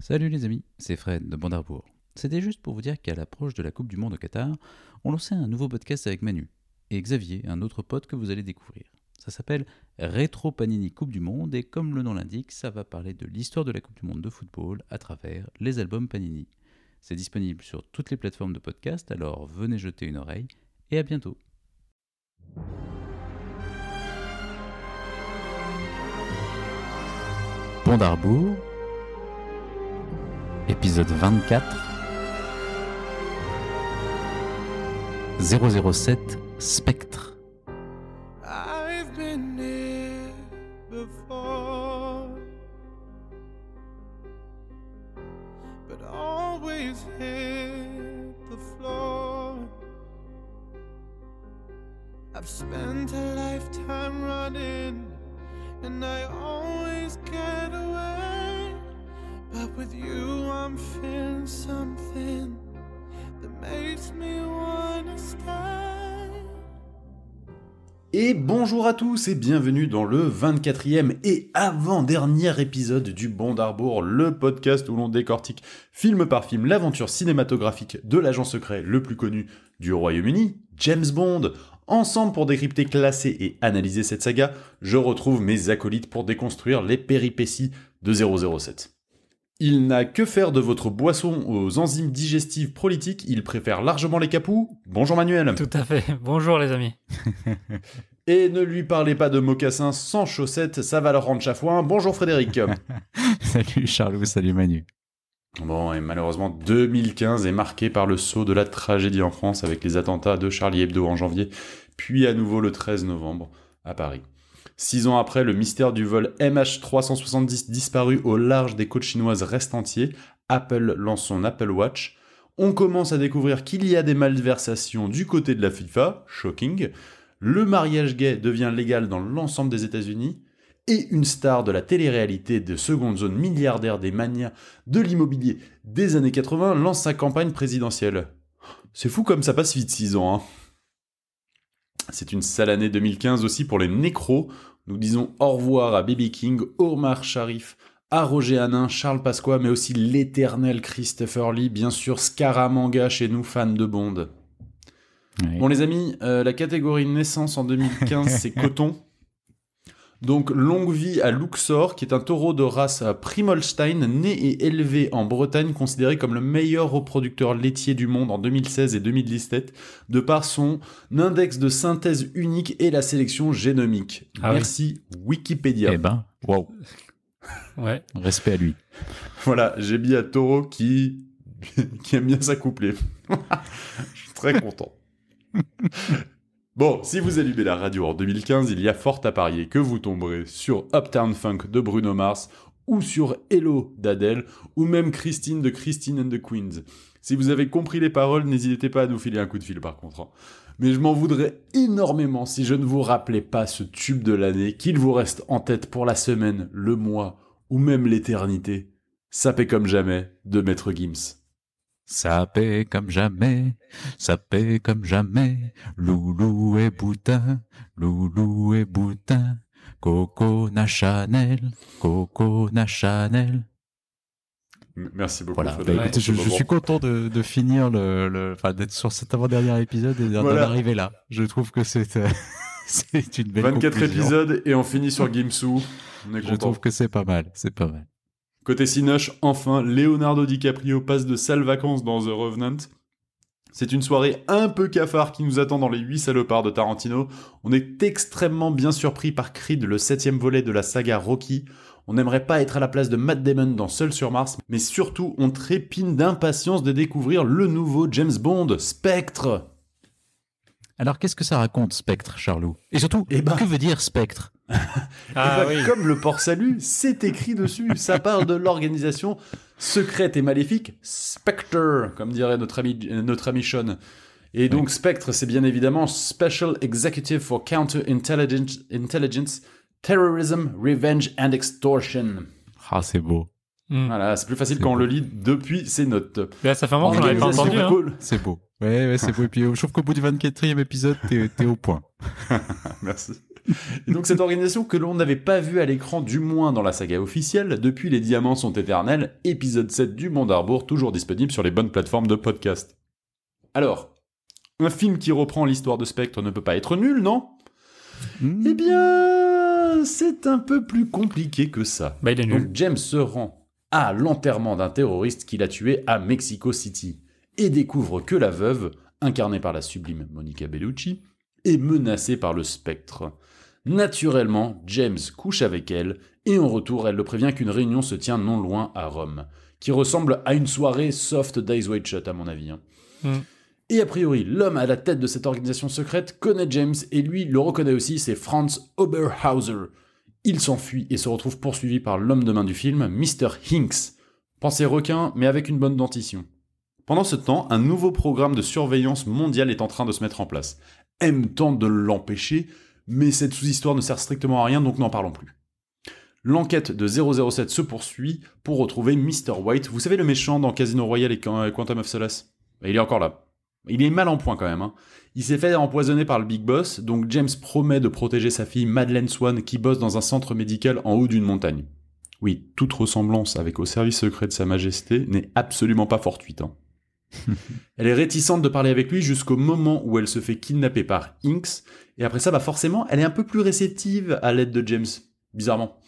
Salut les amis, c'est Fred de Bandarbourg. C'était juste pour vous dire qu'à l'approche de la Coupe du Monde au Qatar, on lançait un nouveau podcast avec Manu et Xavier, un autre pote que vous allez découvrir. Ça s'appelle Rétro Panini Coupe du Monde et comme le nom l'indique, ça va parler de l'histoire de la Coupe du Monde de football à travers les albums Panini. C'est disponible sur toutes les plateformes de podcast, alors venez jeter une oreille et à bientôt. Bandarbourg, épisode 24 007 Spectre. À tous et bienvenue dans le 24e et avant-dernier épisode du Bond d'Arbour, le podcast où l'on décortique film par film l'aventure cinématographique de l'agent secret le plus connu du Royaume-Uni, James Bond. Ensemble pour décrypter, classer et analyser cette saga, je retrouve mes acolytes pour déconstruire les péripéties de 007. Il n'a que faire de votre boisson aux enzymes digestives prolitiques, il préfère largement les capous. Bonjour Manuel. Tout à fait. Bonjour les amis. Et ne lui parlez pas de mocassins sans chaussettes, ça va leur rendre chafouin. Bonjour Frédéric. Salut Charlot, salut Manu. bon, et malheureusement, 2015 est marqué par le saut de la tragédie en France avec les attentats de Charlie Hebdo en janvier, puis à nouveau le 13 novembre à Paris. Six ans après, le mystère du vol MH370 disparu au large des côtes chinoises reste entier. Apple lance son Apple Watch. On commence à découvrir qu'il y a des malversations du côté de la FIFA, shocking. Le mariage gay devient légal dans l'ensemble des États-Unis. Et une star de la télé-réalité de seconde zone milliardaire des manias de l'immobilier des années 80 lance sa campagne présidentielle. C'est fou comme ça passe vite 6 ans, hein. C'est une sale année 2015 aussi pour les nécros. Nous disons au revoir à Baby King, Omar Sharif, à Roger Hanin, Charles Pasqua, mais aussi l'éternel Christopher Lee, bien sûr Scaramanga chez nous, fans de Bond. Bon les amis, euh, la catégorie naissance en 2015 c'est coton. Donc longue vie à Luxor, qui est un taureau de race Primolstein, né et élevé en Bretagne, considéré comme le meilleur reproducteur laitier du monde en 2016 et 2017, de par son index de synthèse unique et la sélection génomique. Ah oui. Merci Wikipédia. Eh ben, wow, Ouais. respect à lui. Voilà, j'ai mis un taureau qui... qui aime bien s'accoupler. Je suis très content. Bon, si vous allumez la radio en 2015, il y a fort à parier que vous tomberez sur Uptown Funk de Bruno Mars, ou sur Hello d'Adèle, ou même Christine de Christine and the Queens. Si vous avez compris les paroles, n'hésitez pas à nous filer un coup de fil par contre. hein. Mais je m'en voudrais énormément si je ne vous rappelais pas ce tube de l'année, qu'il vous reste en tête pour la semaine, le mois, ou même l'éternité. Sapé comme jamais de Maître Gims. Ça paie comme jamais, ça paie comme jamais. Loulou et boutin, loulou et boutin. Coco na Chanel, Coco na Chanel. Merci beaucoup. Voilà, bah, écoutez, je, suis content de, de finir le, le- enfin d'être sur cet avant-dernier épisode et d'en Voilà. arriver là. Je trouve que c'est euh, c'est une belle 24 conclusion. épisodes et on finit sur Gimsou. On est Je content. trouve que c'est pas mal, c'est pas mal. Côté Cinoche, enfin, Leonardo DiCaprio passe de sales vacances dans The Revenant. C'est une soirée un peu cafard qui nous attend dans les 8 salopards de Tarantino. On est extrêmement bien surpris par Creed, le septième volet de la saga Rocky. On n'aimerait pas être à la place de Matt Damon dans Seul sur Mars, mais surtout on trépine d'impatience de découvrir le nouveau James Bond, Spectre. Alors qu'est-ce que ça raconte Spectre, Charlot? Et surtout, Eh ben- que veut dire Spectre? Ah oui. Comme le port salut, c'est écrit dessus. Ça parle de l'organisation secrète et maléfique Spectre, comme dirait notre ami, notre ami Sean. Et donc Spectre, c'est bien évidemment Special Executive for Counter-Intelligence, Intelligence, Terrorism, Revenge and Extortion. Ah, c'est beau. Hmm. Voilà, c'est plus facile quand on le lit depuis ses notes. Là, ça fait un moment qu'on l'avait pas entendu. Hein. cool. C'est beau. Ouais, ouais, c'est beau. Et puis, euh, je trouve qu'au bout du 24e épisode, t'es t'es au point. Merci. Et donc cette organisation que l'on n'avait pas vue à l'écran, du moins dans la saga officielle, depuis Les Diamants sont éternels, épisode 7 du Monde Arbour, toujours disponible sur les bonnes plateformes de podcast. Alors, un film qui reprend l'histoire de Spectre ne peut pas être nul, non? Eh bien, c'est un peu plus compliqué que ça. Bah, il est nul. Donc James se rend à l'enterrement d'un terroriste qu'il a tué à Mexico City et découvre que la veuve, incarnée par la sublime Monica Bellucci, est menacée par le spectre. Naturellement, James couche avec elle et en retour, elle le prévient qu'une réunion se tient non loin à Rome, qui ressemble à une soirée soft d'Eyes Wide Shut à mon avis. hein. Mm. Et a priori, l'homme à la tête de cette organisation secrète connaît James et lui le reconnaît aussi, c'est Franz Oberhauser. Il s'enfuit et se retrouve poursuivi par l'homme de main du film, Mr. Hinks. Pensez requin, mais avec une bonne dentition. Pendant ce temps, un nouveau programme de surveillance mondiale est en train de se mettre en place. M tente de l'empêcher, mais cette sous-histoire ne sert strictement à rien, donc n'en parlons plus. L'enquête de 007 se poursuit pour retrouver Mr. White. Vous savez le méchant dans Casino Royale et Qu- Quantum of Solace? Il est encore là. Il est mal en point quand même. hein. Il s'est fait empoisonner par le Big Boss, donc James promet de protéger sa fille Madeleine Swan qui bosse dans un centre médical en haut d'une montagne. Oui, toute ressemblance avec au service secret de Sa Majesté n'est absolument pas fortuite. hein. Elle est réticente de parler avec lui jusqu'au moment où elle se fait kidnapper par Inks, et après ça, bah forcément, elle est un peu plus réceptive à l'aide de James, bizarrement.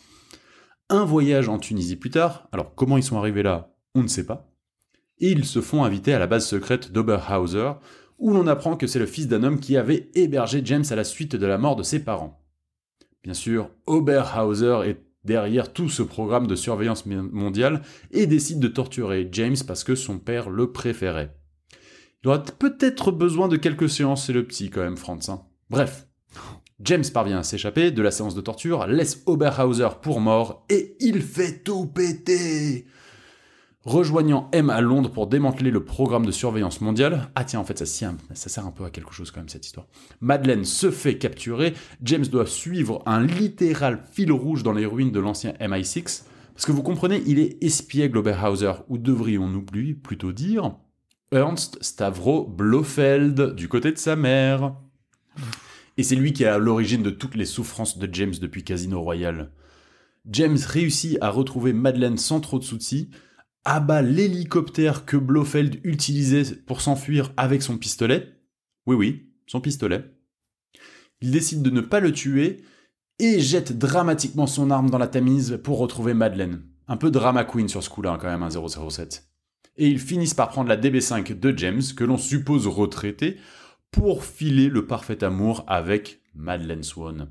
Un voyage en Tunisie plus tard, alors comment ils sont arrivés là, on ne sait pas, et ils se font inviter à la base secrète d'Oberhauser, où l'on apprend que c'est le fils d'un homme qui avait hébergé James à la suite de la mort de ses parents. Bien sûr, Oberhauser est derrière tout ce programme de surveillance mondiale et décide de torturer James parce que son père le préférait. Il aura peut-être besoin de quelques séances, c'est le petit quand même, Franz. hein. Bref, James parvient à s'échapper de la séance de torture, laisse Oberhauser pour mort et il fait tout péter Rejoignant M à Londres pour démanteler le programme de surveillance mondiale. Ah tiens, en fait, ça, sert- ça sert un peu à quelque chose quand même, cette histoire. Madeleine se fait capturer. James doit suivre un littéral fil rouge dans les ruines de l'ancien MI6. Parce que vous comprenez, il est espiègle Oberhauser, ou devrions-nous plutôt dire Ernst Stavro Blofeld, du côté de sa mère. Et c'est lui qui est à l'origine de toutes les souffrances de James depuis Casino Royale. James réussit à retrouver Madeleine sans trop de soucis, abat l'hélicoptère que Blofeld utilisait pour s'enfuir avec son pistolet. Oui, oui, son pistolet. Il décide de ne pas le tuer et jette dramatiquement son arme dans la Tamise pour retrouver Madeleine. Un peu drama queen sur ce coup-là, quand même, un 007. Et ils finissent par prendre la DB5 de James, que l'on suppose retraité, pour filer le parfait amour avec Madeleine Swan.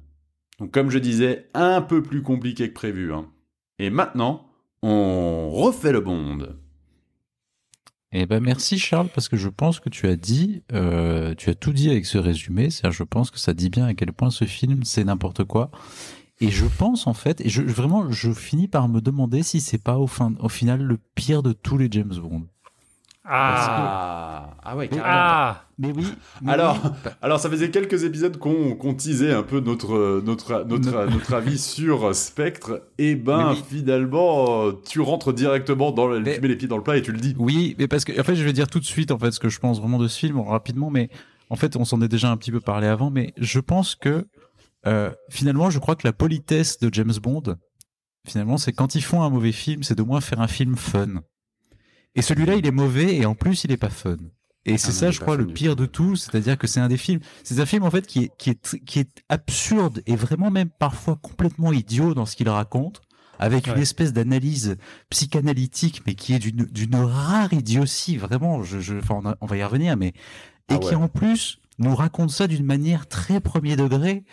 Donc, comme je disais, un peu plus compliqué que prévu. hein. Et maintenant, on refait le bond. Eh ben merci Charles parce que je pense que tu as dit, euh, tu as tout dit avec ce résumé. C'est-à-dire, je pense que ça dit bien à quel point ce film c'est n'importe quoi. Et je pense en fait, et vraiment, je finis par me demander si c'est pas au, au final le pire de tous les James Bond. Ah, ah ouais, carrément. ah, Mais oui. mais Alors, oui. alors, ça faisait quelques épisodes qu'on qu'on teasait un peu notre, notre, notre, notre avis sur Spectre. Et ben, Mais oui. finalement, tu rentres directement dans le, Mais- tu mets les pieds dans le plat et tu le dis. Oui, mais parce que en fait, je vais dire tout de suite en fait ce que je pense vraiment de ce film rapidement, mais en fait, on s'en est déjà un petit peu parlé avant, mais je pense que euh, finalement, je crois que la politesse de James Bond, finalement, c'est quand ils font un mauvais film, c'est de moins faire un film fun. Et celui-là, il est mauvais et en plus, il est pas fun. Et c'est non, ça, je crois, le pire de tout, c'est-à-dire que c'est un des films, c'est un film en fait qui est qui est qui est absurde et vraiment même parfois complètement idiot dans ce qu'il raconte, avec une espèce d'analyse psychanalytique, mais qui est d'une d'une rare idiotie, vraiment. Je, je, enfin, on, a- on va y revenir, mais et Ah qui en plus nous raconte ça d'une manière très premier degré,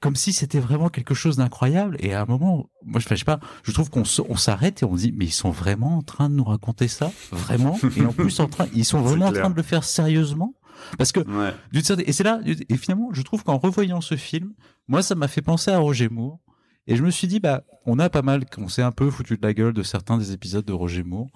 comme si c'était vraiment quelque chose d'incroyable. Et à un moment, moi, je, je sais pas, je trouve qu'on s'arrête et on se dit, mais ils sont vraiment en train de nous raconter ça, vraiment? Et en plus, en train, ils sont vraiment en train de le faire sérieusement, parce que Ouais. d'une certaine- et c'est là et finalement je trouve qu'en revoyant ce film moi ça m'a fait penser à Roger Moore et je me suis dit bah on a pas mal on s'est un peu foutu de la gueule de certains des épisodes de Roger Moore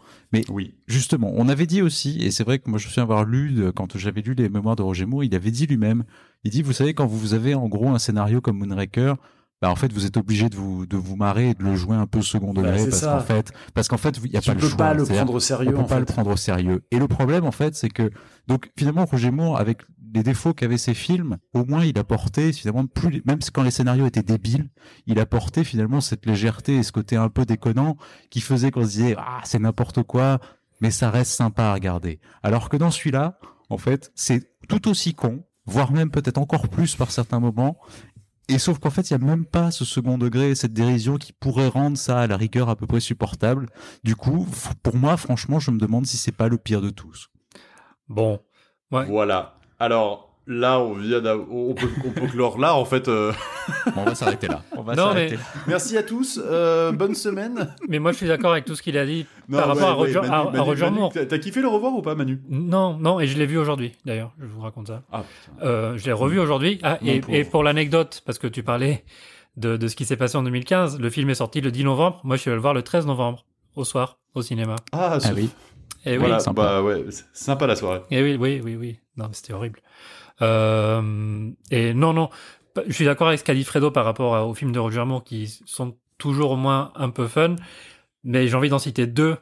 Oui. justement on avait dit aussi et c'est vrai que moi je me souviens avoir lu de- quand j'avais lu les mémoires de Roger Moore il avait dit lui-même il dit vous savez quand vous avez en gros un scénario comme Moonraker bah en fait vous êtes obligé de vous de vous marrer et de le jouer un peu second Bah, degré parce qu'en fait parce qu'en fait il y a Tu pas le choix pas le prendre au sérieux, on peut en pas le prendre au sérieux. Et le problème, en fait, c'est que donc finalement Roger Moore, avec les défauts qu'avaient ces films, au moins il apportait finalement plus, même quand les scénarios étaient débiles, il apportait finalement cette légèreté et ce côté un peu déconnant qui faisait qu'on se disait ah c'est n'importe quoi, mais ça reste sympa à regarder. Alors que dans celui-là, en fait, c'est tout aussi con, voire même peut-être encore plus par certains moments. Et sauf qu'en fait, il n'y a même pas ce second degré, cette dérision qui pourrait rendre ça à la rigueur à peu près supportable. Du coup, pour moi, franchement, je me demande si c'est pas le pire de tous. Bon. Ouais. Voilà. Alors là, on vient on peut, on peut clore là en fait. euh. on va s'arrêter là. On va Non, s'arrêter mais- là. Merci à tous. euh, bonne semaine. Mais moi, je suis d'accord avec tout ce qu'il a dit Non, par rapport à ouais, Roger, Manu, à- Roger Manu, Moore. t'as- kiffé le revoir ou pas, Manu? Non, non, et je l'ai vu aujourd'hui, d'ailleurs. Je vous raconte ça. Ah, Euh, je l'ai revu aujourd'hui. Ah, et, pour l'anecdote, parce que tu parlais de, de ce qui s'est passé en 2015, le film est sorti le 10 novembre. Moi, je suis allé le voir le 13 novembre, au soir, au cinéma. ah, Ah oui. Et Voilà, oui, sympa. bah ouais, c'est sympa la soirée. et oui, oui, oui, oui. Non, mais c'était horrible. Euh, et non, non, je suis d'accord avec ce qu'a dit Fredo par rapport aux films de Roger Moore qui sont toujours au moins un peu fun. Mais j'ai envie d'en citer deux,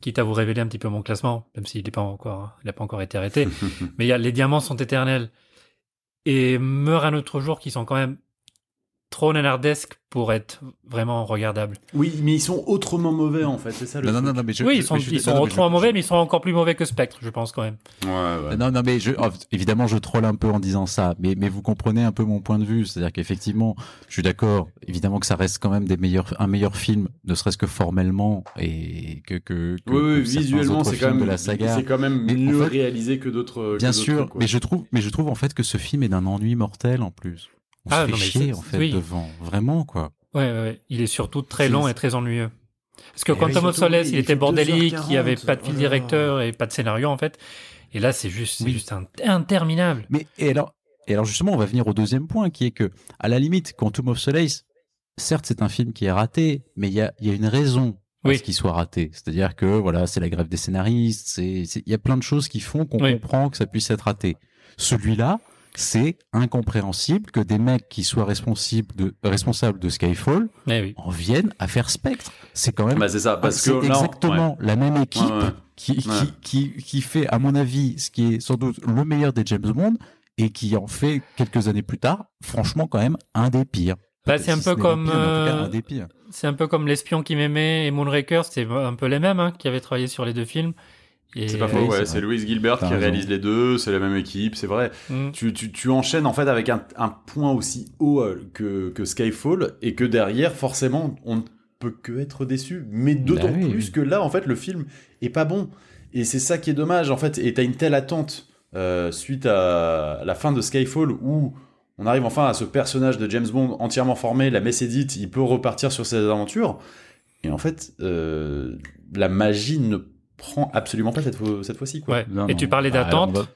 quitte à vous révéler un petit peu mon classement, même s'il n'est pas encore, il n'a pas encore été arrêté. Mais il y a Les Diamants sont éternels et Meurt un autre jour qui sont quand même trop nanardesques pour être vraiment regardables. Oui, mais ils sont autrement mauvais en fait, c'est ça le Non, mais je, oui, ils sont, mais je- ils sont non, mais autrement je- mauvais, je- mais ils sont encore plus mauvais que Spectre, je pense quand même. Ouais, ouais. Non, non, mais je, oh, évidemment, je troll un peu en disant ça, mais, mais vous comprenez un peu mon point de vue. C'est-à-dire qu'effectivement, je suis d'accord, évidemment que ça reste quand même des meilleurs, un meilleur film, ne serait-ce que formellement, et que, que, que- Oui, oui, que certains visuellement, c'est quand même, de la saga. c'est quand même Mais en mieux fait- réalisé que d'autres. Bien sûr, trucs, mais je trouve, mais je trouve en fait que ce film est d'un ennui mortel en plus. On Ah, se fait non, mais chier en fait oui. devant, vraiment quoi. Ouais, ouais, ouais. Il est surtout très long et très ennuyeux. Parce que Quantum of Solace, il était bordélique, il n'y avait 2h40, pas de fil voilà. directeur et pas de scénario en fait. Et là, c'est juste, c'est Oui. juste un- interminable. Mais et alors, et alors justement, on va venir au deuxième point, qui est que, à la limite, Quantum of Solace, certes, c'est un film qui est raté, mais il y a, il y a une raison à Oui. ce qu'il soit raté. C'est-à-dire que voilà, c'est la grève des scénaristes, il y a plein de choses qui font qu'on Oui. comprend que ça puisse être raté. Celui-là, c'est incompréhensible que des mecs qui soient responsables de, responsables de Skyfall oui. en viennent à faire Spectre. C'est quand même Bah, c'est ça, parce c'est que exactement la même équipe Ouais, ouais. Qui, Ouais. qui, qui, qui fait, à mon avis, ce qui est sans doute le meilleur des James Bond et qui en fait, quelques années plus tard, franchement, quand même, un des pires. Bah, c'est un Si peu ce n'est le comme, pire, mais en tout cas, euh, un des pires. C'est un peu comme L'espion qui m'aimait et Moonraker, c'était un peu les mêmes hein, qui avaient travaillé sur les deux films. C'est pas Oui, faux, ouais, c'est c'est vrai. Louis Gilbert qui réalise les deux, c'est la même équipe, c'est vrai. Mm. Tu, tu, tu enchaînes en fait avec un, un point aussi haut euh, que, que Skyfall et que derrière, forcément, on ne peut que être déçu. Mais d'autant Bah oui, plus que là, en fait, le film est pas bon. Et c'est ça qui est dommage, en fait. Et t'as une telle attente euh, suite à la fin de Skyfall où on arrive enfin à ce personnage de James Bond entièrement formé, la messe est dite, il peut repartir sur ses aventures. Et en fait, euh, la magie ne prend absolument pas cette, fois- cette fois-ci. Quoi. Ouais. Non, et non. tu parlais Bah, d'attente.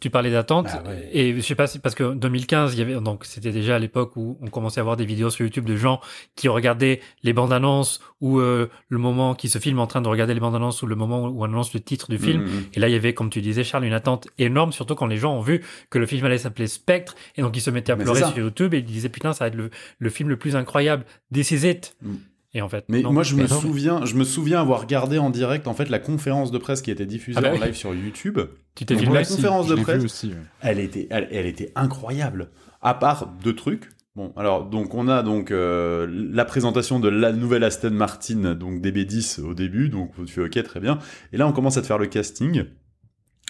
Tu parlais d'attente. Bah ouais. Et je sais pas si, parce que 2015, il y avait, donc c'était déjà à l'époque où on commençait à voir des vidéos sur YouTube de gens qui regardaient les bandes annonces ou euh, le moment qui se filment en train de regarder les bandes annonces ou le moment où on annonce le titre du film. Mhm. Et là, il y avait, comme tu disais, Charles, une attente énorme, surtout quand les gens ont vu que le film allait s'appeler Spectre, et donc ils se mettaient à Mais pleurer sur YouTube et ils disaient putain, ça va être le, le film le plus incroyable. This is it. Mm. Et en fait, Mais non. moi, je me mais- souviens, je me souviens avoir regardé en direct en fait la conférence de presse qui était diffusée Ah bah en live sur YouTube. tu t'es filmé. la conférence de presse, vu aussi, ouais. Elle était, elle, elle était incroyable. À part deux trucs. Bon, alors donc on a donc euh, la présentation de la nouvelle Aston Martin, donc DB10 au début, donc tu fais ok très bien. Et là on commence à te faire le casting,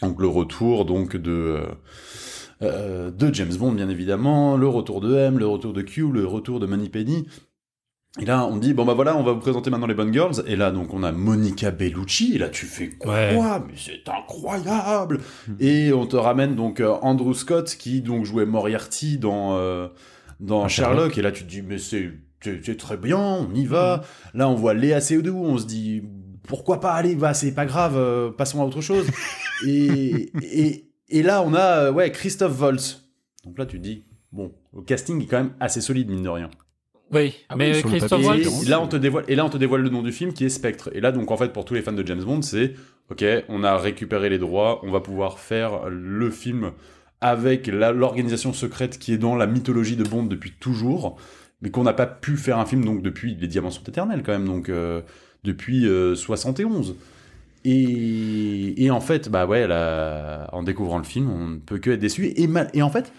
donc le retour donc de euh, euh, de James Bond bien évidemment, le retour de M, le retour de Q, le retour de Moneypenny. Et là, on dit, bon bah voilà, on va vous présenter maintenant les bonnes girls. Et là, donc, on a Monica Bellucci. Et là, tu fais quoi? Ouais. Mais c'est incroyable. Et on te ramène donc euh, Andrew Scott, qui donc jouait Moriarty dans, euh, dans Ah, Sherlock. Et là, tu te dis, mais c'est très bien, on y va. Là, on voit Léa Seydoux, on se dit, pourquoi pas? Aller bah, C'est pas grave, euh, passons à autre chose. et, et, et là, on a ouais, Christophe Waltz. Donc là, tu te dis, bon, le casting est quand même assez solide, mine de rien. Oui, Ah mais oui, le Christophe papier, Et, Waltz. là, on te dévoile, et là, on te dévoile le nom du film qui est Spectre. Et là, donc, en fait, pour tous les fans de James Bond, c'est OK, on a récupéré les droits, on va pouvoir faire le film avec l'organisation secrète qui est dans la mythologie de Bond depuis toujours, mais qu'on n'a pas pu faire un film donc depuis Les Diamants sont éternels, quand même, donc euh, depuis euh, 71. Et, et en fait, bah ouais, là, en découvrant le film, on ne peut que être déçu. Et, mal- et en fait,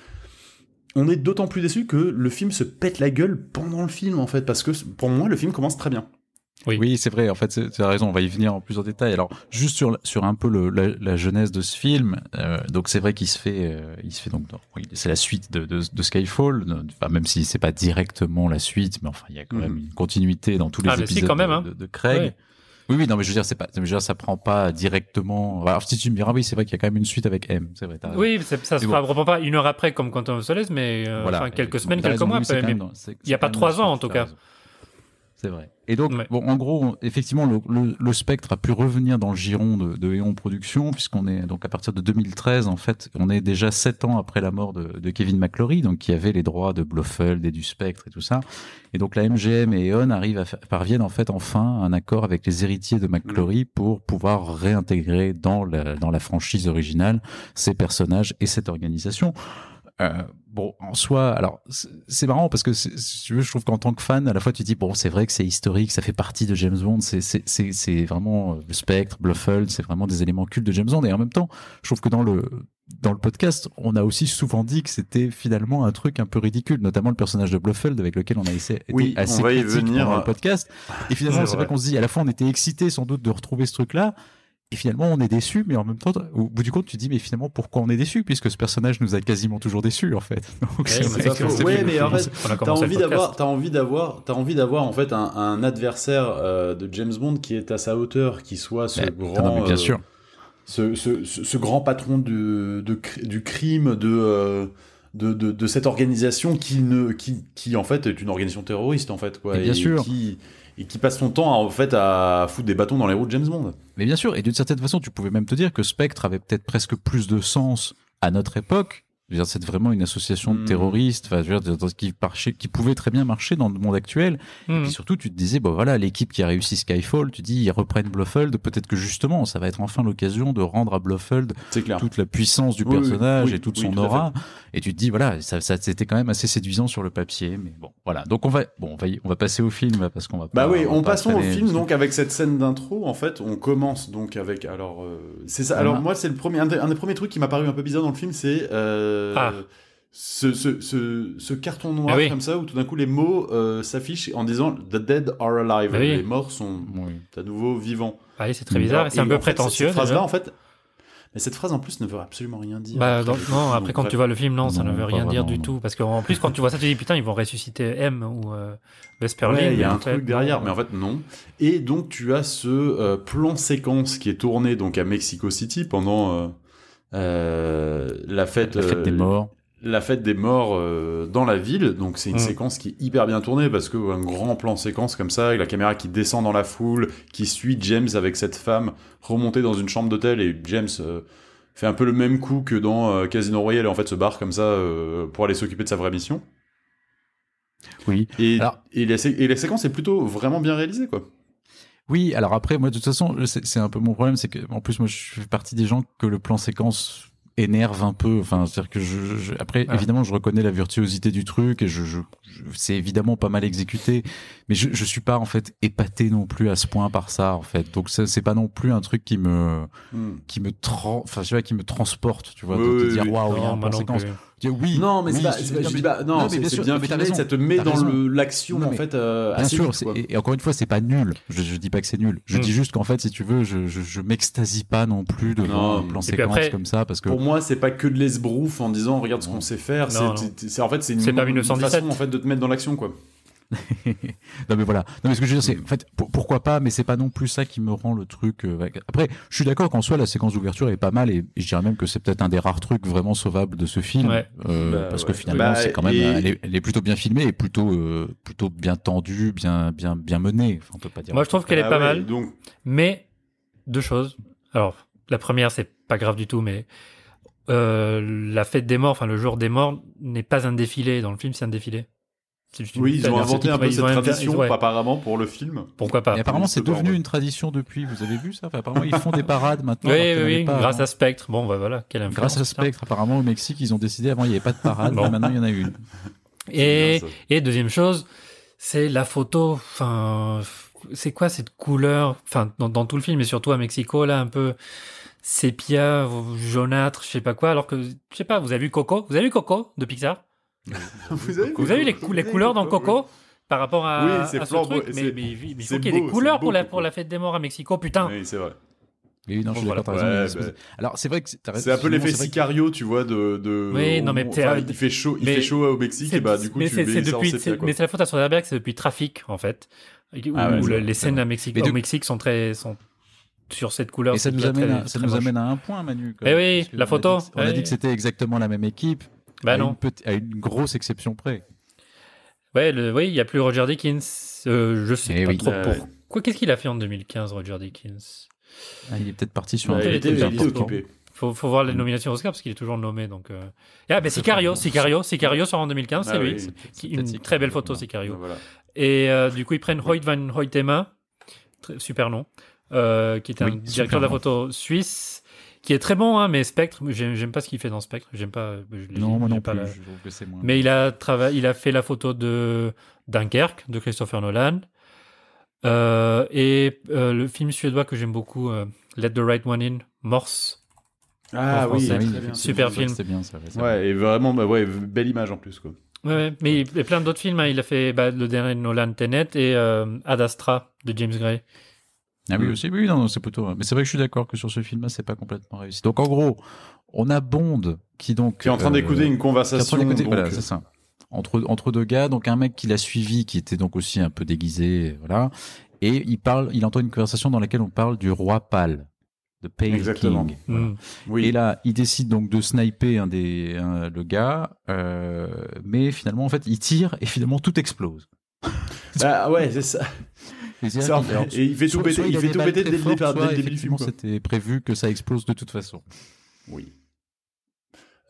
on est d'autant plus déçu que le film se pète la gueule pendant le film, en fait, parce que pour moi, le film commence très bien. Oui. Oui, c'est vrai. En fait, c'est- tu as raison. On va y venir en plus en détail. Alors, juste sur sur un peu le, la, la jeunesse de ce film. euh, donc, c'est vrai qu'il se fait, euh, il se fait donc. C'est la suite de, de, de Skyfall. Enfin, même si c'est pas directement la suite, mais enfin, il y a quand même Mhm. une continuité dans tous les Ah, si, épisodes quand même, de, hein. de, de Craig. Ouais. Oui, oui, non, mais je veux dire, c'est pas, je veux dire, ça prend pas directement. Alors, si tu me diras, oui, c'est vrai qu'il y a quand même une suite avec M. C'est vrai. Oui, ça se fera reprend pas une heure après comme Quantum of Solace, mais euh, enfin, quelques semaines, quelques raison, mois oui, mais- il y a pas trois ans, en tout cas. C'est vrai. Et donc, Ouais. bon, en gros, effectivement, le, le, le spectre a pu revenir dans le giron de, de Eon Productions, puisqu'on est donc à partir de 2013, en fait, on est déjà sept ans après la mort de, de Kevin McClory, donc qui avait les droits de Blofeld et du Spectre et tout ça. Et donc la MGM et Eon arrivent à parviennent en fait enfin à un accord avec les héritiers de McClory pour pouvoir réintégrer dans la, dans la franchise originale ces personnages et cette organisation. Euh, bon, en soi, alors c'est marrant parce que si tu veux, je trouve qu'en tant que fan, à la fois tu dis bon, c'est vrai que c'est historique, ça fait partie de James Bond, c'est vraiment euh, le Spectre, Blofeld, c'est vraiment des éléments cultes de James Bond. Et en même temps, je trouve que dans le dans le podcast, on a aussi souvent dit que c'était finalement un truc un peu ridicule, notamment le personnage de Blofeld avec lequel on a essayé, Oui, assez on va y critique venir. pendant le podcast. Et finalement, C'est vrai. qu'on se dit, à la fois on était excité sans doute de retrouver ce truc-là, et finalement, on est déçu, mais en même temps, au bout du compte, tu te dis, mais finalement, pourquoi on est déçu? Puisque ce personnage nous a quasiment toujours déçus, en fait. Donc, mais vrai que Ouais, mais en fait, T'as envie d'avoir, t'as envie d'avoir, t'as envie d'avoir en fait un, un adversaire euh, de James Bond qui est à sa hauteur, qui soit ce Ouais, grand, non, bien euh, sûr. ce, ce, ce- ce grand patron de, de du crime, de, euh, de, de, de cette organisation qui ne, qui, qui en fait est une organisation terroriste en fait quoi, Et bien et sûr. qui et qui passe son temps en fait à foutre des bâtons dans les roues de James Bond. Mais bien sûr, et d'une certaine façon, tu pouvais même te dire que Spectre avait peut-être presque plus de sens à notre époque. C'est vraiment une association de Hmm. terroristes, enfin, je veux dire, dans- qui, marchait- qui pouvait très bien marcher dans le monde actuel. Et puis surtout, tu te disais, bon voilà, l'équipe qui a réussi Skyfall, tu dis, ils reprennent Blofeld, peut-être que justement, ça va être enfin l'occasion de rendre à Blofeld toute la puissance du Oui, personnage oui, et toute son tout aura. Et tu te dis, voilà, ça, ça c'était quand même assez séduisant sur le papier, mais bon, voilà. Donc on va, bon, on va, y- on va passer au film parce qu'on va Bah pas- oui, on on pas passons au film donc avec cette scène d'intro. En fait, on commence donc avec alors euh, c'est ça. Alors Voilà. moi, c'est le premier un des, un des premiers trucs qui m'a paru un peu bizarre dans le film, c'est euh, Ah. ce, ce, ce, ce carton noir Ah oui. comme ça où tout d'un coup les mots euh, s'affichent en disant The dead are alive. Ah oui. Les morts sont Oui. à nouveau vivants. Ah oui, c'est très bizarre. C'est un peu fait, prétentieux. Cette, phrase-là, en fait, mais cette phrase en plus ne veut absolument rien dire. Bah, non, après, Donc, quand bref. tu vois le film, non, ça Non, ne veut rien dire du non. tout. Parce qu'en plus, quand tu vois ça, tu te dis, putain, ils vont ressusciter M ou euh. Ouais, il y a un fait, truc derrière, non. mais en fait non. Et donc tu as ce euh, plan séquence qui est tourné donc à Mexico City pendant euh, euh, la fête, La fête euh, des morts. la fête des morts euh, dans la ville. Donc c'est une Mm. séquence qui est hyper bien tournée parce que un grand plan séquence comme ça, avec la caméra qui descend dans la foule, qui suit James avec cette femme remontée dans une chambre d'hôtel et James euh, fait un peu le même coup que dans euh, Casino Royale et en fait se barre comme ça euh, pour aller s'occuper de sa vraie mission. Oui. Et, Alors- et, la, sé- et la séquence est plutôt vraiment bien réalisée quoi. Oui, alors après, moi, de toute façon, c'est un peu mon problème, c'est que, en plus, moi, je fais partie des gens que le plan séquence énerve un peu. Enfin, c'est-à-dire que je, je- après, Ah. évidemment, je reconnais la virtuosité du truc et je, je, je- c'est évidemment pas mal exécuté, mais je, je suis pas en fait épaté non plus à ce point par ça, en fait. Donc, c'est pas non plus un truc qui me, Hmm. qui me enfin, tu vois, qui me transporte, tu vois, Oui, de oui, dire waouh, il y a Non, un oui. Non, mais oui, c'est pas, c'est- c'est pas- non, je mais- dis pas- non, non, mais c'est bien c'est sûr, bien mais t'as filmé, raison. ça te met dans l'action en fait euh, Bien assez sûr, vite, et, et encore une fois, c'est pas nul. Je, je dis pas que c'est nul. Je Mm. dis juste qu'en fait, si tu veux, je, je, je m'extasie pas non plus devant Non. un plan séquence après- comme ça parce que Pour moi, c'est pas que de l'esbrouf en disant regarde ce qu'on sait faire. C'est en fait c'est une, pas une 1917. façon en fait de te mettre dans l'action quoi. non mais voilà. Non mais ce que je veux dire, c'est en fait pour- pourquoi pas, mais c'est pas non plus ça qui me rend le truc. euh. Après, je suis d'accord qu'en soi la séquence d'ouverture est pas mal et, et je dirais même que c'est peut-être un des rares trucs vraiment sauvables de ce film, Ouais. euh, Bah, parce ouais. que finalement Bah, c'est quand même, et- elle, est, elle est plutôt bien filmée et plutôt euh, plutôt bien tendue, bien bien bien menée. Enfin, on peut pas dire. Moi, je trouve qu'elle est Ah pas ouais, mal. Donc Mais deux choses. Alors, la première, c'est pas grave du tout, mais euh, la fête des morts, enfin le jour des morts, n'est pas un défilé. Dans le film, c'est un défilé. Oui, ils ont inventé un peu cette tradition ouais. apparemment pour le film. Pourquoi pas Et apparemment, c'est devenu ouais. une tradition depuis. Vous avez vu ça? Enfin, Apparemment, ils font des parades maintenant. Oui, oui, pas grâce à Spectre. Bon, bah voilà, quelle. Grâce à. Spectre, apparemment au Mexique, ils ont décidé avant il n'y avait pas de parade, Bon. mais maintenant il y en a une. Et, deuxième chose, c'est la photo. Enfin, c'est quoi cette couleur Enfin, dans, dans tout le film, et surtout à Mexico, là, un peu sépia, jaunâtre, je sais pas quoi. Alors que, je sais pas, vous avez vu Coco? Vous avez vu Coco de Pixar? Vous avez, Vous avez vu les, cou- les couleurs dans Coco par rapport à, Oui, c'est à ce truc mais, il faut qu'il y ait des couleurs pour la, Coco. pour la fête des morts à Mexico, putain. Oui, c'est vrai. Oui, non, je suis d'accord, voilà. Ouais, bah. Alors, c'est vrai que C'est un peu l'effet que- Sicario, tu vois, de. de Oui, non, mais enfin, il fait chaud, il mais fait chaud au Mexique, et bah du coup mais tu c'est- mets ça depuis, quoi. mais c'est la faute à Soderbergh, c'est depuis Trafic en fait, où, Ah ouais, où les scènes à Mexique, au de- Mexique sont très sont sur cette couleur. Et ça nous amène, très- à, ça très nous moche. amène à un point, Manu. quand Eh oui, la on a photo, On a dit que c'était exactement la même équipe. Bah à non. Une petite- à une grosse exception près. Ouais, le, oui, il y a plus Roger Dickens. Euh, je sais Eh pas oui. trop Euh, pourquoi. Qu'est-ce qu'il a fait en 2015, Roger Dickens Ah, il est peut-être parti sur Bah, un il était, il était occupé. faut, faut voir les nominations Oscar parce qu'il est toujours nommé. Donc, euh... Ah, ben Sicario, Sicario, Sicario sort en 2015, c'est Ah lui. oui. Une Sicario, très belle photo. Sicario. Voilà. Et euh, du coup, ils prennent Hoyt van Hoytema, super nom, euh, qui est un Oui, directeur super de la photo suisse, qui est très bon, hein, mais Spectre, j'aime pas ce qu'il fait dans Spectre. J'aime pas. je Non, moi non pas plus. la- Je trouve que c'est moins. Mais il a, travaillé, il a fait la photo de Dunkerque, de Christopher Nolan. Euh, et euh, le film suédois que j'aime beaucoup, euh, Let the Right One In, Morse. Ah oui, oui, bien. Super c'est- film. C'était bien ça. ouais, c'est Ouais, et vraiment, bah ouais, belle image en plus, quoi. Ouais, ouais, mais il y a plein d'autres films. hein. Il a fait bah, le dernier de Nolan, Tenet, et euh, Ad Astra de James Gray. Ah oui, Mm. aussi, oui, non, non, c'est plutôt. Mais c'est vrai que je suis d'accord que sur ce film-là, c'est pas complètement réussi. Donc en gros, on a Bond qui donc. Qui est en train euh, d'écouter une qui est en train conversation. d'écouter- donc, voilà, euh, c'est ça. Entre, entre deux gars, donc un mec qui l'a suivi, qui était donc aussi un peu déguisé, voilà. Et il parle, il entend une conversation dans laquelle on parle du roi pâle, de Pale Exactement. King. voilà. Mm. Oui. Et là, il décide donc de sniper un des, un- le gars, euh, mais finalement, en fait, il tire et finalement tout explose. Bah ouais, c'est ça. Alors, et il fait tout péter, il fait tout péter dès le fortes, départ, dès soit le début du. C'était prévu que ça explose de toute façon. Oui.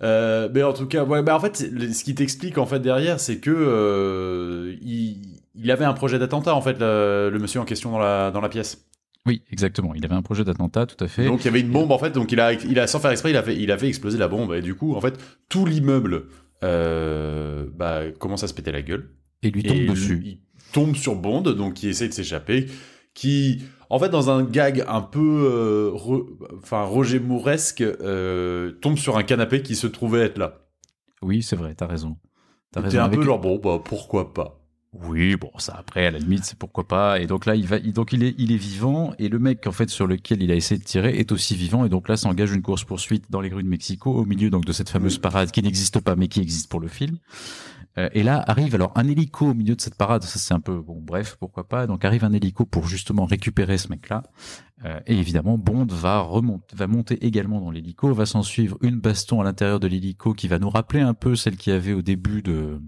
Euh, mais en tout cas, ouais, bah en fait, ce qui t'explique en fait derrière, c'est que euh, il, il avait un projet d'attentat en fait, le, le monsieur en question dans la dans la pièce. Oui, exactement. Il avait un projet d'attentat, tout à fait. Donc il y avait une bombe en fait, donc il a, il a sans faire exprès, il a fait, il a fait exploser la bombe et du coup en fait tout l'immeuble euh, bah, commence à se péter la gueule. et lui tombe et dessus. Il tombe sur Bond, donc qui essaie de s'échapper, qui, en fait, dans un gag un peu, euh, re- enfin, Roger Mouresque, euh, tombe sur un canapé qui se trouvait être là. Oui, c'est vrai, t'as raison. T'as T'es raison. un Avec- peu genre, bon, bah, pourquoi pas? Oui, bon, ça après, à la limite, c'est pourquoi pas. Et donc là, il va, il- donc il est, il est vivant, et le mec, en fait, sur lequel il a essayé de tirer est aussi vivant, et donc là, s'engage une course poursuite dans les rues de Mexico, au milieu donc de cette fameuse parade qui n'existe pas, mais qui existe pour le film. Euh, et là arrive alors un hélico au milieu de cette parade. Ça, c'est un peu bon, bref, pourquoi pas. Donc arrive un hélico pour justement récupérer ce mec-là. Euh, et évidemment, Bond va remonter, va monter également dans l'hélico. Va s'en suivre une baston à l'intérieur de l'hélico qui va nous rappeler un peu celle qu'il y avait au début de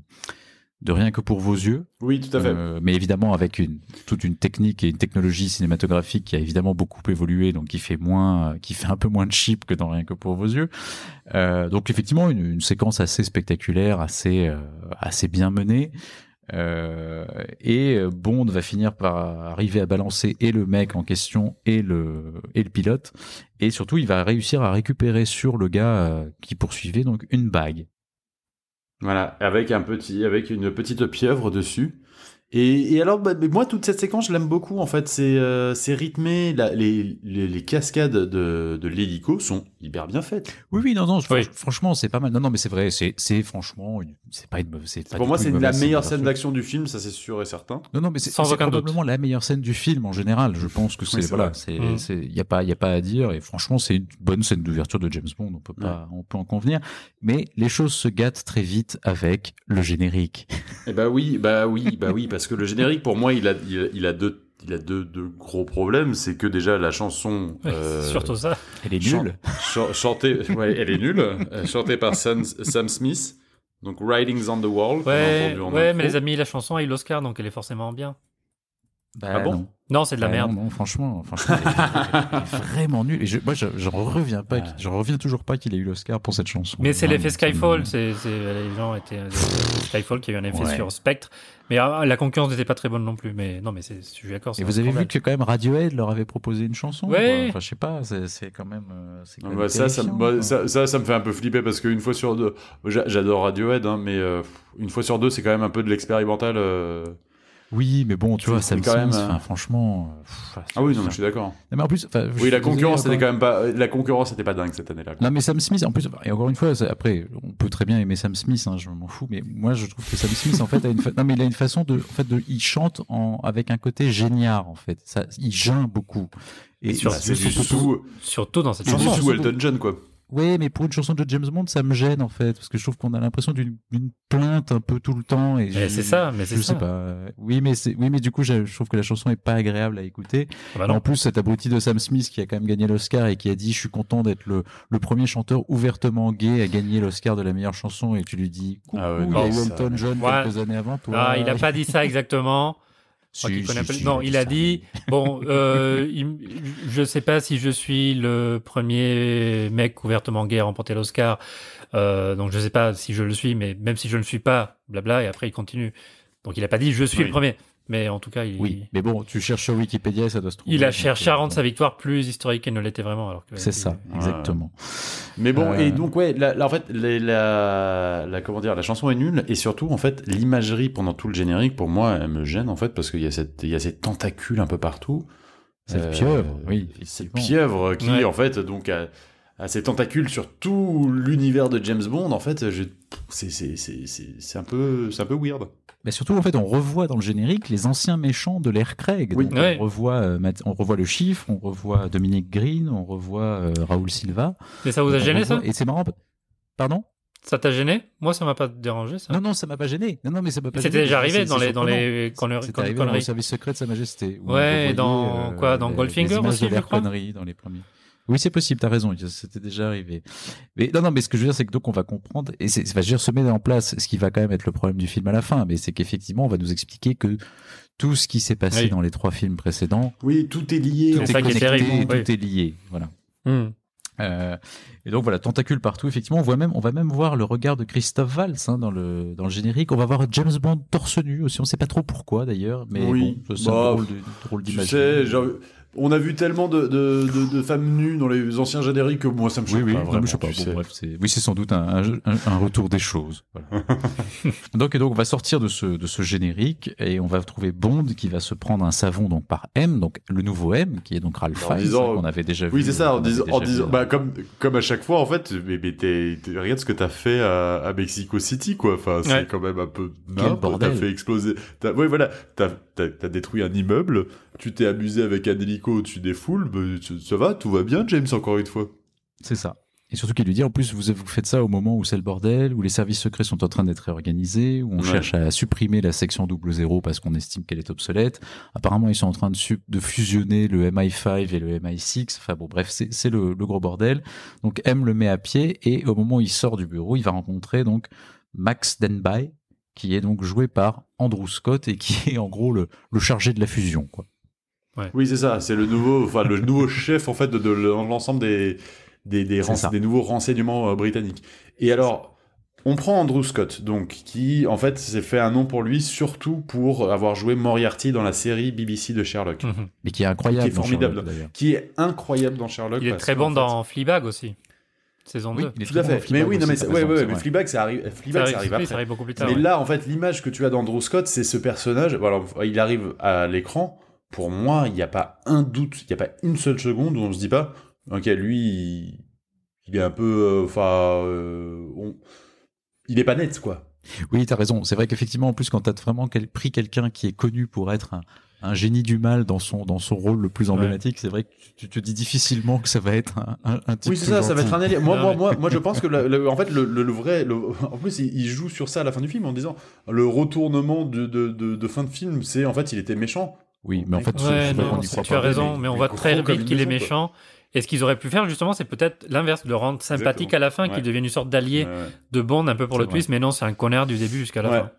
de rien que pour vos yeux. Oui, tout à fait. Euh, mais évidemment avec une toute une technique et une technologie cinématographique qui a évidemment beaucoup évolué, donc qui fait moins, qui fait un peu moins de cheap que dans rien que pour vos yeux. Euh, donc effectivement une, une séquence assez spectaculaire, assez euh, assez bien menée. Et Bond va finir par arriver à balancer et le mec en question et le et le pilote et surtout il va réussir à récupérer sur le gars qui poursuivait donc une bague Voilà, avec un petit, avec une petite pieuvre dessus. Et, et alors, bah, mais moi, toute cette séquence, je l'aime beaucoup. En fait, c'est euh, rythmé. La- les, les, les cascades de, de l'hélico sont hyper bien faites. Oui, oui, non, non, Oui. franchement, c'est pas mal. Non, non, mais c'est vrai, c'est, franchement, une- c'est pas une mauvaise, Pour moi, c'est la meilleure scène scène d'action. du film, ça c'est sûr et certain. Non, non, mais c'est, Sans c'est aucun doute. probablement la meilleure scène du film en général. Je pense que c'est, voilà, c'est, Mm. y a pas, y a pas à dire. Et franchement, c'est une bonne scène d'ouverture de James Bond. On peut pas, on peut en convenir. Mais les choses se gâtent très vite avec le générique. Eh bah oui, bah oui, bah oui, parce que le générique, pour moi, il a, il a, il a deux, il a deux, deux gros problèmes. C'est que déjà la chanson, euh, Surtout ça. Elle est nulle. chan- chantée, ouais, elle est nulle, euh, chantée par Sam, Sam Smith. Donc Writings on the Wall. Ouais, ouais mais les amis, la chanson a eu l'Oscar, donc elle est forcément bien. Bah, Ah bon non. Non, c'est de la Bah, merde. Non, non, franchement, franchement, elle est, elle est vraiment nulle. Et je, moi, je- reviens pas, qu'il- j'en reviens toujours pas qu'il ait eu l'Oscar pour cette chanson. Mais c'est l'effet Skyfall. C'est, c'est- les gens étaient Skyfall qui a eu un effet Ouais. sur Spectre. Mais ah, la concurrence n'était pas très bonne non plus. Mais non, mais c'est, je suis d'accord. Et vous avez vu que quand même Radiohead leur avait proposé une chanson Ouais. quoi. Enfin, je sais pas, c'est, c'est quand même. euh, c'est quand Non, même bah, ça, ça, me- terrifiant, bah, ça, ça, ça me fait un peu flipper parce qu'une fois sur deux, j'a- j'adore Radiohead, hein, mais euh, une fois sur deux, c'est quand même un peu de l'expérimental. euh, Oui, mais bon, tu vois, Sam quand même, Smith, euh, enfin, franchement. euh, pff, Ah oui, non, mais je suis d'accord. mais en plus, Oui, la concurrence, c'était quand même pas. La concurrence, c'était pas dingue cette année-là. quoi. Non, mais Sam Smith, en plus, et encore une fois, après, on peut très bien aimer Sam Smith, hein, je m'en fous, mais moi, je trouve que Sam Smith, en fait, a une, fa- non, mais il a une façon de, en fait, de, il chante en, avec un côté géniard, en fait. Ça, il geint beaucoup. Et, sur- Bah, c'est je du trouve- sous, Surtout dans cette chanson. sous Elton John, quoi. Ouais, mais pour une chanson de James Bond, ça me gêne, en fait, parce que je trouve qu'on a l'impression d'une d'une plainte un peu tout le temps. Et Mais je- c'est ça, mais c'est Je ça. sais pas. Oui, mais c'est, oui, mais du coup, je, je trouve que la chanson est pas agréable à écouter. Ah bah en plus, cet abruti de Sam Smith qui a quand même gagné l'Oscar et qui a dit Je suis content d'être le, le premier chanteur ouvertement gay à gagner l'Oscar de la meilleure chanson. Et tu lui dis Coucou, Ah ouais, il y a eu ça- Elton John Ouais. quelques années avant toi. Ah, il a pas dit ça exactement. Si, si, si, non, il a dit bon, euh, il- je sais pas si je suis le premier mec ouvertement gay à remporter l'Oscar. Euh, donc je sais pas si je le suis, mais même si je ne le suis pas, blabla. Et après il continue. Donc il a pas dit je suis Oui. le premier, mais en tout cas il, Oui, mais bon, tu cherches sur Wikipédia, ça doit se trouver. il a cherché euh, à rendre sa victoire plus historique qu'elle ne l'était vraiment. Alors que C'est ça, Ouais. exactement. Mais bon, Euh, et donc ouais, là, là, en fait, la, la, comment dire, la chanson est nulle et surtout en fait l'imagerie pendant tout le générique pour moi elle me gêne en fait parce qu'il y a cette, il y a ces tentacules un peu partout. Cette Euh, pieuvre, oui. Cette effectivement. pieuvre qui Ouais. en fait donc a, a ses tentacules sur tout l'univers de James Bond. En fait, je- c'est c'est c'est c'est c'est un peu c'est un peu weird. Mais surtout, en fait, on revoit dans le générique les anciens méchants de l'ère Craig. Oui. Donc, Ouais. on, revoit, euh, on revoit le chiffre, on revoit Dominique Green, on revoit euh, Raoul Silva. Mais ça vous a gêné ça Et c'est marrant. Pardon? Ça t'a gêné? Moi ça m'a pas dérangé ça. Non, non, ça m'a pas gêné. Non, non, mais ça m'a pas C'était déjà arrivé dans les dans les arrivé dans le service secret de Sa Majesté. Ouais, dans quoi, dans Goldfinger aussi, je crois dans les premiers. Oui, c'est possible, t'as raison, c'était déjà arrivé. Mais non, non, mais ce que je veux dire, c'est que donc on va comprendre, et c'est, enfin, je veux dire, se met en place ce qui va quand même être le problème du film à la fin, mais c'est qu'effectivement, on va nous expliquer que tout ce qui s'est passé Oui. dans les trois films précédents, Oui, tout est lié. tout est ça qui est connecté, terrible, tout oui. est lié, voilà. Hmm. Euh, et donc voilà, tentacules partout. Effectivement, on voit même, on va même voir le regard de Christophe Valls hein, dans le dans le générique. On va voir James Bond torse nu aussi. On sait pas trop pourquoi d'ailleurs, mais Oui. bon, c'est Bah, drôle, Tu sais, on a vu tellement de, de, de, de femmes nues dans les anciens génériques que moi ça me choque Oui, oui, pas non, vraiment. je sais pas. Bon, bref, c'est, oui, c'est sans doute un, un, un retour des choses. Voilà. donc, et donc, on va sortir de ce, de ce générique et on va trouver Bond qui va se prendre un savon donc par M, donc le nouveau M, qui est donc Ralph En Fiennes, qu'on avait déjà vu. Oui, c'est ça, en disant, en bah, comme, comme à chaque fois, en fait, mais, regarde ce que t'as fait à, à Mexico City, quoi. Enfin, c'est Ouais. quand même un peu Quel nimp. T'as bordel. fait exploser. Ouais, voilà. T'as, t'as, détruit un immeuble. Tu t'es amusé avec un hélico au-dessus des foules. bah, ça- ça va, tout va bien, James, encore une fois. C'est ça. Et surtout qu'il lui dit, en plus, vous, vous faites ça au moment où c'est le bordel, où les services secrets sont en train d'être réorganisés, où on Ouais. cherche à supprimer la section double zéro parce qu'on estime qu'elle est obsolète. Apparemment, ils sont en train de, fusionner le MI5 et le MI6. Enfin bon, bref, c'est c'est le, le gros bordel. Donc M le met à pied et au moment où il sort du bureau, il va rencontrer donc Max Denby, qui est donc joué par Andrew Scott et qui est en gros le, le chargé de la fusion. Quoi. Oui, c'est ça. C'est le nouveau, enfin, le nouveau chef, en fait, de, de l'ensemble des, des, des, C'est rense- ça. des nouveaux renseignements euh, britanniques. Et alors, on prend Andrew Scott, donc, qui, en fait, s'est fait un nom pour lui, surtout pour avoir joué Moriarty dans la série BBC de Sherlock. Mhm. Mais qui est incroyable. Qui est dans formidable. Sherlock. Qui est incroyable dans Sherlock. Il est parce très bon fait- dans Fleabag aussi, saison 2. il est Tout à fait. mais oui, non, mais ouais, ouais, mais. Fleabag, ça arrive, Ça Fleabag, arrive, ça arrive oui, après. ça arrive beaucoup plus tard. Mais ouais. là, en fait, l'image que tu as d'Andrew Scott, c'est ce personnage. Voilà, il arrive à l'écran. Pour moi, il n'y a pas un doute, il n'y a pas une seule seconde où on se dit pas, ok, lui, il, il est un peu, euh, enfin, euh, on- il est pas net, quoi. Oui, t'as raison. C'est vrai qu'effectivement, en plus, quand t'as vraiment quel- pris quelqu'un qui est connu pour être un, un génie du mal dans son, dans son rôle le plus emblématique, c'est vrai que tu te dis difficilement que ça va être un, un, un type Oui, c'est ça, ça va être un alien. Moi, moi, moi, moi, je pense que, le- le- en fait, le, le- le vrai, le- en plus, il, il joue sur ça à la fin du film en disant le retournement de, de, de, de fin de film, c'est en fait, il était méchant. Oui, mais en fait, Ouais, non, y c'est- croit tu pas. as raison, mais- mais on voit très vite qu'il est méchant. Et ce qu'ils auraient pu faire, justement, c'est peut-être l'inverse, de le rendre sympathique Exactement. à la fin, qu'il devienne une sorte d'allié Ouais, de Bond, un peu pour le vrai. twist, mais non, c'est un connard du début jusqu'à la Ouais. fin.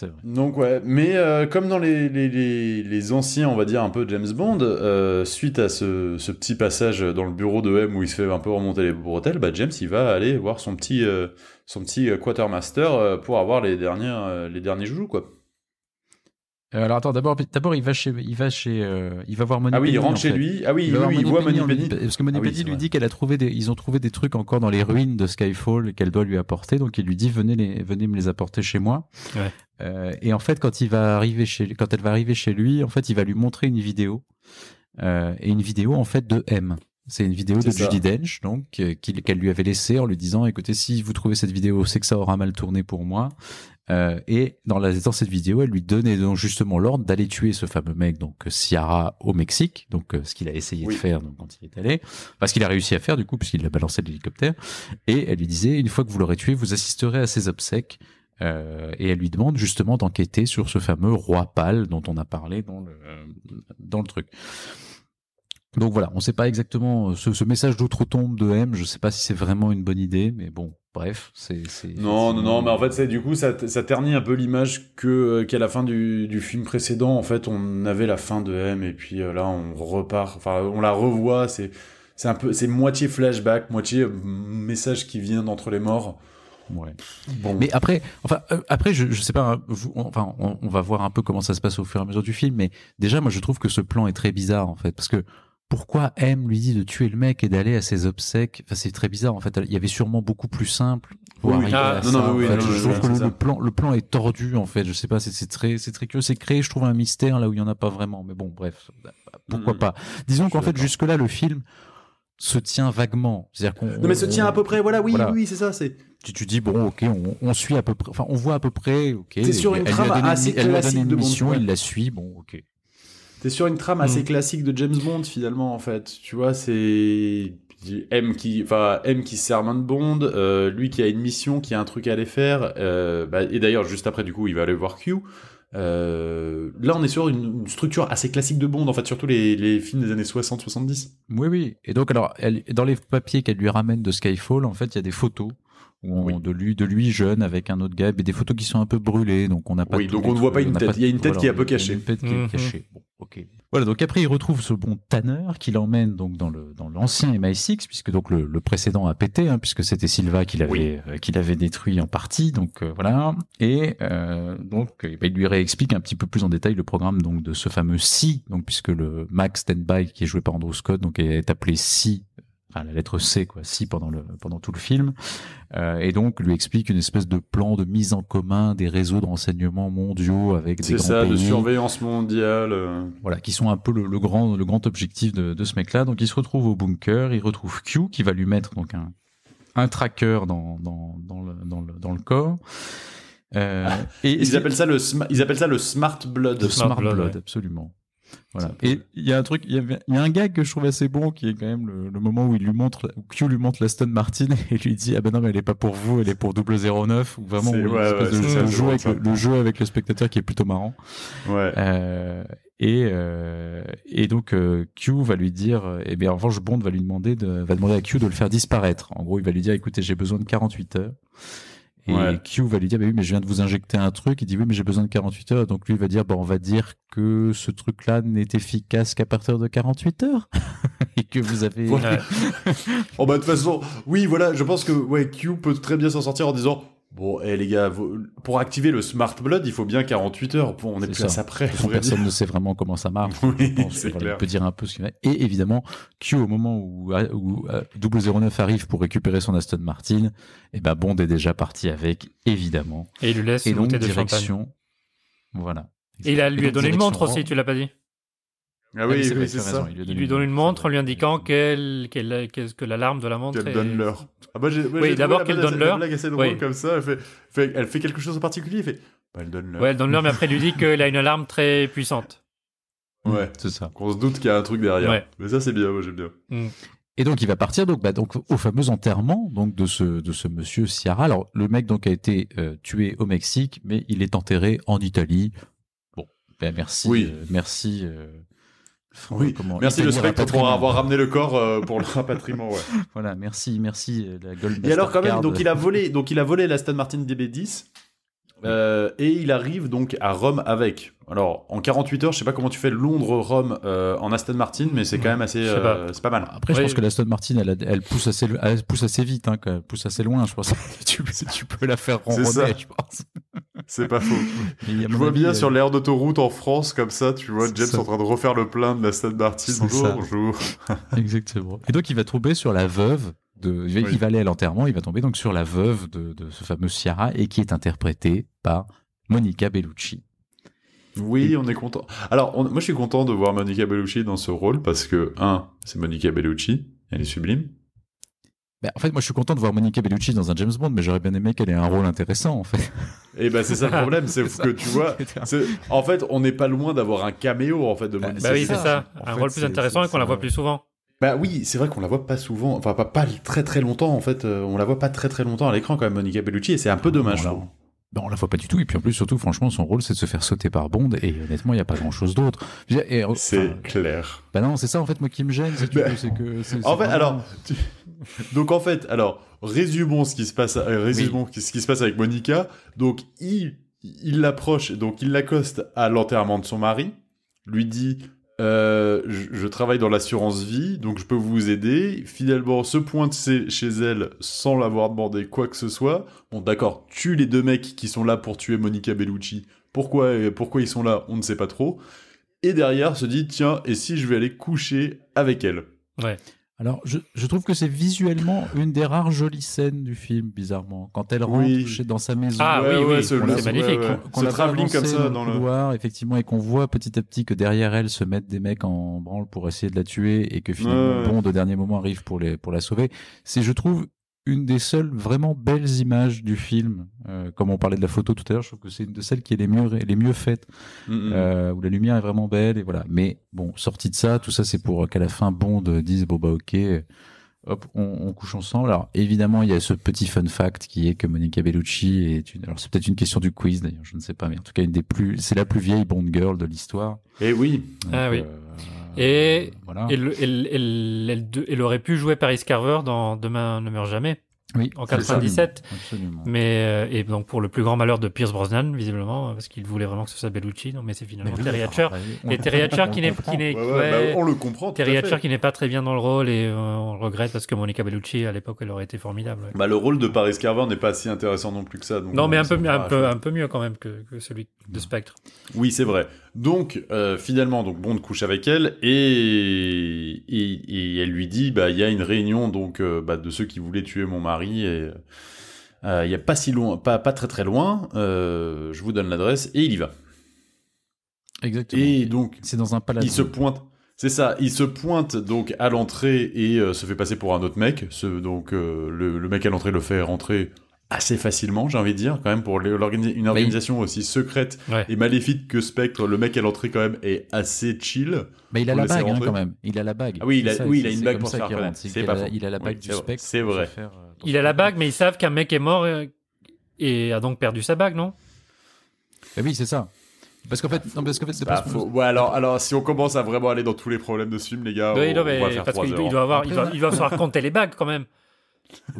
Vrai. Donc ouais, mais euh, comme dans les, les, les, les anciens, on va dire un peu James Bond, euh, suite à ce, ce petit passage dans le bureau de M où il se fait un peu remonter les bretelles, bah James il va aller voir son petit, euh, son petit euh, quartermaster pour avoir les, dernières, euh, les derniers joujoux quoi. Alors attends, d'abord, d'abord il va chez, il va chez, euh, il va voir Ah oui, il rentre en chez fait. lui. Ah oui, il voit lui- Penny. parce que Moni Ah oui, Penny c'est lui vrai. dit qu'elle a trouvé des, ils ont trouvé des trucs encore dans les ruines de Skyfall qu'elle doit lui apporter. Donc il lui dit venez les, venez me les apporter chez moi. Ouais. Euh, et en fait, quand il va arriver chez, quand elle va arriver chez lui, en fait, il va lui montrer une vidéo euh, et une vidéo en fait de M. C'est une vidéo de ça. Judy Dench, donc euh, qu'elle lui avait laissée en lui disant "Écoutez, si vous trouvez cette vidéo, c'est que ça aura mal tourné pour moi." Euh, et dans, la, dans cette vidéo, elle lui donnait donc justement l'ordre d'aller tuer ce fameux mec, donc Ciara au Mexique, donc ce qu'il a essayé Oui. de faire donc, quand il est allé, parce qu'il a réussi à faire du coup, puisqu'il l'a balancé de l'hélicoptère. Et elle lui disait une fois que vous l'aurez tué, vous assisterez à ses obsèques. Euh, et elle lui demande justement d'enquêter sur ce fameux roi pâle dont on a parlé dans le dans le truc. Donc voilà, on ne sait pas exactement euh, ce, ce message d'outre-tombe de M. Je ne sais pas si c'est vraiment une bonne idée, mais bon, bref, c'est Non, non, non, mais en fait, c'est du coup, ça, ça ternit un peu l'image que euh, qu'à la fin du, du film précédent, en fait, on avait la fin de M, et puis euh, là, on repart, enfin, on la revoit, c'est c'est un peu, c'est moitié flashback, moitié euh, message qui vient d'entre les morts. Ouais. Bon, Mais après, enfin, euh, après, je, je sais pas, hein, vous- on- enfin, on, on va voir un peu comment ça se passe au fur et à mesure du film, mais déjà, moi, je trouve que ce plan est très bizarre, en fait, parce que pourquoi M lui dit de tuer le mec et d'aller à ses obsèques? Enfin, c'est très bizarre, en fait. Il y avait sûrement beaucoup plus simple pour Oui, oui. arriver Ah, à non, ça. non, oui, non, je trouve que le, plan, le plan est tordu, en fait. Je sais pas, c'est c'est très, c'est très curieux. C'est créé, je trouve, un mystère là où il y en a pas vraiment. Mais bon, bref, pourquoi Mhm. pas? Disons qu'en fait, d'accord. jusque-là, le film se tient vaguement. C'est-à-dire qu'on. non, mais se tient à peu près, voilà, oui, Voilà. oui, c'est ça, c'est. tu, tu dis bon ok on, on suit à peu près enfin on voit à peu près ok C'est sur une elle trame assez elle lui a donné classique une mission il la suit bon ok T'es sur une trame assez Mm. classique de James Bond finalement en fait. Tu vois, c'est M qui, enfin M qui se sert main de Bond, euh, lui qui a une mission, qui a un truc à aller faire. euh, bah, et d'ailleurs juste après du coup il va aller voir Q. Euh, là on est sur une, structure assez classique de Bond en fait, surtout les, les films des années 60-70. oui oui et donc alors elle, dans les papiers qu'elle lui ramène de Skyfall en fait il y a des photos où on- Oui. de lui de lui jeune avec un autre gars mais des photos qui sont un peu brûlées donc on n'a pas Oui, donc on ne voit pas une on tête. Il y a une tête voilà, qui est un peu cachée. une tête qui Mhm. est cachée bon ok voilà donc après il retrouve ce bon Tanner qui l'emmène donc dans le dans l'ancien MI6 puisque donc le, le précédent a pété hein, puisque c'était Silva qui l'avait Oui. euh, qui l'avait détruit en partie donc euh, voilà et euh, donc euh, il lui réexplique un petit peu plus en détail le programme donc de ce fameux C donc puisque le Max Standby qui est joué par Andrew Scott donc est appelé C enfin la lettre C quoi C pendant le pendant tout le film Euh, et donc lui explique une espèce de plan de mise en commun des réseaux de renseignements mondiaux avec des C'est grands ça, pays de surveillance mondiale. euh. voilà, qui sont un peu le, le grand, le grand objectif de, de ce mec-là. Donc il se retrouve au bunker, il retrouve Q qui va lui mettre donc un, un tracker dans, dans, dans, le, dans, le, dans le corps. Euh, et Ils appellent ça le, ils appellent ça le Smart Blood. le Smart, Smart Blood, Blood, ouais. absolument. Voilà. Et il y a un truc, il y, a un gag que je trouve assez bon qui est quand même le, le moment où il lui montre, où Q lui montre l'Aston Martin et lui dit ah ben non mais elle est pas pour vous, elle est pour 009 ou vraiment ouais, ouais, de ça, le jeu avec le, le jeu avec le spectateur qui est plutôt marrant. Ouais. Euh, et, euh, et donc euh, Q va lui dire, euh, eh bien en revanche Bond va lui demander de, va demander à Q de le faire disparaître. En gros, il va lui dire, écoutez, j'ai besoin de 48 heures. Et Ouais. Q va lui dire, bah oui, mais je viens de vous injecter un truc. Il dit, oui, mais j'ai besoin de 48 heures. Donc lui il va dire, bon, on va dire que ce truc-là n'est efficace qu'à partir de 48 heures. et que vous avez... Voilà. Oh bah de toute façon, oui voilà, je pense que ouais, Q peut très bien s'en sortir en disant bon, eh les gars, pour activer le Smart Blood, il faut bien 48 heures. Bon, on est, plus ça. à ça près. Dire. personne ne sait vraiment comment ça marche. Oui, Je pense que, c'est voilà, clair. Il peut dire un peu ce qu'il fait. Et évidemment, Q, au moment où, où euh, 009 arrive pour récupérer son Aston Martin, et ben Bond est déjà parti avec, évidemment. Et il lui laisse Et donc, de champagne. direction. Voilà. Et il a, lui a donné une direction montre aussi, tu l'as pas dit Ah oui, vrai, oui, c'est ça. lui Il lui donne une montre en lui indiquant qu'elle, qu'elle, qu'elle- que l'alarme de la montre Qu'elle est... donne l'heure. Ah bah, Oui, d'abord qu'elle donne la l'heure. blague assez drôle Oui. comme ça. Elle fait, fait- elle fait quelque chose en particulier. Elle fait, bah, elle donne l'heure. Ouais, elle donne l'heure, mais après, il lui dit qu'elle a une alarme très puissante. Ouais. C'est ça. Qu'on se doute qu'il y a un truc derrière. Ouais. Mais ça, c'est bien, moi, j'aime bien. Et donc il va partir donc, bah, donc au fameux enterrement donc de ce de ce monsieur Ciara. Alors le mec donc a été euh, tué au Mexique, mais il est enterré en Italie. Bon, ben merci, Oui. euh, merci. euh, Oui, comment- Merci le spectre pour avoir ramené le corps euh, pour le rapatriement, ouais. Voilà, merci, merci euh, la Gold Et alors quand même, donc il a volé, donc il a volé l'Aston Martin DB10 euh, et il arrive donc à Rome avec. Alors en 48 heures, je sais pas comment tu fais Londres-Rome euh, en Aston Martin, mais c'est quand même assez, euh, c'est pas mal. Après, je pense que la Aston Martin, elle, elle pousse assez, elle pousse assez vite, hein, elle pousse assez loin. Je pense que tu, tu peux la faire ronronner, je pense. C'est pas faux. Je vois avis, bien euh, sur l'aire d'autoroute en France, comme ça, tu vois James ça. en train de refaire le plein de la Stade Martin. Bonjour, ça. bonjour. Exactement. Et donc, il va tomber sur la veuve de. Il va- Oui. il va aller à l'enterrement, il va tomber donc sur la veuve de, de ce fameux Ciara et qui est interprétée par Monica Bellucci. Oui, on est content. Alors, on- moi, je suis content de voir Monica Bellucci dans ce rôle parce que, un, c'est Monica Bellucci, elle est sublime. Ben, en fait, moi, je suis content de voir Monica Bellucci dans un James Bond, mais j'aurais bien aimé qu'elle ait un rôle intéressant, en fait. Et ben, c'est ça le problème, c'est que tu vois, en fait, on n'est pas loin d'avoir un caméo, en fait, de Bah, Monica. Bah oui, C'est ça. En Un fait, rôle plus intéressant et qu'on la voit plus souvent. Bah oui, c'est vrai qu'on la voit pas souvent, enfin, pas, pas très très longtemps, en fait, euh, on la voit pas très très longtemps à l'écran, quand même, Monica Bellucci, et c'est un peu dommage, je on, la... trouve. ben, on la voit pas du tout. Et puis, en plus, surtout, franchement, son rôle, c'est de se faire sauter par Bond. Et honnêtement, il n'y a pas grand-chose d'autre. Et, C'est clair. bah non, c'est ça, en fait, moi, qui me gêne, si tu Bah, veux, que. En fait, vraiment- alors, tu- donc en fait, alors, résumons ce qui se passe, euh, résumons ce qui se passe avec Monica. Donc, il, il l'approche, donc il l'accoste à l'enterrement de son mari, lui dit, euh, je, je travaille dans l'assurance vie, donc je peux vous aider. Finalement, se pointe chez chez elle sans l'avoir demandé quoi que ce soit. Bon, d'accord, tue les deux mecs qui sont là pour tuer Monica Bellucci. Pourquoi, euh, pourquoi ils sont là, on ne sait pas trop. Et derrière, se dit, tiens, et si je vais aller coucher avec elle? Alors, je, je trouve que c'est visuellement une des rares jolies scènes du film, bizarrement. Quand elle rentre Oui. chez- dans sa maison. Ah oui, oui, c'est magnifique. qu'on Ce la voit travelling comme ça dans dans le. couloir, effectivement, et qu'on voit petit à petit que derrière elle se mettent des mecs en branle pour essayer de la tuer et que finalement, Ouais, ouais. Bond, au dernier moment, arrive pour, les, pour la sauver. C'est, je trouve, une des seules vraiment belles images du film. Euh, comme on parlait de la photo tout à l'heure, je trouve que c'est une de celles qui est les mieux, les mieux faites, Mm, mm. euh, où la lumière est vraiment belle et voilà. Mais bon, sorti de ça, tout ça, c'est pour qu'à la fin, Bond dise bon bah ok. Hop, on, on couche ensemble. Alors évidemment, il y a ce petit fun fact qui est que Monica Bellucci est une. Alors c'est peut-être une question du quiz d'ailleurs, je ne sais pas, mais en tout cas une des plus. C'est la plus vieille Bond girl de l'histoire. Et oui, Ah oui. euh, Et- voilà. De- elle aurait pu jouer Paris Carver dans Demain ne meurt jamais, oui, en absolument, 97. Absolument. Mais euh, et donc pour le plus grand malheur de Pierce Brosnan, visiblement, parce qu'il voulait vraiment que ce soit Bellucci, non, mais c'est finalement Mais oui, Terry Hatcher. on Et le Terry comprend, Hatcher on qui n'est qui n'est Ouais, ouais, ouais, bah, on le comprend. Terry. Hatcher qui n'est pas très bien dans le rôle et euh, on le regrette parce que Monica Bellucci à l'époque elle aurait été formidable. ouais. Bah, le rôle de Paris Carver n'est pas si intéressant non plus que ça. donc non mais un peu un peu un peu mieux quand même que, que celui de Spectre. Oui, c'est vrai. Donc, euh, finalement, donc Bond couche avec elle et, et, et elle lui dit, bah, il y a une réunion donc euh, bah, de ceux qui voulaient tuer mon mari et euh, il y a pas si loin, pas pas très très loin. euh, je vous donne l'adresse et il y va. Exactement. Et donc, c'est dans un palais. il se pointe. C'est ça, il se pointe donc à l'entrée et euh, se fait passer pour un autre mec. Ce, donc euh, le, le mec à l'entrée le fait rentrer assez facilement, j'ai envie de dire, quand même pour l'organi- une organisation aussi secrète Ouais. et maléfique que Spectre. Le mec à l'entrée quand même est assez chill. Mais il a la bague hein, quand même. Il a la bague. Ah oui, il a- ça, oui, il a une bague pour ça se faire connaître. Il a la bague Oui, du c'est vrai. spectre. C'est pour se vrai. faire, euh, Il a la bague mais ils savent qu'un mec est mort euh, et a donc perdu sa bague, non? Oui, c'est ça. Parce qu'en fait, non, parce qu'en fait, c'est Bah, pas. faut- ouais, alors, alors, si on commence à vraiment aller dans tous les problèmes de ce film, les gars, Oui, on, non, on va faire parce trois qu'il heures. il doit avoir, il Après, doit, on a- il savoir compter les bagues quand même.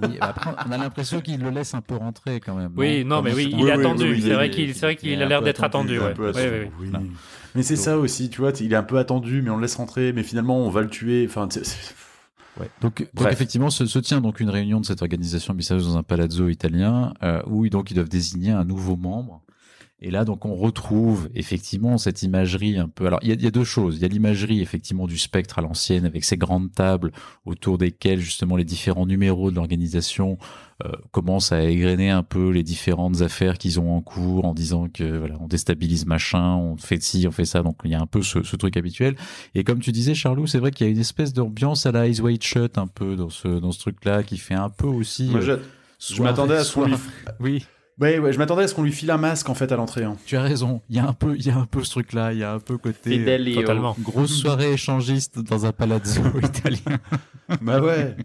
Oui, après, on a l'impression qu'il le laisse un peu rentrer quand même. Oui, non, mais oui, c'est il est oui, attendu. oui, c'est vrai qu'il, c'est vrai il qu'il a l'air d'être attendu. ouais. Mais c'est ça aussi, tu vois, il est un peu attendu, mais on le laisse rentrer, mais finalement on va le tuer. Enfin, c'est- Ouais. Donc, effectivement, se, se tient donc une réunion de cette organisation mystérieuse dans un palazzo italien euh, où donc ils doivent désigner un nouveau membre. Et là, donc, on retrouve effectivement cette imagerie un peu. Alors, il y a, il y a deux choses. Il y a l'imagerie effectivement du spectre à l'ancienne avec ces grandes tables autour desquelles justement les différents numéros de l'organisation commencent à égrener un peu les différentes affaires qu'ils ont en cours en disant que voilà, on déstabilise machin, on fait ci, on fait ça. Donc, il y a un peu ce, ce truc habituel. Et comme tu disais, Charlot, c'est vrai qu'il y a une espèce d'ambiance à la Eyes Wide Shut un peu dans ce, dans ce truc-là qui fait un peu aussi. Moi, euh, je, je soirée- m'attendais à ce qu'on lui. soirée- Oui, Ouais, ouais, je m'attendais à ce qu'on lui file un masque en fait à l'entrée. hein. tu as raison. Il y a un peu, il y a un peu ce truc-là. Il y a un peu côté. euh, Fidelio. Totalement. Grosse soirée échangiste dans un palazzo italien. Bah ouais.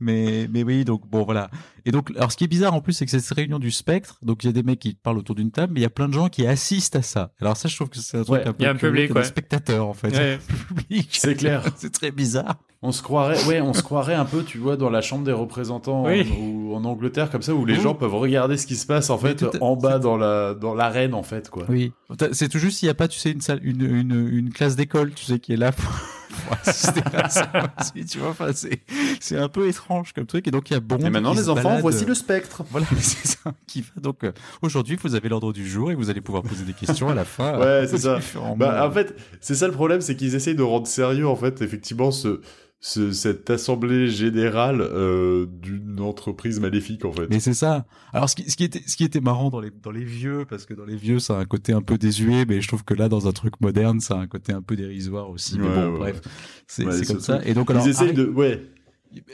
mais, mais oui, donc bon, voilà. Et donc, alors ce qui est bizarre en plus, c'est que c'est cette réunion du spectre. Donc il y a des mecs qui parlent autour d'une table, mais il y a plein de gens qui assistent à ça. Alors ça, je trouve que c'est un truc Ouais, un peu. il y a un public, t'as des ouais. spectateurs en fait. Ouais. Public. C'est clair. c'est très bizarre. On se croirait, ouais, on se croirait un peu, tu vois, dans la chambre des représentants Oui. en, ou en Angleterre comme ça, où les Oui. gens peuvent regarder ce qui se passe en fait en bas dans la dans l'arène en fait quoi. Oui. C'est tout juste s'il n'y a pas, tu sais, une salle, une, une, une classe d'école, tu sais, qui est là pour, pour assister à ça aussi, tu vois. Enfin, c'est, un peu étrange comme truc. Et donc, il y a Bond. Et maintenant, les enfants, balade, voici euh, le spectre. Voilà, c'est ça. Qui va donc, euh, aujourd'hui, vous avez l'ordre du jour et vous allez pouvoir poser des questions à la fin. Ouais, euh, c'est ça. Bah, en fait, c'est ça le problème, c'est qu'ils essayent de rendre sérieux, en fait, effectivement, ce, ce- cette assemblée générale euh, d'une entreprise maléfique, en fait. Mais c'est ça. Alors, ce qui, ce qui était, ce qui était marrant dans les, dans les vieux, parce que dans les vieux, ça a un côté un peu désuet, mais je trouve que là, dans un truc moderne, ça a un côté un peu dérisoire aussi. mais bon, ouais, bref, c'est Ouais, comme ça. Et donc, alors, Ils essayent de... Ouais.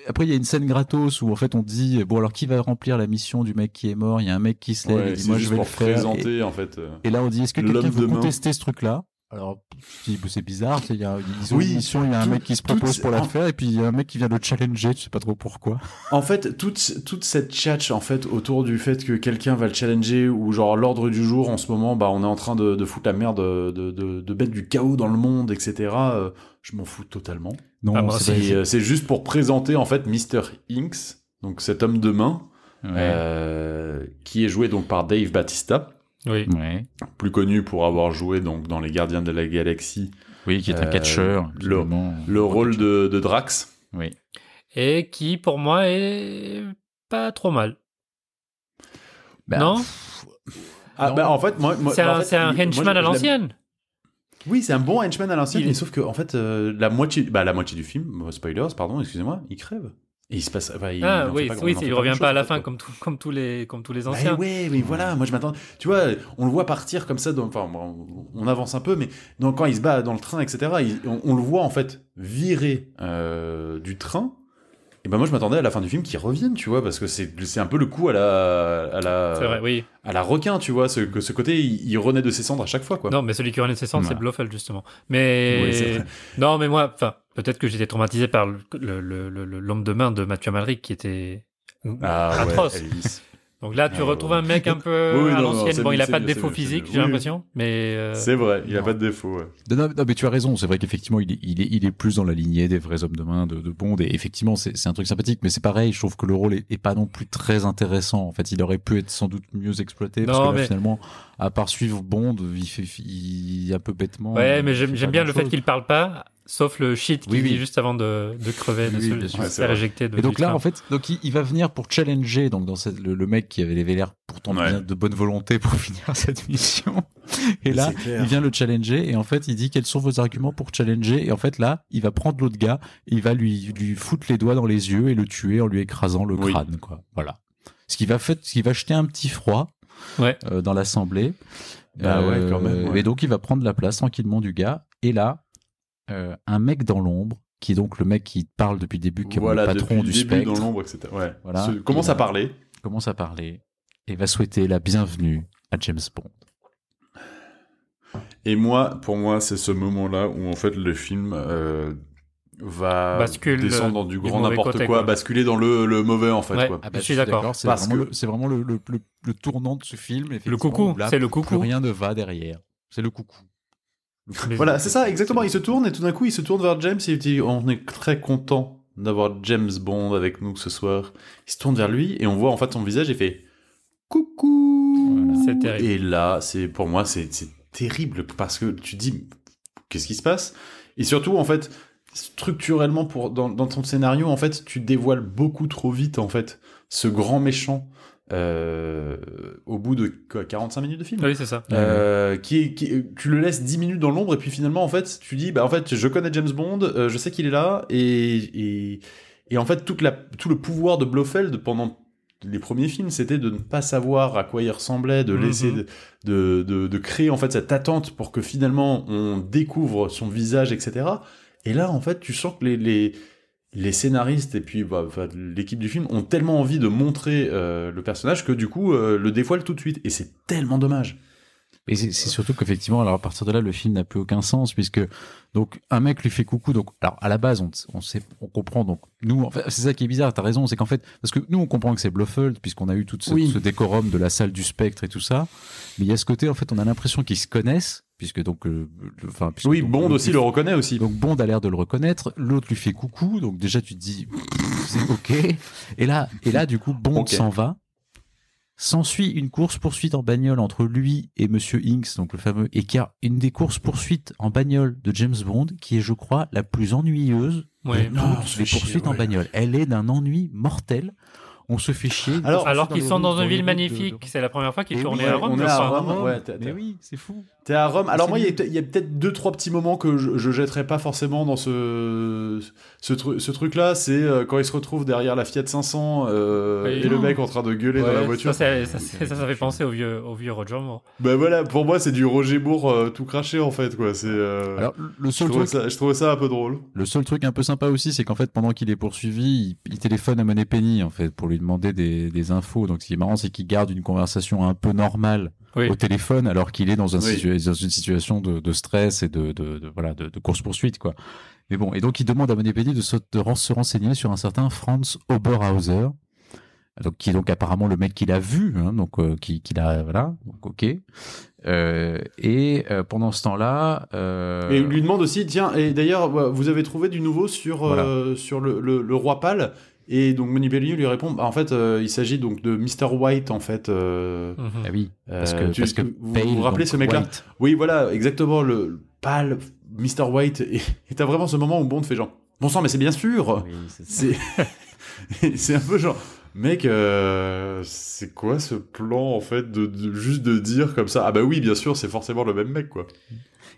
après, il y a une scène gratos où, en fait, on dit, bon, alors, qui va remplir la mission du mec qui est mort? Il y a un mec qui se lève ouais et dit, moi, je vais le. Et, présenter, en fait. euh. et là, on dit, est-ce que quelqu'un veut contester ce truc-là? Alors, je bah, c'est bizarre, il y a, ils ont Oui, une mission, il y a un tout- mec qui se tout- propose pour la en- faire, et puis il y a un mec qui vient le challenger, tu sais pas trop pourquoi. En fait, toute, toute cette tchatch, en fait, autour du fait que quelqu'un va le challenger, ou genre l'ordre du jour, en ce moment, bah, on est en train de, de foutre la merde, de, de, de, de mettre du chaos dans le monde, etc., euh, je m'en fous totalement. Non, Ah, euh, c'est juste pour présenter, en fait, Mr. Inks, donc cet homme de main, Ouais. euh, qui est joué donc par Dave Batista, Oui. Ouais. plus connu pour avoir joué donc dans Les Gardiens de la Galaxie, Oui, qui est un Euh, catcheur. le- absolument. le rôle de, de Drax. Oui. Et qui, pour moi, est pas trop mal. Non Ah, Non. bah, en fait, moi, moi- C'est en un, fait, c'est un il- moi, henchman je- à l'ancienne. Oui, c'est un bon henchman à l'ancienne, mais sauf que, en fait, euh, la moitié, bah, la moitié du film, euh, spoilers, pardon, excusez-moi, il crève. Et il se passe. enfin, il Ah oui, pas oui, il revient pas à la fin quoi. comme, tout- comme, tous les, comme tous les Bah anciens. ouais, mais voilà, moi je m'attends. Tu vois, on le voit partir comme ça, dans, enfin, on avance un peu, mais donc, quand il se bat dans le train, etc., il- on, on le voit en fait virer euh, du train. Et ben moi je m'attendais à la fin du film qu'il revienne, tu vois, parce que c'est un peu le coup à la à la vrai, oui. à la requin, tu vois, ce, que ce côté il, il renaît de ses cendres à chaque fois, quoi. Non, mais celui qui renaît de ses cendres, c'est. Blofeld, justement. Mais. Oui, non, mais moi, enfin, peut-être que j'étais traumatisé par le- le- le- l'homme de main de Mathieu Amalric qui était Ah atroce. Donc là, tu Ah, retrouves ouais. un mec un peu Oui, à l'ancienne. Bon, il a c'est pas de défaut physique, j'ai Oui, l'impression. Mais. euh, C'est vrai, il a non. pas de défaut. ouais. Non, non, mais tu as raison. C'est vrai qu'effectivement, il est, il, est, il est plus dans la lignée des vrais hommes de main de, de Bond. Et effectivement, c'est c'est un truc sympathique. Mais c'est pareil, je trouve que le rôle est, est pas non plus très intéressant. En fait, il aurait pu être sans doute mieux exploité. parce Non, que là, mais- finalement, à part suivre Bond, il fait il, un peu bêtement. Ouais, mais j'aime bien le fait qu'il parle pas, sauf le shit qu'il Oui, oui. dit juste avant de, de crever, de Oui, se, sûr. Ouais. De, Et donc là, train. en fait, donc il, il va venir pour challenger donc dans cette- le, le mec qui avait l'air pourtant Ouais. de bonne volonté pour finir cette mission. Et là, il vient le challenger et en fait, il dit quels sont vos arguments pour challenger? Et en fait, là, il va prendre l'autre gars, et il va lui lui foutre les doigts dans les yeux et le tuer en lui écrasant le Oui. crâne, quoi. Voilà. Ce qui va fait, ce qui va jeter un petit froid Ouais. euh, dans l'assemblée. Bah ouais, quand même, ouais. Et donc, il va prendre la place tranquillement du gars. Et là, euh, un mec dans l'ombre, qui est donc le mec qui parle depuis le début, qui est Voilà, le patron le du début spectre dans l'ombre, etc. Ouais. Voilà. Se- commence à parler. commence à parler et va souhaiter la bienvenue à James Bond. Et moi, pour moi, c'est ce moment-là où en fait le film euh, va Bascule, descendre dans du grand n'importe quoi, quoi. basculer dans le, le mauvais en fait. Ouais. Quoi. bah, Je suis d'accord. C'est vraiment, que- le, c'est vraiment le, le- le- le tournant de ce film. effectivement, coucou, c'est le Plus coucou. rien ne va derrière. C'est le coucou. Voilà, c'est ça, exactement. Il se tourne et tout d'un coup, il se tourne vers James et il dit On est très content d'avoir James Bond avec nous ce soir. Il se tourne vers lui et on voit en fait son visage et fait Coucou Voilà. C'est terrible. Et là, c'est pour moi, c'est terrible parce que tu dis Qu'est-ce qui se passe? Et surtout, en fait, structurellement, pour, dans, dans ton scénario, en fait, tu dévoiles beaucoup trop vite, en fait, ce grand méchant. Euh, au bout de quoi, 45 minutes de film Oui, c'est ça. euh, qui, tu le laisses 10 minutes dans l'ombre et puis finalement en fait tu dis bah en fait je connais James Bond euh, je sais qu'il est là et, et, et en fait toute la, tout le pouvoir de Blofeld pendant les premiers films c'était de ne pas savoir à quoi il ressemblait de Mhm. laisser de, de, de, de créer en fait cette attente pour que finalement on découvre son visage etc et là en fait tu sens que les, les les scénaristes et puis bah, l'équipe du film ont tellement envie de montrer euh, le personnage que du coup euh, le dévoilent tout de suite et c'est tellement dommage Et c'est c'est surtout qu'effectivement, alors à partir de là, le film n'a plus aucun sens puisque donc un mec lui fait coucou. Donc alors à la base, on, on sait, on comprend. Donc nous, en fait, c'est ça qui est bizarre. T'as raison, c'est qu'en fait, parce que nous on comprend que c'est Blofeld puisqu'on a eu tout ce, Oui. ce décorum de la salle du spectre et tout ça. Mais il y a ce côté, en fait, on a l'impression qu'ils se connaissent puisque donc, euh, le- enfin, puisque Oui, donc, Bond aussi le reconnaît aussi. Donc Bond a l'air de le reconnaître, l'autre lui fait coucou, donc déjà tu te dis c'est ok. Et là, et là du coup Bond s'en va. S'ensuit une course-poursuite en bagnole entre lui et Monsieur Inks, donc le fameux, et qui a une des courses-poursuites en bagnole de James Bond, qui est, je crois, la plus ennuyeuse Ouais. de toutes les poursuites en bagnole. Elle est d'un ennui mortel. On se fait chier. Alors- Alors qu'ils sont dans une ville magnifique. C'est la première fois qu'ils oui, à Rome. on je est à. Rome. ouais, Mais oui, c'est fou. T'es à Rome. Alors moi, il y a, peut-être deux trois petits moments que je, je jetterai pas forcément dans ce ce, tru- ce truc-là. C'est euh, quand il se retrouve derrière la Fiat 500 euh, et le mec en train de gueuler dans la voiture. Ça, ça, c'est- ça, ça fait penser au vieux, au vieux Roger Moore. Bah voilà, pour moi, c'est du Roger Moore euh, tout craché en fait quoi. C'est. euh, Alors, le je seul trouvais truc, ça, je trouvais ça un peu drôle. le seul truc un peu sympa aussi, c'est qu'en fait, pendant qu'il est poursuivi, il, il téléphone à Moneypenny, en fait, pour lui demander des, des infos. Donc, ce qui est marrant, c'est qu'il garde une conversation un peu normale Oui. au téléphone, alors qu'il est dans, un Oui. situa- dans une situation de, de stress et de, de, de- voilà, de, de course-poursuite, quoi. Mais bon, et donc, il demande à Moneypenny de, se, de se renseigner sur un certain Franz Oberhauser. Donc, qui est donc apparemment le mec qu'il a vu, hein, donc euh, qui, qu'il a voilà, donc ok. Euh, et euh, pendant ce temps-là, euh, Et il lui demande aussi, tiens, et d'ailleurs, vous avez trouvé du nouveau sur, euh, sur le, le, le roi pâle Et donc Moneypenny lui répond, bah, en fait, euh, il s'agit donc de Mr. White, en fait. euh, Mhm. ah oui, parce euh, que, tu- parce que vous vous, Pale, vous rappelez ce mec-là. Oui, voilà, exactement, le, le pâle Mr. White. Et t'as vraiment ce moment où Bond fait genre, bon sang, mais c'est bien sûr Oui, c'est un peu genre, mec, euh, c'est quoi ce plan en fait de, de- juste de dire comme ça? Ah bah oui, bien sûr, c'est forcément le même mec quoi.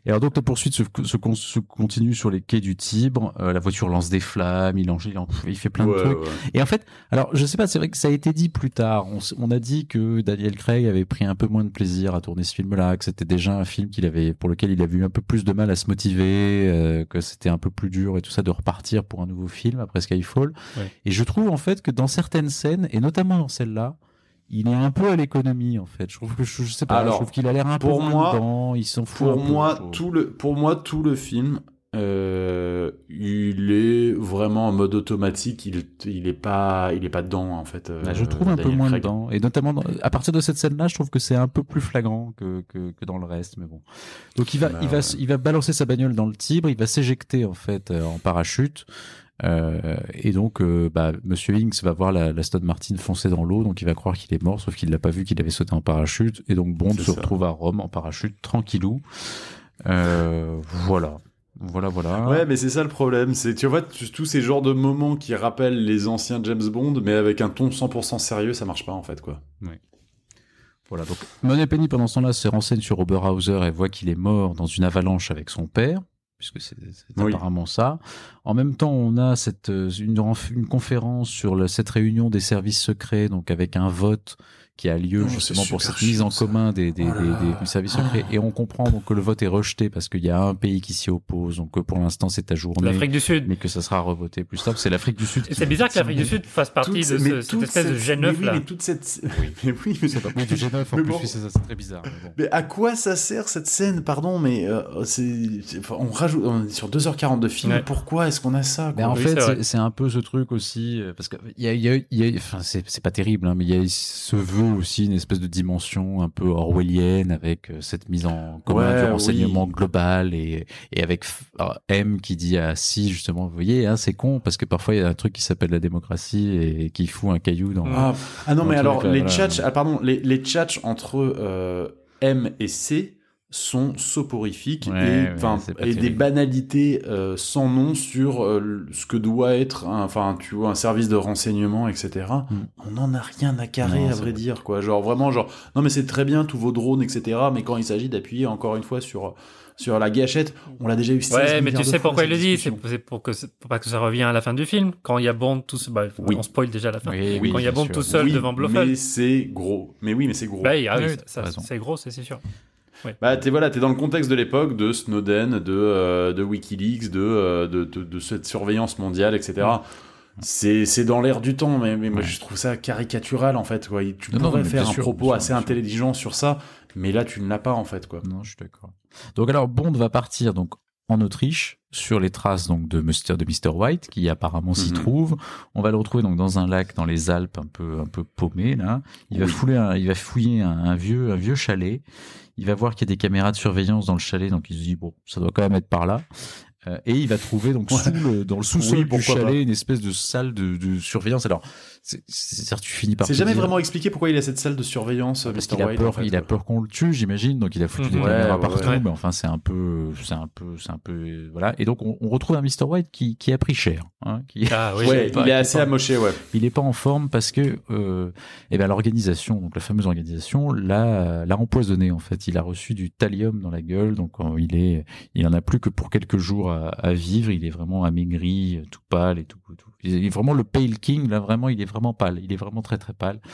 Et alors donc la poursuite se, se, se continue sur les quais du Tibre. euh, la voiture lance des flammes, il, en, il, en- il fait plein de Ouais, trucs. ouais. Et en fait, alors je sais pas, c'est vrai que ça a été dit plus tard. On, on a dit que Daniel Craig avait pris un peu moins de plaisir à tourner ce film-là, que c'était déjà un film qu'il avait, pour lequel il avait eu un peu plus de mal à se motiver, euh, que c'était un peu plus dur et tout ça de repartir pour un nouveau film après Skyfall. Ouais. Et je trouve en fait que dans certaines scènes, et notamment dans celle-là, il est un peu à l'économie en fait. Je trouve que je, je sais pas, Alors, je trouve qu'il a l'air un peu pour moi- dedans, il s'en fout. Pour peu, moi, tout le, pour moi, tout le film, euh, il est vraiment en mode automatique. Il, il est pas, il est pas dedans en fait. euh, Bah, je trouve un peu moins Craig. dedans. Et notamment, dans- à partir de cette scène-là, je trouve que c'est un peu plus flagrant que, que, que dans le reste. Mais bon. Donc il va, Bah, il va, ouais. il va balancer sa bagnole dans le Tibre, il va s'éjecter en fait euh, en parachute. Euh, et donc, euh, bah, Monsieur Hinks va voir la, la Stone Martin foncer dans l'eau, donc il va croire qu'il est mort, sauf qu'il l'a pas vu qu'il avait sauté en parachute. Et donc Bond se ça. retrouve à Rome en parachute, tranquillou. Euh, voilà, voilà, voilà. Ouais, mais c'est ça le problème. C'est tu vois tous ces genres de moments qui rappellent les anciens James Bond, mais avec un ton 100% sérieux, ça marche pas en fait quoi. Voilà, donc Moneypenny pendant ce temps-là se renseigne sur Oberhauser et voit qu'il est mort dans une avalanche avec son père, puisque c'est Oui. apparemment ça. En même temps, on a cette, euh, une, conférence sur le- cette réunion des services secrets, donc avec un vote qui a lieu justement pour cette mise en ça. commun des, des, Oh des- des- services secrets. Et on comprend donc que le vote est rejeté parce qu'il y a un pays qui s'y oppose, donc que pour l'instant c'est ajourné, L'Afrique du Sud. mais que ça sera revoté plus tard. C'est l'Afrique du Sud. C'est bizarre que l'Afrique du Sud fasse partie Toute- de mais ce- cette toute espèce de cette- G9 mais oui, là. mais toute cette. mais oui, mais C'est pas oui, du G9 en Mais plus, bon. oui, c'est ça, c'est très bizarre. mais bon. Mais à quoi ça sert cette scène? Pardon, mais euh, c'est, on rajoute, on est sur 2h40 de film. Ouais. Pourquoi est-ce qu'on a ça Mais en Oui, fait, c'est un peu ce truc aussi, euh, parce que il y a, y a, il y a- enfin, c'est c'est pas terrible, hein, mais il y a ce vœu aussi, une espèce de dimension un peu orwellienne avec euh, cette mise en commun Ouais, du renseignement oui. global et, et avec alors, M qui dit à Si justement, vous voyez, hein, c'est con parce que parfois il y a un truc qui s'appelle la démocratie et qui fout un caillou dans. Ah, ah non, Dans mais alors, les voilà. tchatchs, ah, pardon, les, les entre euh, M et C sont soporifiques Ouais, et, ouais, des banalités euh, sans nom sur euh, ce que doit être un, enfin, tu vois, un service de renseignement, etc. Mm. On n'en a rien à carrer, Non, à vrai dire, quoi. Genre, vraiment, genre, non, mais c'est très bien, tous vos drones, etc. Mais quand il s'agit d'appuyer encore une fois sur, sur la gâchette, on l'a déjà eu 16 Ouais, mais tu sais pourquoi il le dit C'est pour que pour pas que ça revienne à la fin du film. Quand il y a Bond tout seul, bah, Oui. on spoil déjà la fin. Oui, oui, Quand il y a Bond sûr. tout seul devant Blofeld. mais c'est gros. Mais oui, mais c'est gros. Bah, ah c'est gros, c'est c'est sûr. Bah, t'es voilà, t'es dans le contexte de l'époque de Snowden, de, euh, de WikiLeaks, de, euh, de, de, cette surveillance mondiale, etc. C'est, c'est dans l'air du temps, mais, mais moi Ouais. je trouve ça caricatural en fait. Quoi. Tu Non, pourrais faire un sûr, propos sûr, assez intelligent sur ça, mais là tu ne l'as pas en fait. Quoi. Non, je suis d'accord. Donc alors Bond va partir donc en Autriche sur les traces donc de Mr de Mr White qui apparemment s'y Mhm. trouve. On va le retrouver donc dans un lac dans les Alpes un peu un peu paumé là. Il va fouler un- il va fouiller un, un vieux un vieux chalet. Il va voir qu'il y a des caméras de surveillance dans le chalet donc il se dit bon ça doit quand même être par là. Euh, et il va trouver donc sous le, dans le sous-sol Oui, du chalet pas. une espèce de salle de, de surveillance. Alors, c'est- c'est c'est- tu finis par. C'est jamais dire- vraiment expliqué pourquoi il a cette salle de surveillance, parce Mr. qu'il a White. peur, en fait, il a peur qu'on le tue, j'imagine. Donc il a foutu des Mhm. caméras Ouais, ouais, partout. ouais. Mais enfin, c'est un peu, c'est un peu, c'est un peu, euh, voilà. Et donc on, on retrouve un Mr. White qui, qui a pris cher. Hein, qui, Ah oui. Ouais, pas- il est assez pas- amoché, ouais. il est pas en forme parce que euh, eh ben l'organisation, donc la fameuse organisation, l'a l'a empoisonné en fait. Il a reçu du thallium dans la gueule, donc euh, il est, il en a plus que pour quelques jours à, à vivre. Il est vraiment amaigri, euh, tout pâle et tout. tout. Il est vraiment le pale king là, vraiment, il est vraiment pâle. Il est vraiment très très pâle.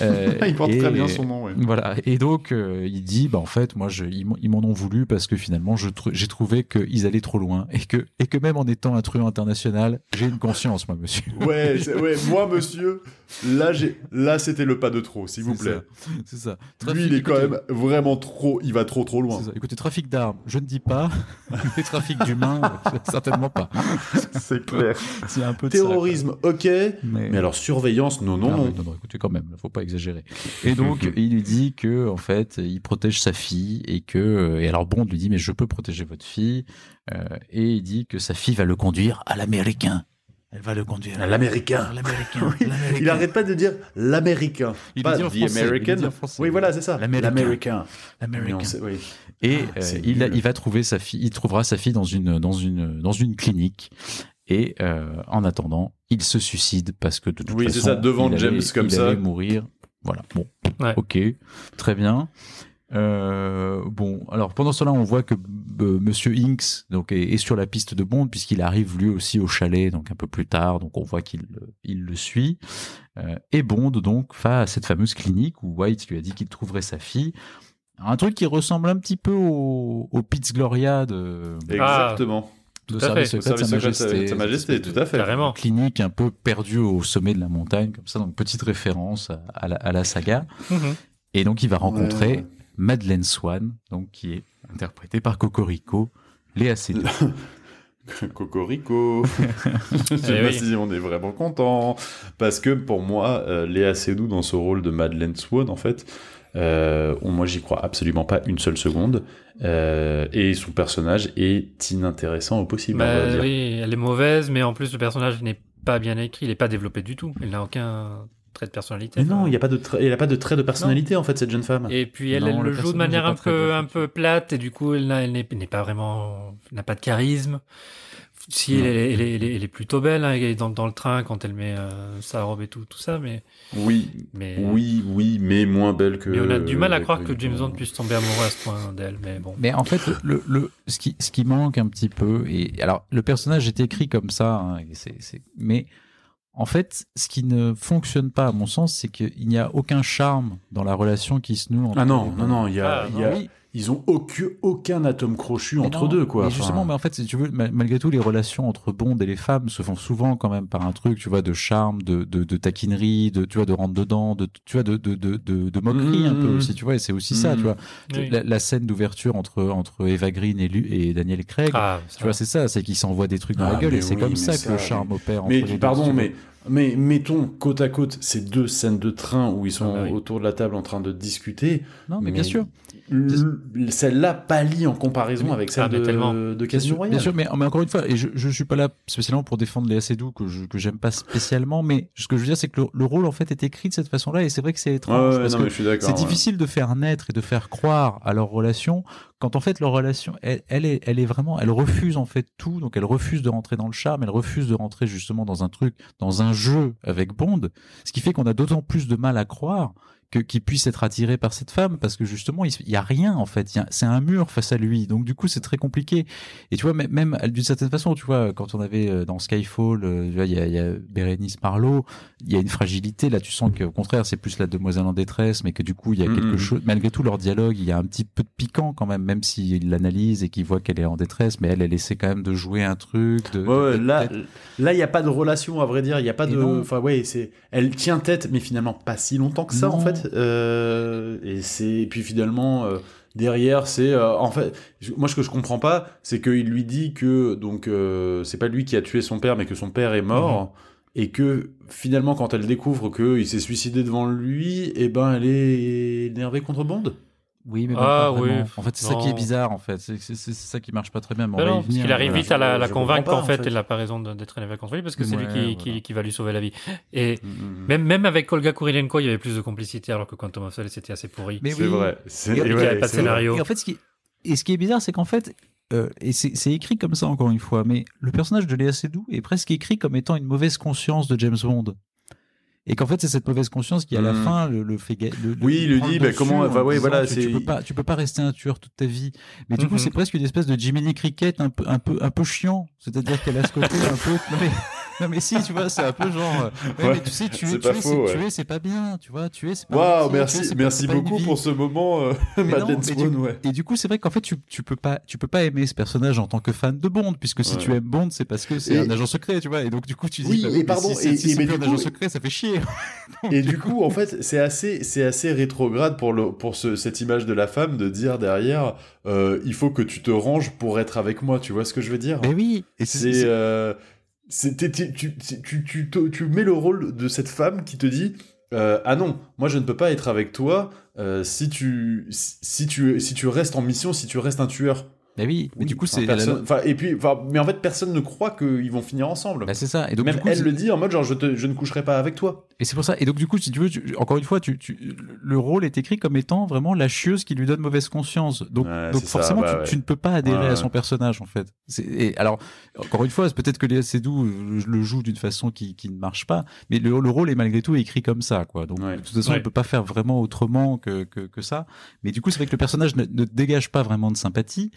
Euh, il porte et- très bien son nom, ouais. voilà. Et donc, euh, il dit, bah, en fait, moi, je, ils m'en- ont voulu parce que finalement, je tr- j'ai trouvé qu'ils allaient trop loin et que, et que même en étant un truand international, j'ai une conscience, moi, monsieur. Ouais, ouais, moi, monsieur, là, j'ai, là, c'était le pas de trop, s'il vous plaît. C'est ça. Lui, il est quand même vraiment trop, il va trop trop loin. ça. Écoutez, trafic d'armes, je ne dis pas. Mais trafic d'humains, euh, certainement pas. C'est clair. C'est un peu ça. Terrorisme, ok. mais... Mais alors, surveillance, non, non, non. non, non, écoutez quand même, faut pas exagérer. Et donc, il lui dit que en fait, il protège sa fille et que et alors Bond lui dit mais je peux protéger votre fille euh, et il dit que sa fille va le conduire à l'américain. Elle va le conduire à L'américain. l'américain. Oui. Il arrête pas de dire l'américain. Il pas dit en the français, il American. dit en français. Oui, voilà, c'est ça. L'américain. L'américain. Oui. Et Ah, euh, il, il va trouver sa fille, il trouvera sa fille dans une dans une dans une clinique. Et euh, en attendant, il se suicide parce que de toute Oui, c'est façon, ça, devant il allait- James comme il ça. allait mourir. Voilà. Bon. Ouais. Ok. Très bien. Euh, bon, alors pendant ce temps-là, on voit que euh, Monsieur Inks donc est, est sur la piste de Bond puisqu'il arrive lui aussi au chalet donc un peu plus tard, donc on voit qu'il le- il le suit. Euh, et Bond donc va à cette fameuse clinique où White lui a dit qu'il trouverait sa fille. Un truc qui ressemble un petit peu au, au Piz Gloria de, Exactement. De à Service fait. secret de Service Sa secret de Sa- Majesté. Sa tout à fait. Carrément. Clinique un peu perdue au sommet de la montagne, comme ça, donc petite référence à, à la, à la saga. Mhm. Et donc il va rencontrer Ouais. Madeleine Swan, donc qui est interprétée par Cocorico, Léa Seydoux. Cocorico. Je sais Eh pas oui. si on est vraiment content. Parce que pour moi, euh, Léa Seydoux, dans ce rôle de Madeleine Swan, en fait, euh, on- moi j'y crois absolument pas une seule seconde. Euh, et son personnage est inintéressant au possible, on va Bah, dire. oui, elle est mauvaise, mais en plus le personnage n'est pas bien écrit, il n'est pas développé du tout. Il n'a aucun trait de personnalité. Mais non, il n'y a pas de a pas de trait de personnalité en fait cette jeune femme. Et puis elle, Non, elle le le joue de manière un peu, un peu plate et du coup elle, n'est n'est pas vraiment, elle n'a pas de charisme. Si Non. elle, est- elle est, elle est- elle est plutôt belle hein, elle est dans, dans le train quand elle met euh, sa robe et tout, tout ça, mais Oui, mais, oui, oui, mais moins belle que. mais on a du mal à croire que James Bond puisse tomber amoureux à ce point d'elle. Mais bon, Mais en fait, le, le, ce, qui, ce qui manque un petit peu, et alors le personnage est écrit comme ça, hein, et c'est- c'est- mais en fait, ce qui ne fonctionne pas, à mon sens, c'est qu'il n'y a aucun charme dans la relation qui se noue entre Ah non, les non, non, il y a, Ah, il y a- Oui, ils ont aucun, aucun atome crochu Mais entre non, deux, quoi. mais Enfin, justement, mais en fait, si tu veux, ma- malgré tout, les relations entre Bond et les femmes se font souvent quand même par un truc, tu vois, de charme, de, de, de taquinerie, de, tu vois, de rentre dedans, de, tu vois, de, de, de, de, de moquerie un peu Mhm. aussi, tu vois, et c'est aussi ça, Mhm. tu vois. Oui. La, la scène d'ouverture entre, entre Eva Green et, lui, et Daniel Craig, ah, ça tu vois, c'est ça, c'est qu'ils s'envoient des trucs dans Ah, la gueule, mais et c'est oui, comme ça que ça, le charme opère entre Mais les deux, pardon, mais, mais mettons côte à côte ces deux scènes de train où ils sont Ah oui. autour de la table en train de discuter. Non, mais bien sûr. Celle-là pâlit en comparaison Mais- avec celle Ah, de, tellement. de Casino Royale. bien sûr, mais, mais encore une fois, et je, je suis pas là spécialement pour défendre Léa Seydoux que je, que j'aime pas spécialement, mais ce que je veux dire, c'est que le, le rôle en fait est écrit de cette façon-là, et c'est vrai que c'est étrange ouais, parce non, que c'est ouais. difficile de faire naître et de faire croire à leur relation quand en fait leur relation, elle, est, elle est vraiment, elle refuse en fait tout, donc elle refuse de rentrer dans le charme, elle refuse de rentrer justement dans un truc, dans un jeu avec Bond, ce qui fait qu'on a d'autant plus de mal à croire que qu'il puisse être attiré par cette femme parce que justement il y a rien en fait, y c'est un mur face à lui, donc du coup c'est très compliqué. Et tu vois même, même d'une certaine façon, tu vois quand on avait euh, dans Skyfall, euh, il y a, y Bérénice Marlowe, il y a une fragilité là, tu sens qu'au contraire c'est plus la demoiselle en détresse, mais que du coup il y a Mhm. quelque chose, malgré tout leur dialogue, il y a un petit peu de piquant quand même, même s'il l'analyse et qu'il voit qu'elle est en détresse, mais elle elle essaie quand même de jouer un truc. De, Ouais, de- là, il n'y a pas de relation, à vrai dire. Il n'y a pas Et de. non. Enfin, ouais, c'est. Elle tient tête, mais finalement pas si longtemps que ça, en Non. Fait. Euh, et c'est. Puis finalement, euh, derrière, c'est. euh, en fait, moi, ce que je comprends pas, c'est qu'il lui dit que donc c'est pas lui qui a tué son père, mais que son père est mort. Mhm. Et que finalement, quand elle découvre qu'il s'est suicidé devant lui, et ben, elle est énervée contre Bond. Oui, mais même Ah, pas oui. En fait, c'est ça qui est bizarre, en fait. C'est c'est- c'est ça qui marche pas très bien. mais on Ben va y non, parce qu'il arrive voilà. vite à la, convaincre pas, en fait, en fait. il n'a pas raison d'être élevé contre lui parce que c'est lui qui, voilà. qui, qui va lui sauver la vie. Et Mm, mm. même, même avec Olga Kurilenko, il y avait plus de complicité alors que Quantum of Solace c'était assez pourri. Mais C'est oui. vrai. C'est Et- et et ouais, il y avait pas de vrai. scénario. Et en fait, ce qui est, et ce qui est bizarre, c'est qu'en fait, euh, et c'est c'est écrit comme ça encore une fois, mais le personnage de Léa Seydoux est presque écrit comme étant une mauvaise conscience de James Bond. Et qu'en fait, c'est cette mauvaise conscience qui, à la Hmm. fin, le, le fait. le- le- Oui, il prend dit, le bah, comment- oui, disant, voilà, tu, c'est- tu peux pas, tu peux pas rester un tueur toute ta vie. Mais du coup, Mhm. c'est presque une espèce de Jiminy Cricket un peu, un peu, un peu chiant. C'est-à-dire qu'elle a ce côté un peu. Non mais, si, tu vois, c'est un peu genre. euh, ouais, Ouais, mais tu sais, tuer, tuer, c'est ouais. pas bien, tu vois. Tuer, c'est pas. Waouh, tuer, merci, pas- merci beaucoup pour ce moment, euh, Madeleine Swan, du- ouais. Et du coup, c'est vrai qu'en fait, tu, tu peux pas, tu peux pas aimer ce personnage en tant que fan de Bond, puisque si tu aimes Bond, c'est parce que c'est Et- un agent secret, tu vois. Et donc, du coup, tu dis, Oui, bah et mais pardon, si, et- si et mais un agent secret, ça fait chier. Et du coup, en fait, c'est assez, c'est assez rétrograde pour, le, pour ce, cette image de la femme de dire derrière, euh, il faut que tu te ranges pour être avec moi, tu vois ce que je veux dire? Mais oui. Et C'est, t'es- tu, tu, tu, tu, mets le rôle de cette femme qui te dit, euh, ah non, moi je ne peux pas être avec toi euh, si tu, si tu, si tu restes en mission, si tu restes un tueur. Mais oui. Mais Oui, du coup, c'est. personne- enfin, et puis, enfin, mais en fait, personne ne croit qu'ils vont finir ensemble. Bah, c'est ça. Et donc, Même du coup, elle le dit en mode genre je, te, je ne coucherai pas avec toi. Et c'est pour ça. Et donc, du coup, si tu veux, tu- encore une fois, tu, tu- le rôle est écrit comme étant vraiment la chieuse qui lui donne mauvaise conscience. Donc, Ouais, donc c'est ça, forcément, bah tu, ouais. tu ne peux pas adhérer Ouais, à son personnage, en fait. Et alors, encore une fois, c'est peut-être que Léa Seydoux euh, le joue d'une façon qui, qui ne marche pas, mais le, le rôle est malgré tout écrit comme ça, quoi. Donc, Ouais. de toute façon, Ouais. on peut pas faire vraiment autrement que, que, que ça. Mais du coup, c'est vrai que le personnage ne, ne dégage pas vraiment de sympathie.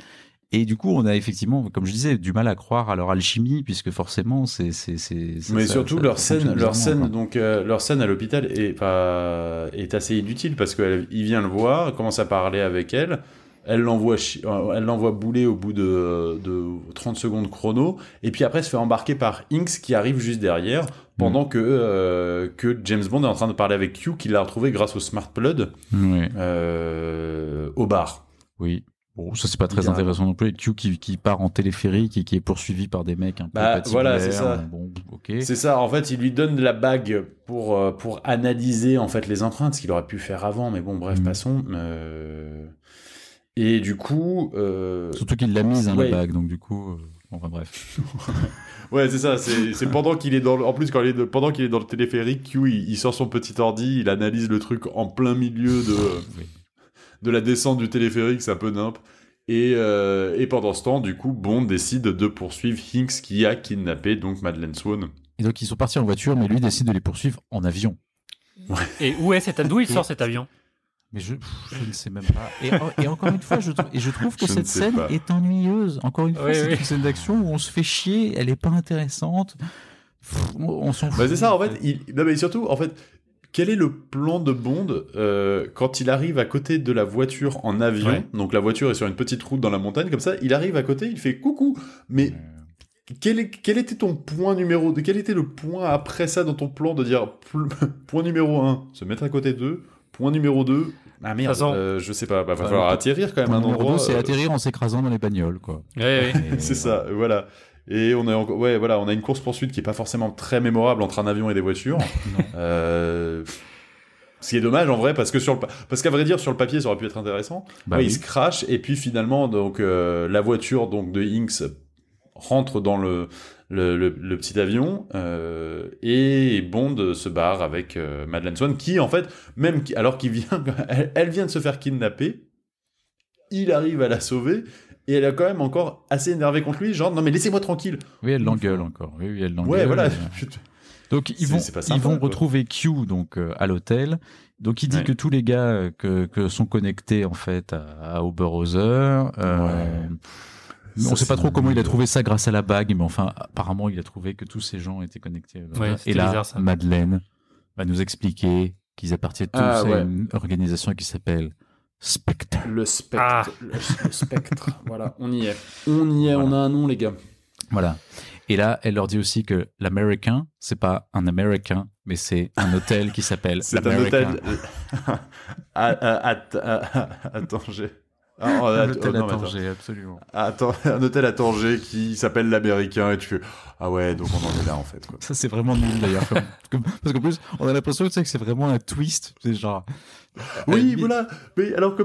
Et du coup, on a effectivement, comme je disais, du mal à croire à leur alchimie, puisque forcément, c'est, c'est, c'est, ça- Mais ça- surtout ça leur scène, leur scène, donc euh, leur scène à l'hôpital est pas est assez inutile parce qu'il vient le voir, commence à parler avec elle, elle l'envoie chi- euh, elle l'envoie bouler au bout de, de 30 secondes chrono, et puis après se fait embarquer par Inks qui arrive juste derrière pendant que euh, que James Bond est en train de parler avec Q qui l'a retrouvé grâce au Smart Blood euh, au bar. Oui. Bon, ça c'est pas très intéressant non plus. Et Q qui, qui part en téléphérique et qui est poursuivi par des mecs un peu Bah, voilà, c'est ça. Bon. C'est ça, en fait, il lui donne la bague pour, euh, pour analyser en fait les empreintes, ce qu'il aurait pu faire avant, mais bon, bref, Mhm. passons. Euh, Et du coup, euh, Surtout qu'il l'a mise hein, Ouais. la bague, donc du coup, euh, enfin bref. ouais, c'est ça. C'est c'est pendant qu'il est dans, le- en plus quand il est de- pendant qu'il est dans le téléphérique, Q, il, il sort son petit ordi, il analyse le truc en plein milieu de Oui. de la descente du téléphérique, c'est un peu nimp. Et, euh, et pendant ce temps, du coup, Bond décide de poursuivre Hinks qui a kidnappé donc Madeleine Swan. Et donc ils sont partis en voiture, mais lui décide de les poursuivre en avion. Et où est cet d'où il sort cet avion? Mais je, ne sais même pas. Et, en- et encore une fois, je, et je trouve que Je cette scène pas. est ennuyeuse. Encore une fois, Oui, c'est oui. une scène d'action où on se fait chier, elle est pas intéressante. Pff, on on s'en fout. Bah c'est ça, en fait. Il... Non, mais surtout, en fait, quel est le plan de Bond euh, quand il arrive à côté de la voiture en avion? Ouais. Donc la voiture est sur une petite route dans la montagne, comme ça, il arrive à côté, il fait coucou. Mais quel, est- quel était ton point numéro Quel était le point après ça dans ton plan de dire point numéro 1, se mettre à côté d'eux, point numéro 2, ah merde, façon- euh, je sais pas, bah, va falloir atterrir quand même un numéro endroit. c'est euh, atterrir en s'écrasant dans les bagnoles, quoi. C'est ça, voilà. Et on a ouais, voilà, on a une course poursuite qui est pas forcément très mémorable entre un avion et des voitures. Euh, Ce qui est dommage en vrai, parce que sur le, parce qu'à vrai dire, sur le papier, ça aurait pu être intéressant. Bah Ouais, oui. Il se crache et puis finalement, donc euh, la voiture donc de Inks rentre dans le le, le- le petit avion euh, et Bond se barre avec euh, Madeleine Swan, qui en fait, même qui- alors qu'il vient, elle, elle vient de se faire kidnapper, il arrive à la sauver. Et elle est quand même encore assez énervée contre lui, genre non mais laissez-moi tranquille. Oui, elle l'engueule encore. Oui, oui, elle l'engueule. Ouais, voilà. Euh, Je- Donc ils vont, ils quoi. retrouver Q donc euh, à l'hôtel. Donc il dit Ouais. que tous les gars euh, que, que sont connectés en fait à, à Oberhauser. euh, Ouais. on Ça, sait pas trop comment il a trouvé ça grâce à la bague, mais enfin apparemment il a trouvé que tous ces gens étaient connectés. à Oberhauser. Ouais, Et là, bizarre, ça. Madeleine va nous expliquer qu'ils appartiennent tous Ah, à ouais. une organisation qui s'appelle Spectre. Le spectre. Ah. Le, le spectre. voilà, on y est. On y est, on a un nom, les gars. Voilà. Et là, elle leur dit aussi que l'American, c'est pas un Américain, mais c'est un hôtel qui s'appelle C'est un hôtel. Ah, ah, att- ah, ah, j'ai. Ah, oh, Un hôtel oh, à. Tanger, absolument. Attends, un hôtel à Tanger qui s'appelle l'Américain et tu fais ah ouais donc on en est là en fait quoi. Ça, c'est vraiment nul d'ailleurs. Parce qu'en plus, on a l'impression tu sais, que c'est vraiment un twist. C'est genre. Oui Euh, voilà mais alors que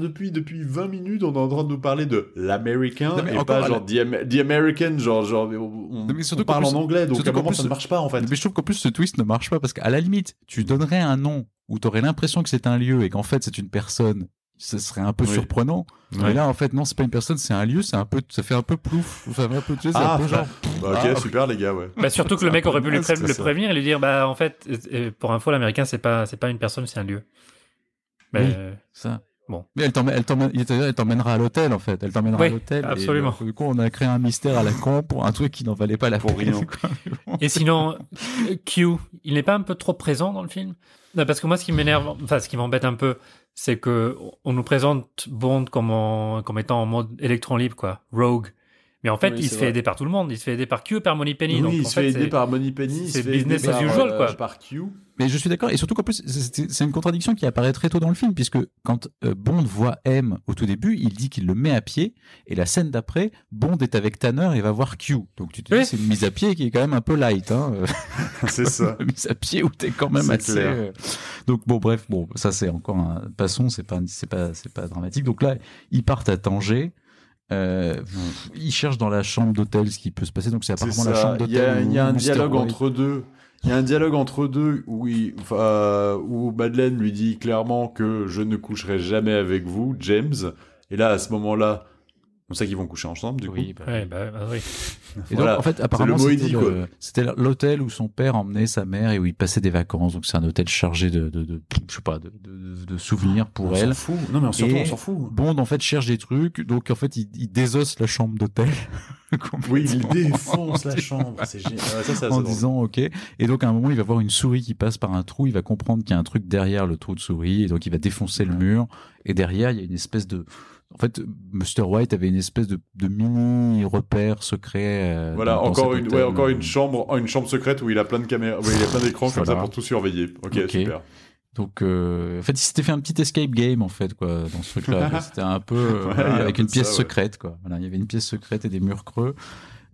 depuis depuis 20 minutes on est en train de nous parler de l'Américain et pas genre the, Am- the American genre genre on, parle en anglais donc à un moment ça ne marche pas en fait. Mais je trouve qu'en plus, ce twist ne marche pas parce qu'à la limite, tu donnerais un nom où tu aurais l'impression que c'est un lieu et qu'en fait c'est une personne. Ce serait un peu Oui. surprenant. Ouais. Mais là, en fait, non, c'est pas une personne, c'est un lieu, c'est un peu, ça fait un peu plouf. Ça fait un peu, tu sais, c'est Ah, un peu genre. Bah, ok Ah, super les gars ouais. Bah, surtout que le mec aurait pu pré- le prévenir et lui dire bah en fait euh, euh, pour info l'américain c'est pas c'est pas une personne c'est un lieu. Mais Oui. euh, Ça. Bon. Mais elle t'emmène- elle t'emmène- il était- elle t'emmènera à l'hôtel, en fait. Elle t'emmènera Oui, à l'hôtel. et, absolument. euh, du coup, on a créé un mystère à la con pour un truc qui n'en valait pas la Pour peine, rien. quoi. Et sinon, Q, il n'est pas un peu trop présent dans le film? Non, Parce que moi, ce qui m'énerve, enfin, ce qui m'embête un peu, c'est que on nous présente Bond comme, en- comme étant en mode électron libre, quoi, rogue. Mais en fait, Oui, il se fait vrai. aider par tout le monde. Il se fait aider par Q et par Money Penny. Oui, donc, il en se fait, fait aider par Money Penny, il se c'est business as par, usual, euh, quoi. par Q. Mais je suis d'accord. Et surtout qu'en plus, c'est une contradiction qui apparaît très tôt dans le film, puisque quand euh, Bond voit M au tout début, il dit qu'il le met à pied, et la scène d'après, Bond est avec Tanner et va voir Q. Donc tu te dis, Oui. c'est une mise à pied qui est quand même un peu light, hein. euh, C'est ça. une mise à pied où t'es quand même assez. clair. euh, Donc bon, bref, bon, ça c'est encore un passons, c'est pas, c'est pas, c'est pas dramatique. Donc là, ils partent à Tanger. Euh, ils cherchent dans la chambre d'hôtel ce qui peut se passer. Donc c'est apparemment la chambre Il y a, d'hôtel. il y a un dialogue entre deux. Il y a un dialogue entre deux où, il- enfin, où Madeleine lui dit clairement que je ne coucherai jamais avec vous, James. Et là, à ce moment-là, on sait qu'ils vont coucher ensemble, du Oui, coup. bah, Ouais, bah, bah oui. Et Voilà. donc, en fait, apparemment, c'était l'hôtel où son père emmenait sa mère et où il passait des vacances. Donc, c'est un hôtel chargé de, de, de- je sais pas, de, de, souvenirs pour on elle. s'en fout. Non, mais surtout, on s'en fout. Bond, en fait, cherche des trucs. Donc, en fait, il, il désosse la chambre d'hôtel. Oui, il défonce la chambre. C'est génial. Ouais, ça, c'est assez en drôle. disant ok et donc à un moment il va voir une souris qui passe par un trou il va comprendre qu'il y a un truc derrière le trou de souris et donc il va défoncer le mur et derrière il y a une espèce de en fait Mr White avait une espèce de, de mini repère secret euh, Voilà, dans- encore cet une, hôtel. ouais, encore une chambre, une chambre secrète où il a plein de caméras, où il a plein d'écrans comme ça pour tout surveiller. Ok, super. donc euh, en fait il s'était fait un petit escape game en fait quoi dans ce truc là c'était un peu euh, Ouais, voilà, un avec peu une pièce ça, ouais. secrète quoi voilà il y avait une pièce secrète et des murs creux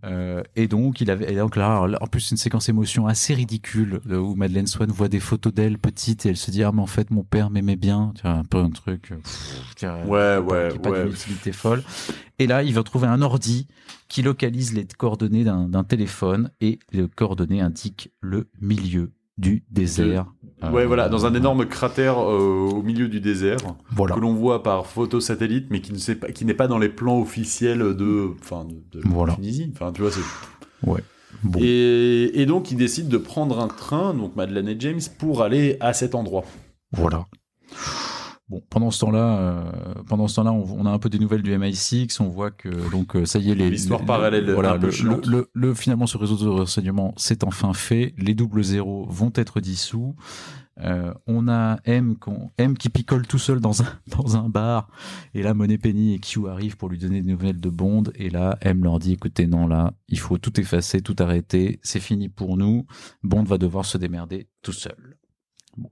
Euh, et donc il avait et donc là, en plus c'est une séquence émotion assez ridicule où Madeleine Swan voit des photos d'elle petite et elle se dit ah mais en fait mon père m'aimait bien. Tu vois un peu un truc euh, pff, tu vois, Ouais, pas- ouais, qui pas ouais. d'une utilité folle. Et là il va trouver un ordi qui localise les coordonnées d'un téléphone et les coordonnées indiquent le milieu du désert Ouais, Euh, voilà, dans un énorme cratère euh, au milieu du désert. voilà que l'on voit par photo satellite, mais qui ne sait pas, qui n'est pas dans les plans officiels de, enfin, de, Voilà. Tunisie. Enfin, tu vois, c'est. bon. Et, et donc, ils décident de prendre un train, donc Madeleine et James, pour aller à cet endroit. Voilà. Bon, pendant ce temps-là, euh, pendant ce temps-là, on, on a un peu des nouvelles du MI6. On voit que donc euh, ça y est, les L'histoire parallèle voilà, le, chiante. le, le- le- finalement ce réseau de renseignement, c'est enfin fait. Les doubles zéros vont être dissous. Euh, on a M qui picole tout seul dans un, dans un bar. Et là, Monet Penny et Q arrivent pour lui donner des nouvelles de Bond. Et là, M leur dit, écoutez, non, là, il faut tout effacer, tout arrêter. C'est fini pour nous. Bond va devoir se démerder tout seul. Bon.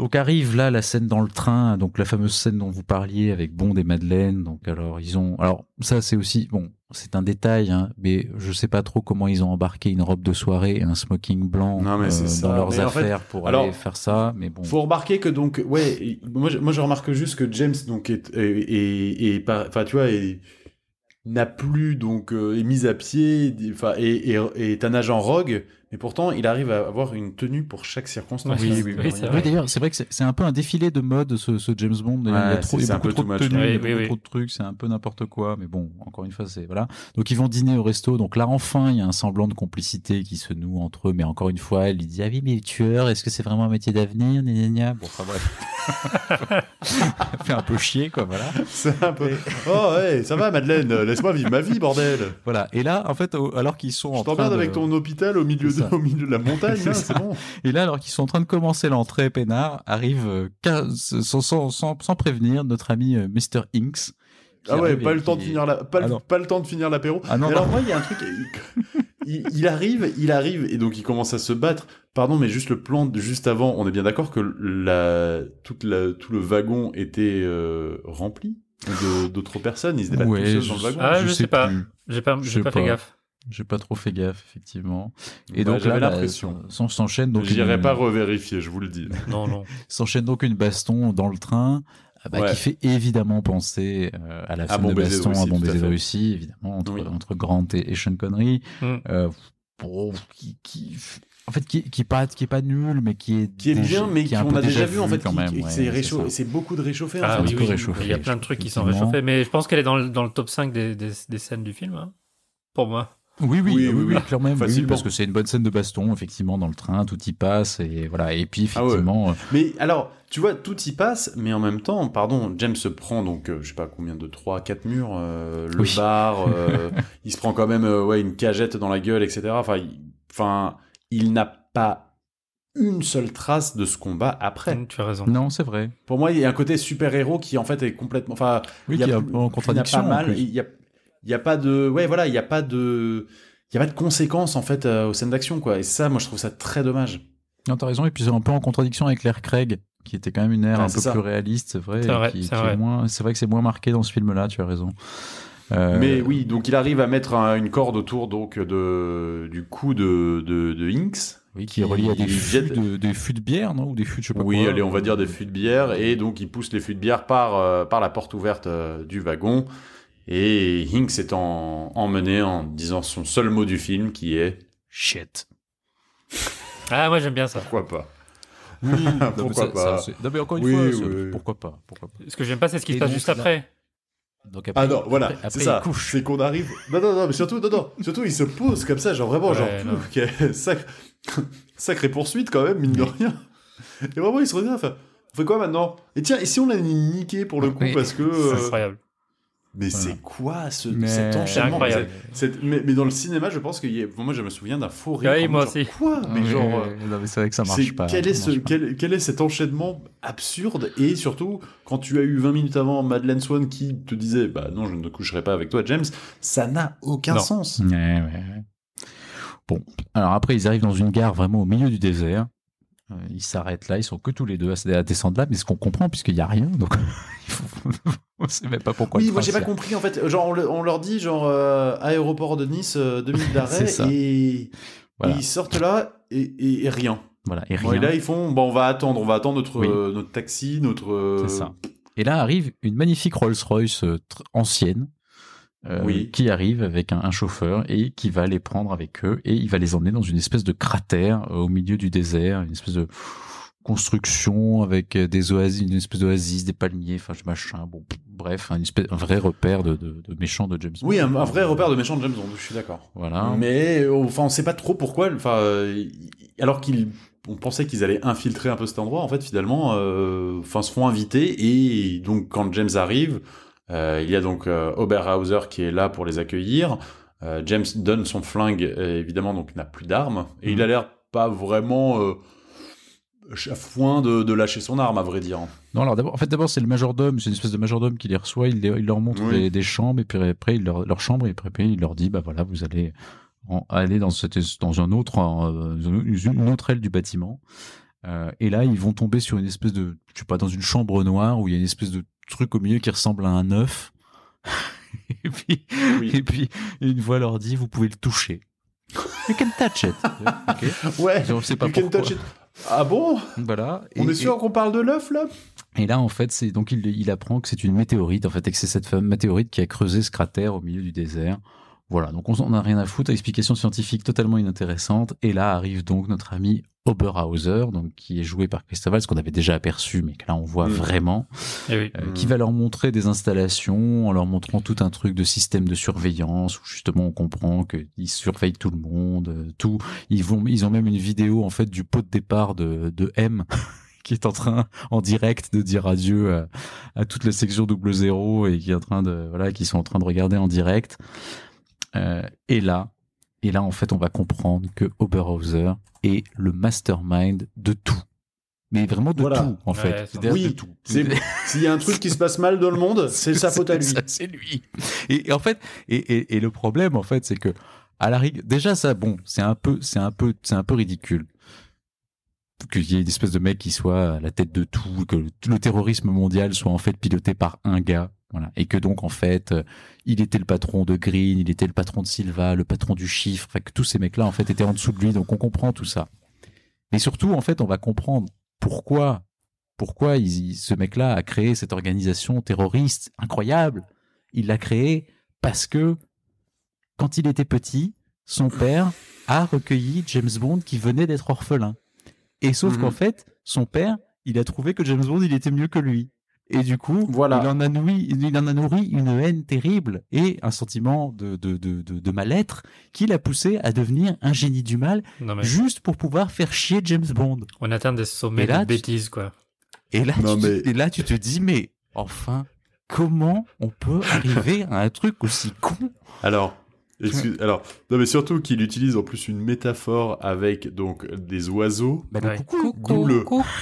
Donc arrive là la scène dans le train, donc la fameuse scène dont vous parliez avec Bond et Madeleine. Donc alors ils ont, alors ça c'est aussi bon, c'est un détail, hein, mais je sais pas trop comment ils ont embarqué une robe de soirée et un smoking blanc Non, mais c'est euh, ça. dans leurs Mais en fait, affaires pour alors, aller faire ça. Mais bon, Faut remarquer que donc, ouais, et- moi, je, moi je remarque juste que James donc est, pas- enfin tu vois, n'a plus donc euh, est mis à pied, enfin et, et- est un agent rogue, mais pourtant il arrive à avoir une tenue pour chaque circonstance. Oui, oui, oui, d'ailleurs, c'est vrai que c'est un peu un défilé de mode ce, ce James Bond. il y Ouais, a, trop, c'est- il y a un beaucoup peu trop de tenues, ouais. il y a Oui, beaucoup oui, trop de trucs, c'est un peu n'importe quoi. Mais bon, encore une fois, c'est voilà. Donc ils vont dîner au resto. Donc là, enfin, il y a un semblant de complicité qui se noue entre eux. Mais encore une fois, elle lui dit ah oui, mais tueur, est-ce que c'est vraiment un métier d'avenir? Bon, enfin bref, Elle fait un peu chier quoi, voilà. C'est un peu. Oh ouais, ça va Madeleine, laisse-moi vivre ma vie bordel. Voilà. Et là, en fait, alors qu'ils sont en Je train t'emmerde de... avec ton hôpital au milieu, de, ça. au milieu de la montagne, là, c'est bon. Et là, alors qu'ils sont en train de commencer l'entrée, Pénard arrive euh, sans, sans, sans, sans prévenir notre ami euh, Mr. Inks. Ah ouais, pas le temps de finir la, pas, le- Ah non. pas le temps de finir l'apéro. Ah non, alors moi, il y a un truc, il, arrive, il arrive, et donc il commence à se battre. Pardon, mais juste le plan de juste avant, on est bien d'accord que la, toute la, tout le wagon était euh, rempli d'autres personnes. Ils se débattent Ouais, tous je- dans le wagon. Ah, je sais pas. J'ai pas, fait gaffe. J'ai pas trop fait gaffe, effectivement. Et Bah, donc là, l'impression. bah, s'en- s'enchaîne donc J'irai une- pas revérifier, je vous le dis. Non, non. s'enchaîne donc une baston dans le train. ah bah, Ouais. qui fait évidemment penser euh, à la À Bon de baston Russie, à Bon baiser. Russie, évidemment, entre, Oui. entre Grant et, et Sean Connery. Mm. Euh, bon, qui, qui, en fait, qui, qui est pas, qui est pas nul, mais qui est Qui est déjà- bien, mais qu'on a déjà vu en fait. quand qui- même. qui- ouais, c'est beaucoup de réchauffé. en Ah fait. un oui, peu oui, réchauffé, Il y a plein de trucs qui sont réchauffés, mais je pense qu'elle est dans le, dans le top 5 des, des, des scènes du film, hein, pour moi. Oui, oui, Oui, oui, oui, clairement, Facilement. parce que c'est une bonne scène de baston, effectivement, dans le train, tout y passe, et voilà. Et puis, Ah ouais. effectivement, euh, Mais alors, tu vois, tout y passe, mais en même temps, pardon, James se prend donc, euh, je sais pas combien de 3 4 murs, euh, le Oui. bar, euh, il se prend quand même euh, ouais, une cagette dans la gueule, etc. Enfin, il, enfin, il n'a pas une seule trace de ce combat après. Mm, Tu as raison. non, c'est vrai. Pour moi, il y a un côté super-héros qui en fait est complètement. Enfin, Oui, il y a qui en qui n'a contradiction. Pas en mal, plus. il y a, il y a pas de. Ouais, voilà, il y a pas de. Il y a pas de conséquences en fait euh, aux scènes d'action quoi. Et ça, moi, je trouve ça très dommage. Non, t'as raison. Et puis c'est un peu en contradiction avec l'air Craig, qui était quand même une ère Ah, un peu ça. plus réaliste, c'est vrai. C'est vrai, qui- qui vrai. moins- C'est vrai que c'est moins marqué dans ce film-là. Tu as raison. Euh, Mais oui, donc il arrive à mettre un- une corde autour donc de du cou de de, de Inks. oui, qui est relié à des fûts jette- de, des fûts de bière, non Ou des fûts, je sais pas Oui, quoi. allez, on va dire des fûts de bière et donc il pousse les fûts de bière par euh, par la porte ouverte euh, du wagon et Hinks est en, emmené en disant son seul mot du film qui est Shit. Ah, moi j'aime bien ça. pourquoi pas? Oui, non, mais Pourquoi ça- pas? ça, non, mais encore une Oui, fois, oui, pourquoi pas Pourquoi pas Ce que j'aime pas, c'est ce qui se passe juste après. Donc après, Ah non, voilà, c'est ça. il couche. C'est qu'on arrive. Non, non, non, mais surtout, non, non, surtout, il se pose comme ça, genre vraiment, Ouais, genre, non. ok, sacré, sacrée poursuite quand même, mine de rien. Et vraiment, il se regarde, enfin, on fait quoi maintenant? Et tiens, et si on l'a niqué pour le coup, Oui. parce que. C'est euh, incroyable. Mais Voilà. c'est quoi ce, Mais- cet enchaînement mais, mais dans le cinéma, je pense qu'il y a. Moi, je me souviens d'un faux rire. Oui, moi genre, aussi. Quoi Mais Ouais, genre. mais c'est vrai que ça marche c'est- pas. quel, est ce, quel, quel est cet enchaînement absurde Et surtout, quand tu as eu 20 minutes avant Madeleine Swan qui te disait Bah non, je ne coucherai pas avec toi, James, ça n'a aucun Non. sens. Ouais, ouais, ouais. Bon, alors après, ils arrivent dans une gare vraiment au milieu du désert. Euh, ils s'arrêtent là, ils sont que tous les deux à, à descendre là, mais ce qu'on comprend, puisqu'il n'y a rien, donc il faut- on sait même pas pourquoi. oui, moi j'ai pas compris en fait. Genre, on, le- on leur dit, genre, euh, aéroport de Nice, euh, deux minutes d'arrêt, et, Voilà. et ils sortent là et, et- et rien. Voilà, et Bon, rien. et là, ils font Bon, on va attendre, on va attendre notre, Oui. euh, notre taxi, notre. euh, C'est ça. Et là arrive une magnifique Rolls-Royce euh, ancienne. euh, Oui. qui arrive avec un, un chauffeur et qui va les prendre avec eux et il va les emmener dans une espèce de cratère euh, au milieu du désert, une espèce de construction avec euh, des oasis, une espèce d'oasis, des palmiers, enfin machin, bon, bref, un, espèce, un vrai repère de, de, de méchants de James Bond. Oui, un, un vrai repère de méchant de James Bond, je suis d'accord. Voilà. Mais euh, enfin, on sait pas trop pourquoi. Enfin, euh, alors qu'ils, on pensait qu'ils allaient infiltrer un peu cet endroit. En fait, finalement, euh, enfin, se font inviter et donc quand James arrive, euh, il y a donc Oberhauser qui est là pour les accueillir. James donne son flingue, évidemment, donc il n'a plus d'armes et il a l'air pas vraiment chafouin de, de lâcher son arme, à vrai dire. Non, alors d'abord, en fait, d'abord, c'est le majordome, c'est une espèce de majordome qui les reçoit, il, les- il leur montre Oui. des, des chambres, et puis après, il leur, leur chambre, et puis après, il leur dit, bah voilà, vous allez en- aller dans, cette, dans un autre, euh, une autre aile du bâtiment. Euh, et là, ils vont tomber sur une espèce de, je sais pas, dans une chambre noire où il y a une espèce de truc au milieu qui ressemble à un œuf. et puis, Oui. et puis, une voix leur dit, vous pouvez le toucher. You can touch it. Ok. Ouais. On sait pas You can pourquoi. touch it. Ah bon? Voilà. On Et- est sûr qu'on parle de l'œuf là? Et là, en fait, c'est donc il, il apprend que c'est une météorite, en fait, et que c'est cette fameuse météorite qui a creusé ce cratère au milieu du désert. Voilà, donc on n'en a rien à foutre, explication scientifique totalement inintéressante. Et là arrive donc notre ami Oberhauser, donc qui est joué par Christophe ce qu'on avait déjà aperçu, mais que là on voit Mm. vraiment, Eh oui. euh, Mm. qui va leur montrer des installations, en leur montrant tout un truc de système de surveillance, où justement on comprend qu'ils surveillent tout le monde, euh, tout. Ils vont, ils ont même une vidéo en fait du pot de départ de, de M. qui est en train en direct de dire adieu à, à toute la section double zéro et qui est en train de voilà qui sont en train de regarder en direct Euh, et là et là en fait on va comprendre que Oberhauser est le mastermind de tout mais vraiment de Voilà. tout en fait Ouais, Oui, de tout S'il y a un truc qui se passe mal dans le monde, c'est sa faute à lui. C'est lui. Et, et en fait, et, et, et le problème, en fait, c'est que À la rigueur, déjà ça, bon, c'est un peu, c'est un peu, c'est un peu ridicule qu'il y ait une espèce de mec qui soit à la tête de tout, que le, terrorisme mondial soit en fait piloté par un gars, voilà, et que donc en fait, euh, il était le patron de Green, il était le patron de Silva, le patron du chiffre, que tous ces mecs-là en fait étaient en dessous de lui, donc on comprend tout ça. Mais surtout, en fait, on va comprendre pourquoi, pourquoi ce mec-là a créé cette organisation terroriste incroyable. Il l'a créée parce que quand il était petit, son père a recueilli James Bond qui venait d'être orphelin. Et sauf Mhm. qu'en fait, son père, il a trouvé que James Bond, il était mieux que lui. Et du coup, Voilà. il, en a nourri, il en a nourri une haine terrible et un sentiment de, de, de, de, de mal-être qui l'a poussé à devenir un génie du mal Non, mais juste pour pouvoir faire chier James Bond. on atteint des sommets Et là, de tu- bêtises, quoi. Et là, Non, tu, te- mais- et là, tu te dis, mais enfin, comment on peut arriver à un truc aussi con? Alors, excuse- alors, non mais surtout qu'il utilise en plus une métaphore avec donc des oiseaux. Bah, le Ouais. coucou.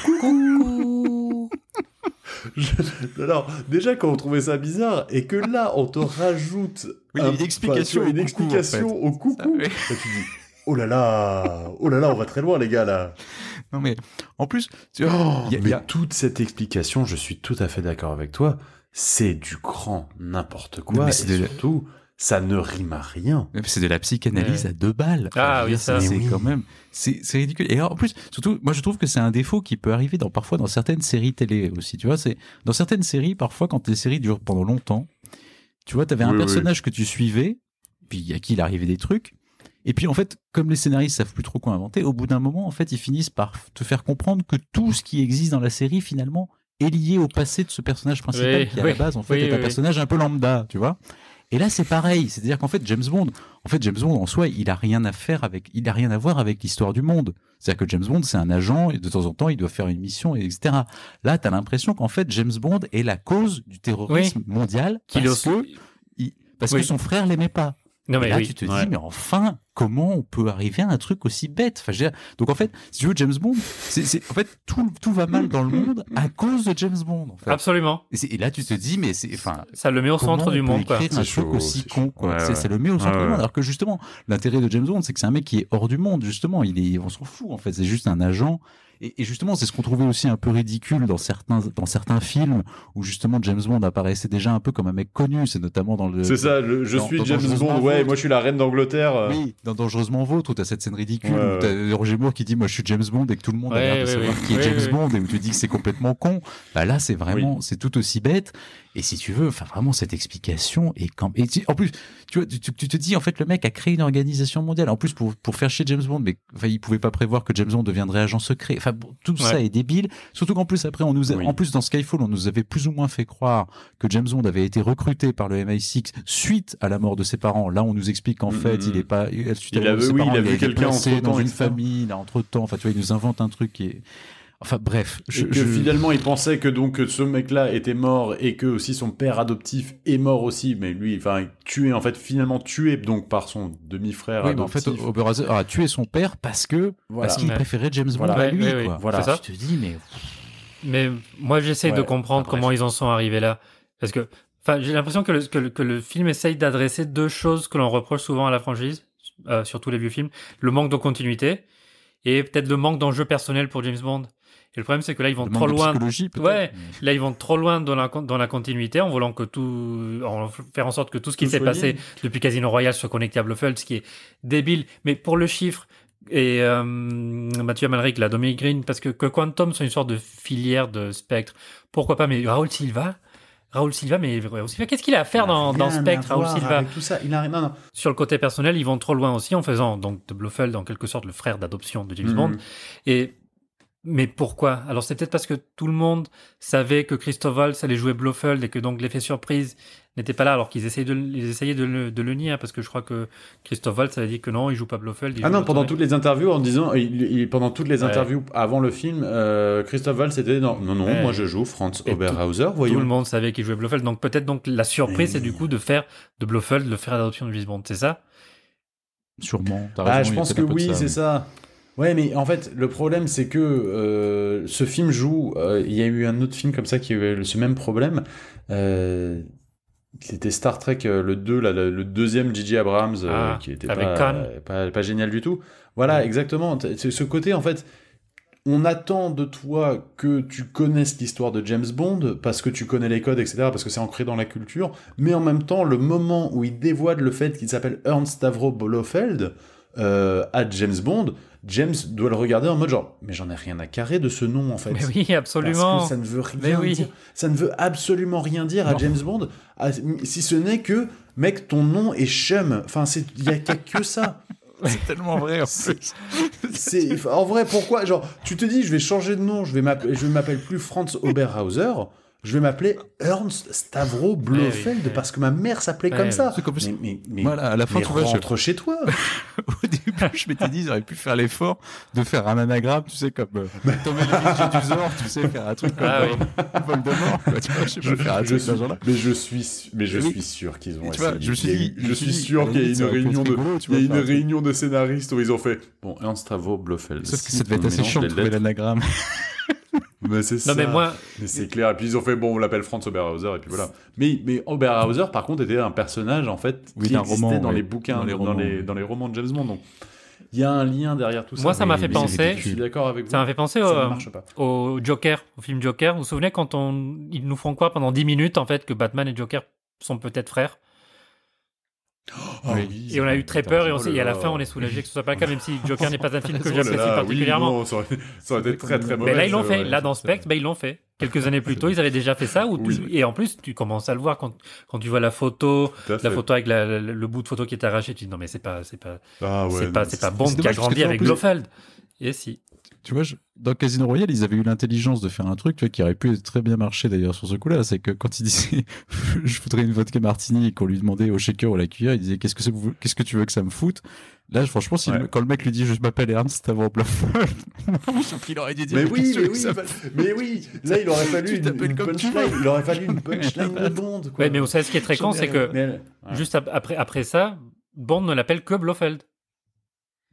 Coucou. Je- Alors, déjà quand on trouvait ça bizarre et que là on te rajoute Oui, un- une explication enfin, une au coucou, explication en fait. au coucou, Ça, oui. tu dis oh là là, oh là là, on va très loin les gars là. Non, mais en plus, tu vois, il y a- il mais y a- toute cette explication, je suis tout à fait d'accord avec toi, c'est du grand n'importe quoi mais et surtout ça ne rime à rien. C'est de la psychanalyse Ouais. à deux balles. Ah oui, ça. c'est oui. quand même, c'est ridicule. Et en plus, surtout, moi je trouve que c'est un défaut qui peut arriver dans parfois dans certaines séries télé aussi. Tu vois, c'est dans certaines séries parfois quand les séries durent pendant longtemps, tu vois, t'avais un Oui, personnage que tu suivais, puis à qui il arrivait des trucs. Et puis en fait, comme les scénaristes savent plus trop quoi inventer, au bout d'un moment, en fait, ils finissent par te faire comprendre que tout ce qui existe dans la série finalement est lié au passé de ce personnage principal Oui, qui à oui, la base en fait oui, est oui, un personnage un peu lambda, tu vois. Et là, c'est pareil. C'est-à-dire qu'en fait, James Bond, en fait, James Bond en soi, il a rien à faire avec, il a rien à voir avec l'histoire du monde. C'est-à-dire que James Bond, c'est un agent et de temps en temps, il doit faire une mission, et etc. Là, t'as l'impression qu'en fait, James Bond est la cause du terrorisme mondial Qu'il parce, que, il- parce Oui. que son frère l'aimait pas. Non, et mais là, oui. tu te ouais. dis, mais enfin, comment on peut arriver à un truc aussi bête? Enfin, je veux dire, Donc, en fait, si tu veux, James Bond, c'est, c'est- en fait, tout, tout va mal dans le monde à cause de James Bond. En fait. Absolument. Et, c'est- et là, tu te dis, mais c'est, enfin, Ça le met au centre du monde, quoi. un truc aussi c'est con, quoi. Ouais, c'est, ouais. ça le met au centre Ouais, du monde. Alors que justement, l'intérêt de James Bond, c'est que c'est un mec qui est hors du monde, justement. Il est, on s'en fout, en fait. C'est juste un agent. Et, et justement, c'est ce qu'on trouvait aussi un peu ridicule dans certains, dans certains films où justement James Bond apparaissait déjà un peu comme un mec connu. C'est notamment dans le. C'est ça, le- je dans- suis dans James Bond, ouais, moi je suis la reine d'Angleterre. euh. Oui, dans Dangereusement Vôtre, où t'as cette scène ridicule, Ouais, où t'as Roger Moore qui dit Moi je suis James Bond et que tout le monde a l'air de ouais, savoir ouais. qui est James ouais. Bond et où tu dis que c'est complètement con. Bah là, c'est vraiment, c'est tout aussi bête. Et si tu veux, enfin vraiment, cette explication est quand et tu- en plus, tu vois, tu, te dis en fait, le mec a créé une organisation mondiale. En plus, pour, pour faire chier James Bond, mais enfin, il pouvait pas prévoir que James Bond deviendrait agent secret. Enfin, bon, tout ça est débile. Surtout qu'en plus, après, on nous a- Oui. en plus, dans Skyfall, on nous avait plus ou moins fait croire que James Bond avait été recruté par le MI6 suite à la mort de ses parents. Là, on nous explique qu'en Mm, fait, mm, il est pas, suite à Il la mort de avait- ses oui, parents, il a il vu été quelqu'un dans une famille, là, entre temps. Enfin, tu vois, il nous invente un truc qui est, enfin, bref. Et Je, que je- finalement il pensait que donc ce mec-là était mort et que aussi son père adoptif est mort aussi, mais lui, enfin tué en fait finalement tué donc par son demi-frère Oui, mais en fait. Oberhauser a tué son père parce que Voilà. parce qu'il Ouais. préférait James Bond Voilà. à lui. quoi. Voilà. Tu te dis, mais Mais moi, j'essaye de comprendre comment ils en sont arrivés là. Parce que, enfin, j'ai l'impression que le, que, le, que le film essaye d'adresser deux choses que l'on reproche souvent à la franchise, euh, surtout les vieux films. Le manque de continuité et peut-être le manque d'enjeu personnel pour James Bond. Et le problème, c'est que là, ils vont trop loin. Ouais. Là, ils vont trop loin dans la, con- dans la continuité en voulant que tout, en faire en sorte que tout ce qui s'est passé depuis Casino Royale soit connecté à Blofeld, ce qui est débile. Mais pour le chiffre, et euh, Mathieu Amalric, la Dominique Green, parce que, que Quantum soit une sorte de filière de spectre, pourquoi pas, mais Raoul Silva, Raoul Silva, mais Raoul Silva, qu'est-ce qu'il a à faire dans, Spectre, Raoul Silva avec tout ça, il a rien. Non, non. Sur le côté personnel, ils vont trop loin aussi en faisant donc de Blofeld en quelque sorte le frère d'adoption de James Bond. Mhm. Et mais pourquoi? Alors c'est peut-être parce que tout le monde savait que Christophe Waltz allait jouer Blofeld et que donc l'effet surprise n'était pas là alors qu'ils essayaient de, ils essayaient de le, de le nier hein, parce que je crois que Christophe Waltz avait dit que non, il joue pas Blofeld. il Ah non, pendant toutes les interviews, en disant, il, il- pendant toutes les Ouais. interviews avant le film, euh, Christophe Valls était non, non, non, Ouais. moi je joue Franz Et Oberhauser, Tout le voyons. monde savait qu'il jouait Blofeld, donc peut-être donc la surprise c'est du coup de faire de Blofeld le frère d'adoption de James Bond, c'est ça? Sûrement. Ah, je pense que oui, c'est ça. Ouais, mais en fait, le problème, c'est que euh, ce film joue. euh, Il y a eu un autre film comme ça qui a eu ce même problème. Euh, C'était Star Trek euh, le 2, là, le, deuxième J.J. Abrams, euh, Ah, qui était pas, Khan. euh, pas, pas génial du tout. Voilà, exactement. C'est Ce côté, en fait, on attend de toi que tu connaisses l'histoire de James Bond, parce que tu connais les codes, etc., parce que c'est ancré dans la culture, mais en même temps, le moment où il dévoile le fait qu'il s'appelle Ernst Stavro Blofeld euh, à James Bond, James doit le regarder en mode genre, mais j'en ai rien à carrer de ce nom, en fait. Mais oui, absolument. Parce que ça ne veut rien oui. dire. Ça ne veut absolument rien dire à. James Bond, à- si ce n'est que, mec, ton nom est Chum. Enfin, c'est- il n'y a, que ça. C'est tellement vrai en plus. En vrai, pourquoi Genre, tu te dis, je vais changer de nom, je vais m'appeler, je ne m'appelle plus Franz Oberhauser, je vais m'appeler Ernst Stavro Blofeld oui, oui. parce que ma mère s'appelait comme oui. ça. Plus- Mais, mais, mais, Voilà, à la fin, mais tu vois, je- rentre chez toi. Au début, je m'étais dit, ils auraient pu faire l'effort de faire un anagramme, tu sais, comme euh, Tommy Lee du Zor, tu sais, faire un truc comme Ah euh, Voldemort, quoi, tu vois, je sais pas, faire un je truc suis, ce genre-là. mais je suis, mais je Oui. suis sûr qu'ils ont Tu vois, essayé. je suis Il y a dit, eu- je suis sûr qu'il y a une réunion de, il y a une réunion de scénaristes où ils ont fait, bon, Ernst Stavro Blofeld. Sauf que ça devait être assez chiant de trouver l'anagramme. Mais c'est ça. Non, mais moi, Mais c'est clair. Et puis ils ont fait, bon, on l'appelle Franz Oberhauser, et puis voilà. Mais, mais Oberhauser, par contre, était un personnage, en fait, Oui, qui existait roman, dans ouais. les bouquins, Dans les dans, romans, les, ouais. dans les romans de James Bond. Donc, il y a un lien derrière tout ça. Moi, ça m'a fait penser- c'est ridicule. Je suis d'accord avec vous. ça m'a fait penser au, Joker, au film Joker. Vous vous souvenez quand on, ils nous font croire pendant 10 minutes en fait que Batman et Joker sont peut-être frères? Oui. oui, Et on a eu très peur et, on Oh et à la fin on est soulagé que ce soit pas le cas, même si Joker n'est pas un film que Oh j'apprécie oui, particulièrement. non, ça, aurait, ça aurait été très très mauvais. Mais là ils l'ont fait. ouais. Là dans Spectre, bah, ils l'ont fait. Quelques années plus tôt, ils avaient déjà fait ça. Où tu- Oui. Et en plus, tu commences à le voir quand, quand tu vois la photo, la fait. photo avec la- la- le bout de photo qui est arraché. Tu dis non mais c'est pas, c'est pas, Ah ouais, c'est pas, c'est pas Bond qui a grandi avec Blofeld. Et si. Tu vois, je- dans Casino Royale, ils avaient eu l'intelligence de faire un truc tu vois, qui aurait pu très bien marcher d'ailleurs sur ce coup-là. C'est que quand il disait je voudrais une vodka martini et qu'on lui demandait au shaker ou à la cuillère, il disait qu'est-ce que, c'est que vous- qu'est-ce que tu veux que ça me foute? Là, franchement, si Ouais. le- quand le mec lui dit je m'appelle Ernst avant Blofeld, sauf qu'il aurait dû dire Mais oui, tu mais oui, ça il fa- mais oui, là il aurait fallu une, une punchline. Il aurait fallu une punchline de Bond. Quoi. Ouais, mais vous savez ce qui est très con, c'est que ouais. juste ap- après, après ça, Bond ne l'appelle que Blofeld.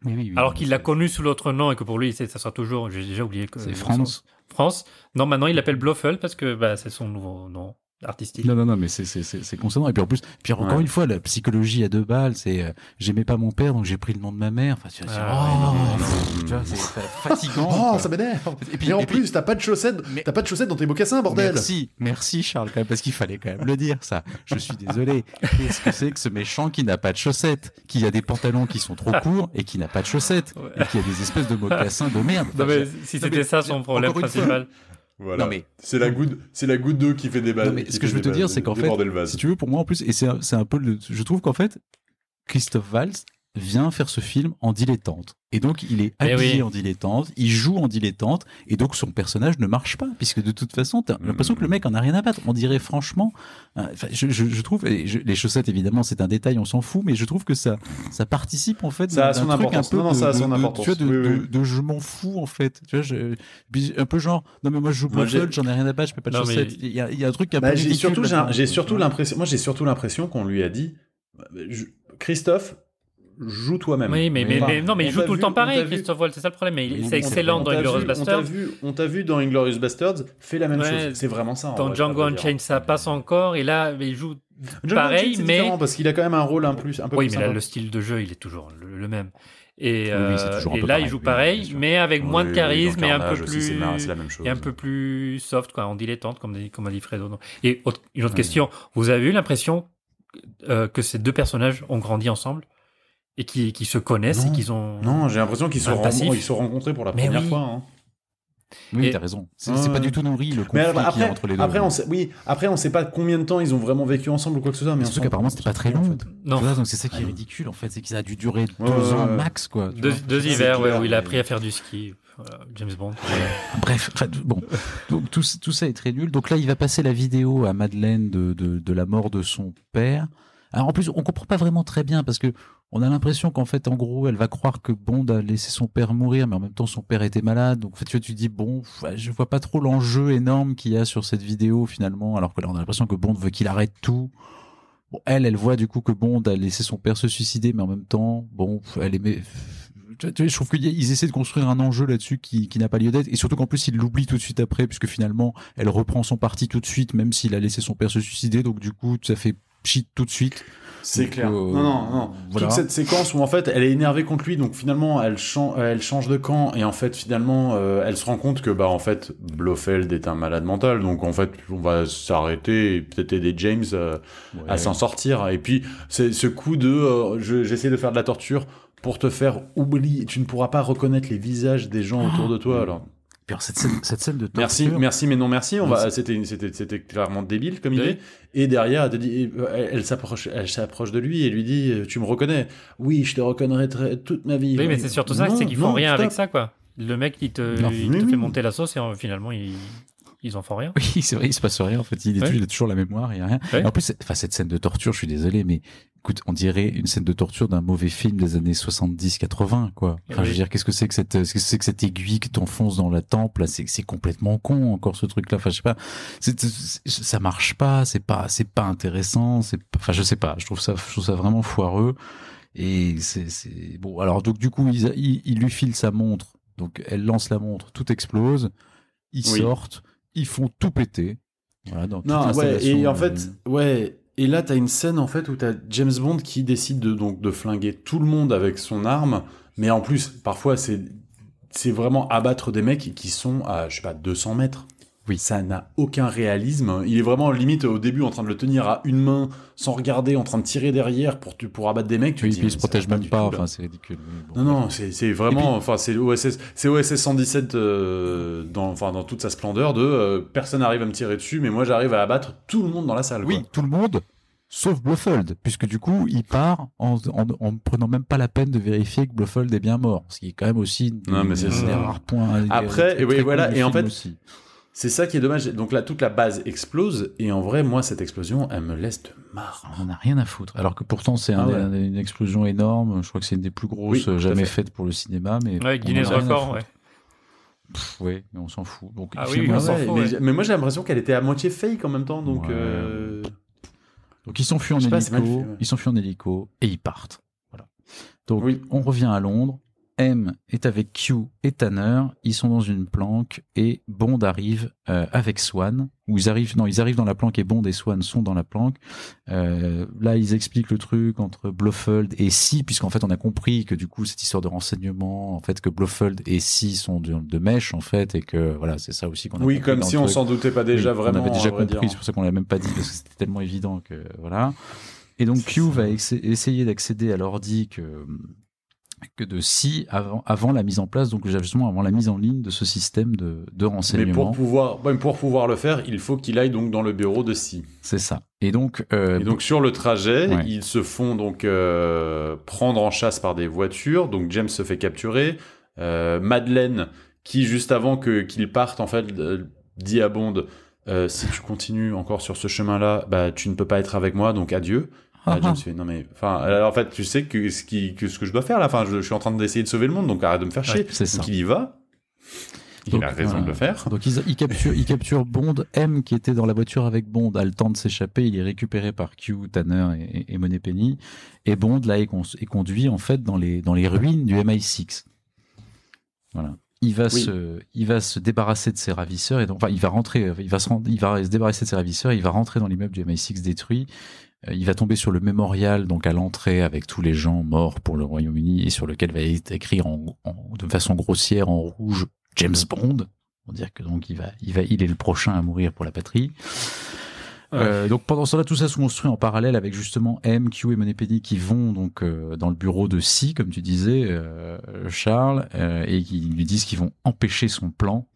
Mais oui, oui, Alors qu'il l'a connu sous l'autre nom et que pour lui, ça sera toujours. J'ai déjà oublié que. C'est France. France. Non, maintenant il l'appelle Blofeld parce que bah, c'est son nouveau nom artistique. Non, non, non, mais c'est, c'est, c'est, c'est concernant. Et puis en plus, puis encore Ouais. une fois, la psychologie à deux balles, c'est euh, j'aimais pas mon père, donc j'ai pris le nom de ma mère. Enfin, tu vois, c'est- Ah, oh, ouais, fatigant. Oh, quoi. ça m'énerve. Et puis- Et en et plus, t'as pas de chaussettes, Mais- t'as pas de chaussettes dans tes mocassins, bordel. Merci, merci Charles, quand même, parce qu'il fallait quand même le dire, ça. Je suis désolé. Qu'est-ce que c'est que ce méchant qui n'a pas de chaussettes, qui a des pantalons qui sont trop courts et qui n'a pas de chaussettes, Ouais. et qui a des espèces de mocassins de merde. Non, mais si non, c'était ça son problème principal. Voilà. Non, mais- c'est la goutte, c'est la goutte d'eau qui fait des balles. Non, mais ce que je veux te dire, c'est qu'en fait. Si tu veux, pour moi, en plus, et c'est un, c'est un peu le. Je trouve qu'en fait, Christophe Valls vient faire ce film en dilettante. Et donc, il est Eh habillé oui. en dilettante, il joue en dilettante, et donc son personnage ne marche pas, puisque de toute façon, t'as l'impression que le mec en a rien à battre. On dirait franchement. euh, je, je, je trouve. et je- les chaussettes, évidemment, c'est un détail, on s'en fout, mais je trouve que ça, ça participe, en fait, Ça a son truc importance. un peu Non, non, ça a son de- importance. tu vois, de, Oui, oui, de- oui. de je m'en fous, en fait. Tu vois, un peu genre, non, mais moi, je joue j'ai- Blofeld, j'en ai rien à battre, je peux pas de Non, chaussettes. Il y, a, il y a un truc un Bah, peu j'ai surtout, j'ai, surtout l'impression, moi j'ai surtout l'impression qu'on lui a dit, je- Christophe, joue toi-même. Oui, mais, mais, Enfin, mais- non, mais on il joue tout le vu- temps on pareil, Christophe Waltz, c'est ça le problème. Mais c'est on- excellent on dans t'a Inglourious vu- On t'a Basterds. vu, on t'a vu dans Inglorious Bastards, fait la même Ouais, chose. C'est vraiment ça. Dans vrai, Django. Unchained, ça passe encore. Et là, mais il joue Django pareil, mais. différent parce qu'il a quand même un rôle un, plus, un peu Oui, plus mais là, le style de jeu, il est toujours le, le même. Et, Oui, euh, oui, et là, pareil, il joue pareil, mais avec moins de charisme et un peu aussi, plus. la même chose. et un peu plus soft, quoi, en dilettante, comme, dit- comme a dit Fredo. Et autre- une autre question, vous avez eu l'impression euh, que ces deux personnages ont grandi ensemble? Et qui, qui se connaissent Non. et qu'ils ont. Non, j'ai l'impression qu'ils se, ils se sont rencontrés pour la Mais première oui. fois. hein. Oui, t'as raison. C'est pas du tout nourri le conflit Mais qu'il y a après, entre les deux. après, on sait, oui, après, on sait pas combien de temps ils ont vraiment vécu ensemble ou quoi que ce soit. Mais Surtout qu'apparemment c'était pas très en long. fait. Non. Tu vois, donc c'est ça qui est ridicule en fait, c'est que ça a dû durer deux Ouais, ans ouais. max quoi. Deux, hivers clair, où il a appris à faire du ski. Voilà, James Bond. Bref, bon, donc tout, tout ça est très nul. Donc là, il va passer la vidéo à Madeleine de, de, de la mort de son père. Alors en plus, on comprend pas vraiment très bien parce que on a l'impression qu'en fait, en gros, elle va croire que Bond a laissé son père mourir, mais en même temps, son père était malade. Donc en fait, tu dis bon, je vois pas trop l'enjeu énorme qu'il y a sur cette vidéo finalement, alors que là, on a l'impression que Bond veut qu'il arrête tout. Bon, elle, elle voit du coup que Bond a laissé son père se suicider, mais en même temps, bon, elle aimait. Je trouve qu'ils essaient de construire un enjeu là-dessus qui, qui n'a pas lieu d'être, et surtout qu'en plus il l'oublie tout de suite après, puisque finalement elle reprend son parti tout de suite, même s'il a laissé son père se suicider, donc du coup ça fait cheat tout de suite. C'est clair. euh, non, non, non. voilà. Toute cette séquence où en fait elle est énervée contre lui, donc finalement elle, chan- elle change de camp et en fait finalement euh, elle se rend compte que bah en fait Blofeld est un malade mental, donc en fait on va s'arrêter et peut-être aider James euh, à s'en sortir. Et puis c'est ce coup de euh, je- j'essaie de faire de la torture pour te faire oublier, tu ne pourras pas reconnaître les visages des gens autour de toi. Alors Puis alors, cette scène, cette scène de torture. merci, merci mais non merci. On va, c'était c'était c'était clairement débile comme Oui. idée. Et derrière, elle, te dit- elle, elle s'approche, elle s'approche de lui et lui dit Tu me reconnais Oui, je te reconnaîtrai très- toute ma vie. Oui, mais c'est surtout ça, Non, c'est qu'ils font non, rien stop. avec ça, quoi. Le mec, il te, Non. il te oui. fait monter la sauce et euh, finalement, il- ils en font rien. Oui, c'est vrai, il se passe rien. En fait, il, est Ouais. toujours, il a toujours la mémoire, il y a rien. Ouais. En plus, enfin, cette scène de torture, je suis désolé, mais écoute, on dirait une scène de torture d'un mauvais film des années 70-80, quoi. Enfin, Oui. je veux dire, qu'est-ce que c'est que cette, qu'est-ce que c'est que cette aiguille que t'enfonces dans la tempe, là, c'est, c'est complètement con, encore, ce truc-là. Enfin, je sais pas, c'est, c'est- ça marche pas, c'est pas, c'est pas intéressant, c'est, pas- enfin, je sais pas, je trouve ça, je trouve ça vraiment foireux. Et c'est, c'est, bon, alors, donc, du coup, il, il, il lui file sa montre. Donc, elle lance la montre, tout explose. Ils Oui. sortent, ils font tout péter. Voilà, dans Non, ouais, et en euh, fait, ouais. Et là, t'as une scène en fait où t'as James Bond qui décide de donc de flinguer tout le monde avec son arme, mais en plus, parfois, c'est vraiment abattre des mecs qui sont à je sais pas 200 mètres. Oui. Ça n'a aucun réalisme. Il est vraiment limite au début en train de le tenir à une main sans regarder, en train de tirer derrière pour tu- pour abattre des mecs. Tu oui, dis, puis il mais se protège même pas, enfin, c'est ridicule. bon. Non, non, c'est vraiment, enfin, c'est OSS, c'est OSS 117 euh, dans, enfin, dans toute sa splendeur de euh, personne n'arrive à me tirer dessus, mais moi j'arrive à abattre tout le monde dans la salle. Oui, quoi. tout le monde, sauf Blofeld, puisque du coup, il part en, en, en prenant même pas la peine de vérifier que Blofeld est bien mort, ce qui est quand même aussi Non, mais c'est un ça. des rares points. euh, Après, et oui, voilà, et en fait, aussi. C'est ça qui est dommage. Donc là, toute la base explose, et en vrai, moi, cette explosion, elle me laisse de marre. on en a rien à foutre. Alors que pourtant, c'est Ah ouais. un une explosion énorme. Je crois que c'est une des plus grosses Oui, à jamais fait. faites pour le cinéma, mais Ouais, Guinness Record, ouais. Pff, ouais, mais on s'en fout. Donc, Ah oui, on s'en Ouais, fout, mais, ouais. mais moi, j'ai l'impression qu'elle était à moitié fake en même temps, donc. Ouais. euh, Donc ils s'enfuient en pas, hélico, ils en hélico et ils partent. Voilà. Donc Oui. on revient à Londres. M est avec Q et Tanner. Ils sont dans une planque et Bond arrive euh, avec Swan. Ou ils arrivent, non, ils arrivent dans la planque et Bond et Swan sont dans la planque. Euh, là, ils expliquent le truc entre Blofeld et Si, puisqu'en fait, on a compris que du coup, cette histoire de renseignement, en fait, que Blofeld et Si sont de, de mèche, en fait, et que voilà, c'est ça aussi qu'on a Oui, comme si on s'en doutait pas déjà Oui, vraiment. On avait déjà compris, c'est pour ça qu'on l'a même pas dit parce que c'était tellement évident que voilà. Et donc Q ça. va essayer d'accéder à l'ordi que que de si avant avant la mise en place donc justement avant la mise en ligne de ce système de, de Mais renseignement. pour pouvoir, ouais, pour pouvoir le faire, il faut qu'il aille donc dans le bureau de Si. C'est ça. Et donc, euh, Et donc sur le trajet, Ouais. ils se font donc euh, prendre en chasse par des voitures. Donc James se fait capturer. Euh, Madeleine, qui juste avant que qu'ils partent, en fait, dit à Bond si tu continues encore sur ce chemin-là, bah tu ne peux pas être avec moi, donc adieu. Ah, Là, James fait non mais enfin alors, en fait tu sais que ce qui que ce que je dois faire là, enfin je, je suis en train d'essayer de sauver le monde, donc arrête de me faire chier. Ouais, c'est ça. Donc il y va. Il Donc, a raison voilà. de le faire. Donc ils, ils capturent, ils capturent Bond. M qui était dans la voiture avec Bond a le temps de s'échapper. Il est récupéré par Q, Tanner et, et, et Moneypenny. Et Bond là est, con- est conduit en fait dans les dans les ruines du MI6. Voilà. Il va Oui. se il va se débarrasser de ses ravisseurs et donc enfin il va rentrer il va se rend- il va se débarrasser de ses ravisseurs. Et il va rentrer dans l'immeuble du MI6 détruit. Euh, Il va tomber sur le mémorial donc à l'entrée avec tous les gens morts pour le Royaume-Uni et sur lequel va être écrit en, en- de façon grossière en rouge James Bond. On dire que donc il va, il va, il est le prochain à mourir pour la patrie. Euh, donc pendant cela, tout ça se construit en parallèle avec justement M, Q et Moneypenny qui vont donc euh, dans le bureau de Si, comme tu disais, euh, Charles, euh, et qui lui disent qu'ils vont empêcher son plan.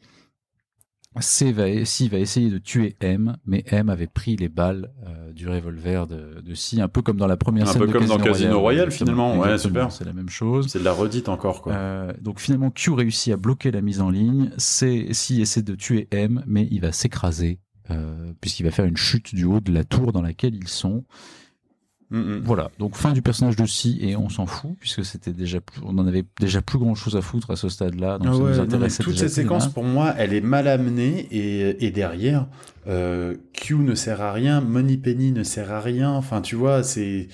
C va, Si va essayer de tuer M, mais M avait pris les balles euh, du revolver de, de Si, un peu comme dans la première Un scène peu de comme dans Casino Royale, finalement. Ouais, super. C'est la même chose. C'est de la redite encore quoi. Euh, donc finalement, Q réussit à bloquer la mise en ligne. C'est si essaie de tuer M, mais il va s'écraser euh, puisqu'il va faire une chute du haut de la tour dans laquelle ils sont. Voilà. Donc fin du personnage de Si et on s'en fout puisque c'était déjà plus, on en avait déjà plus grand chose à foutre à ce stade-là. Donc Ah ça ouais, nous non, mais intéressait toute cette séquence, pour moi, elle est mal amenée et, et derrière, euh, Q ne sert à rien, Moneypenny ne sert à rien. Enfin, tu vois, c'est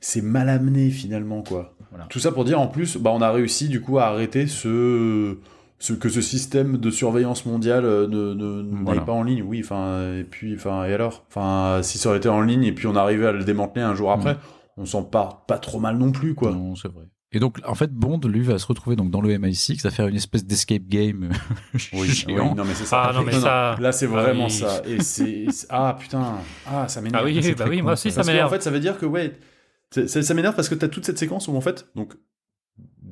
c'est mal amené finalement, quoi. Voilà. Tout ça pour dire, en plus, bah, on a réussi du coup à arrêter ce ce, que ce système de surveillance mondiale euh, ne, ne n'aille Voilà. pas en ligne. Oui, enfin, et puis, enfin, et alors? Enfin, si ça aurait été en ligne et puis on arrivait à le démanteler un jour après, on s'en part pas trop mal non plus, quoi. Non, c'est vrai. Et donc, en fait, Bond, lui, va se retrouver donc dans le MI6 à faire une espèce d'escape game Oui, géant. oui, non mais c'est ça. Ah, non, mais ça- Là c'est Ah vraiment oui. ça. Et c'est ah putain ah ça m'énerve. Ah oui, bah oui, moi aussi, ça m'énerve. fait ça veut dire que ouais c'est- c'est- ça m'énerve parce que t'as toute cette séquence où en fait donc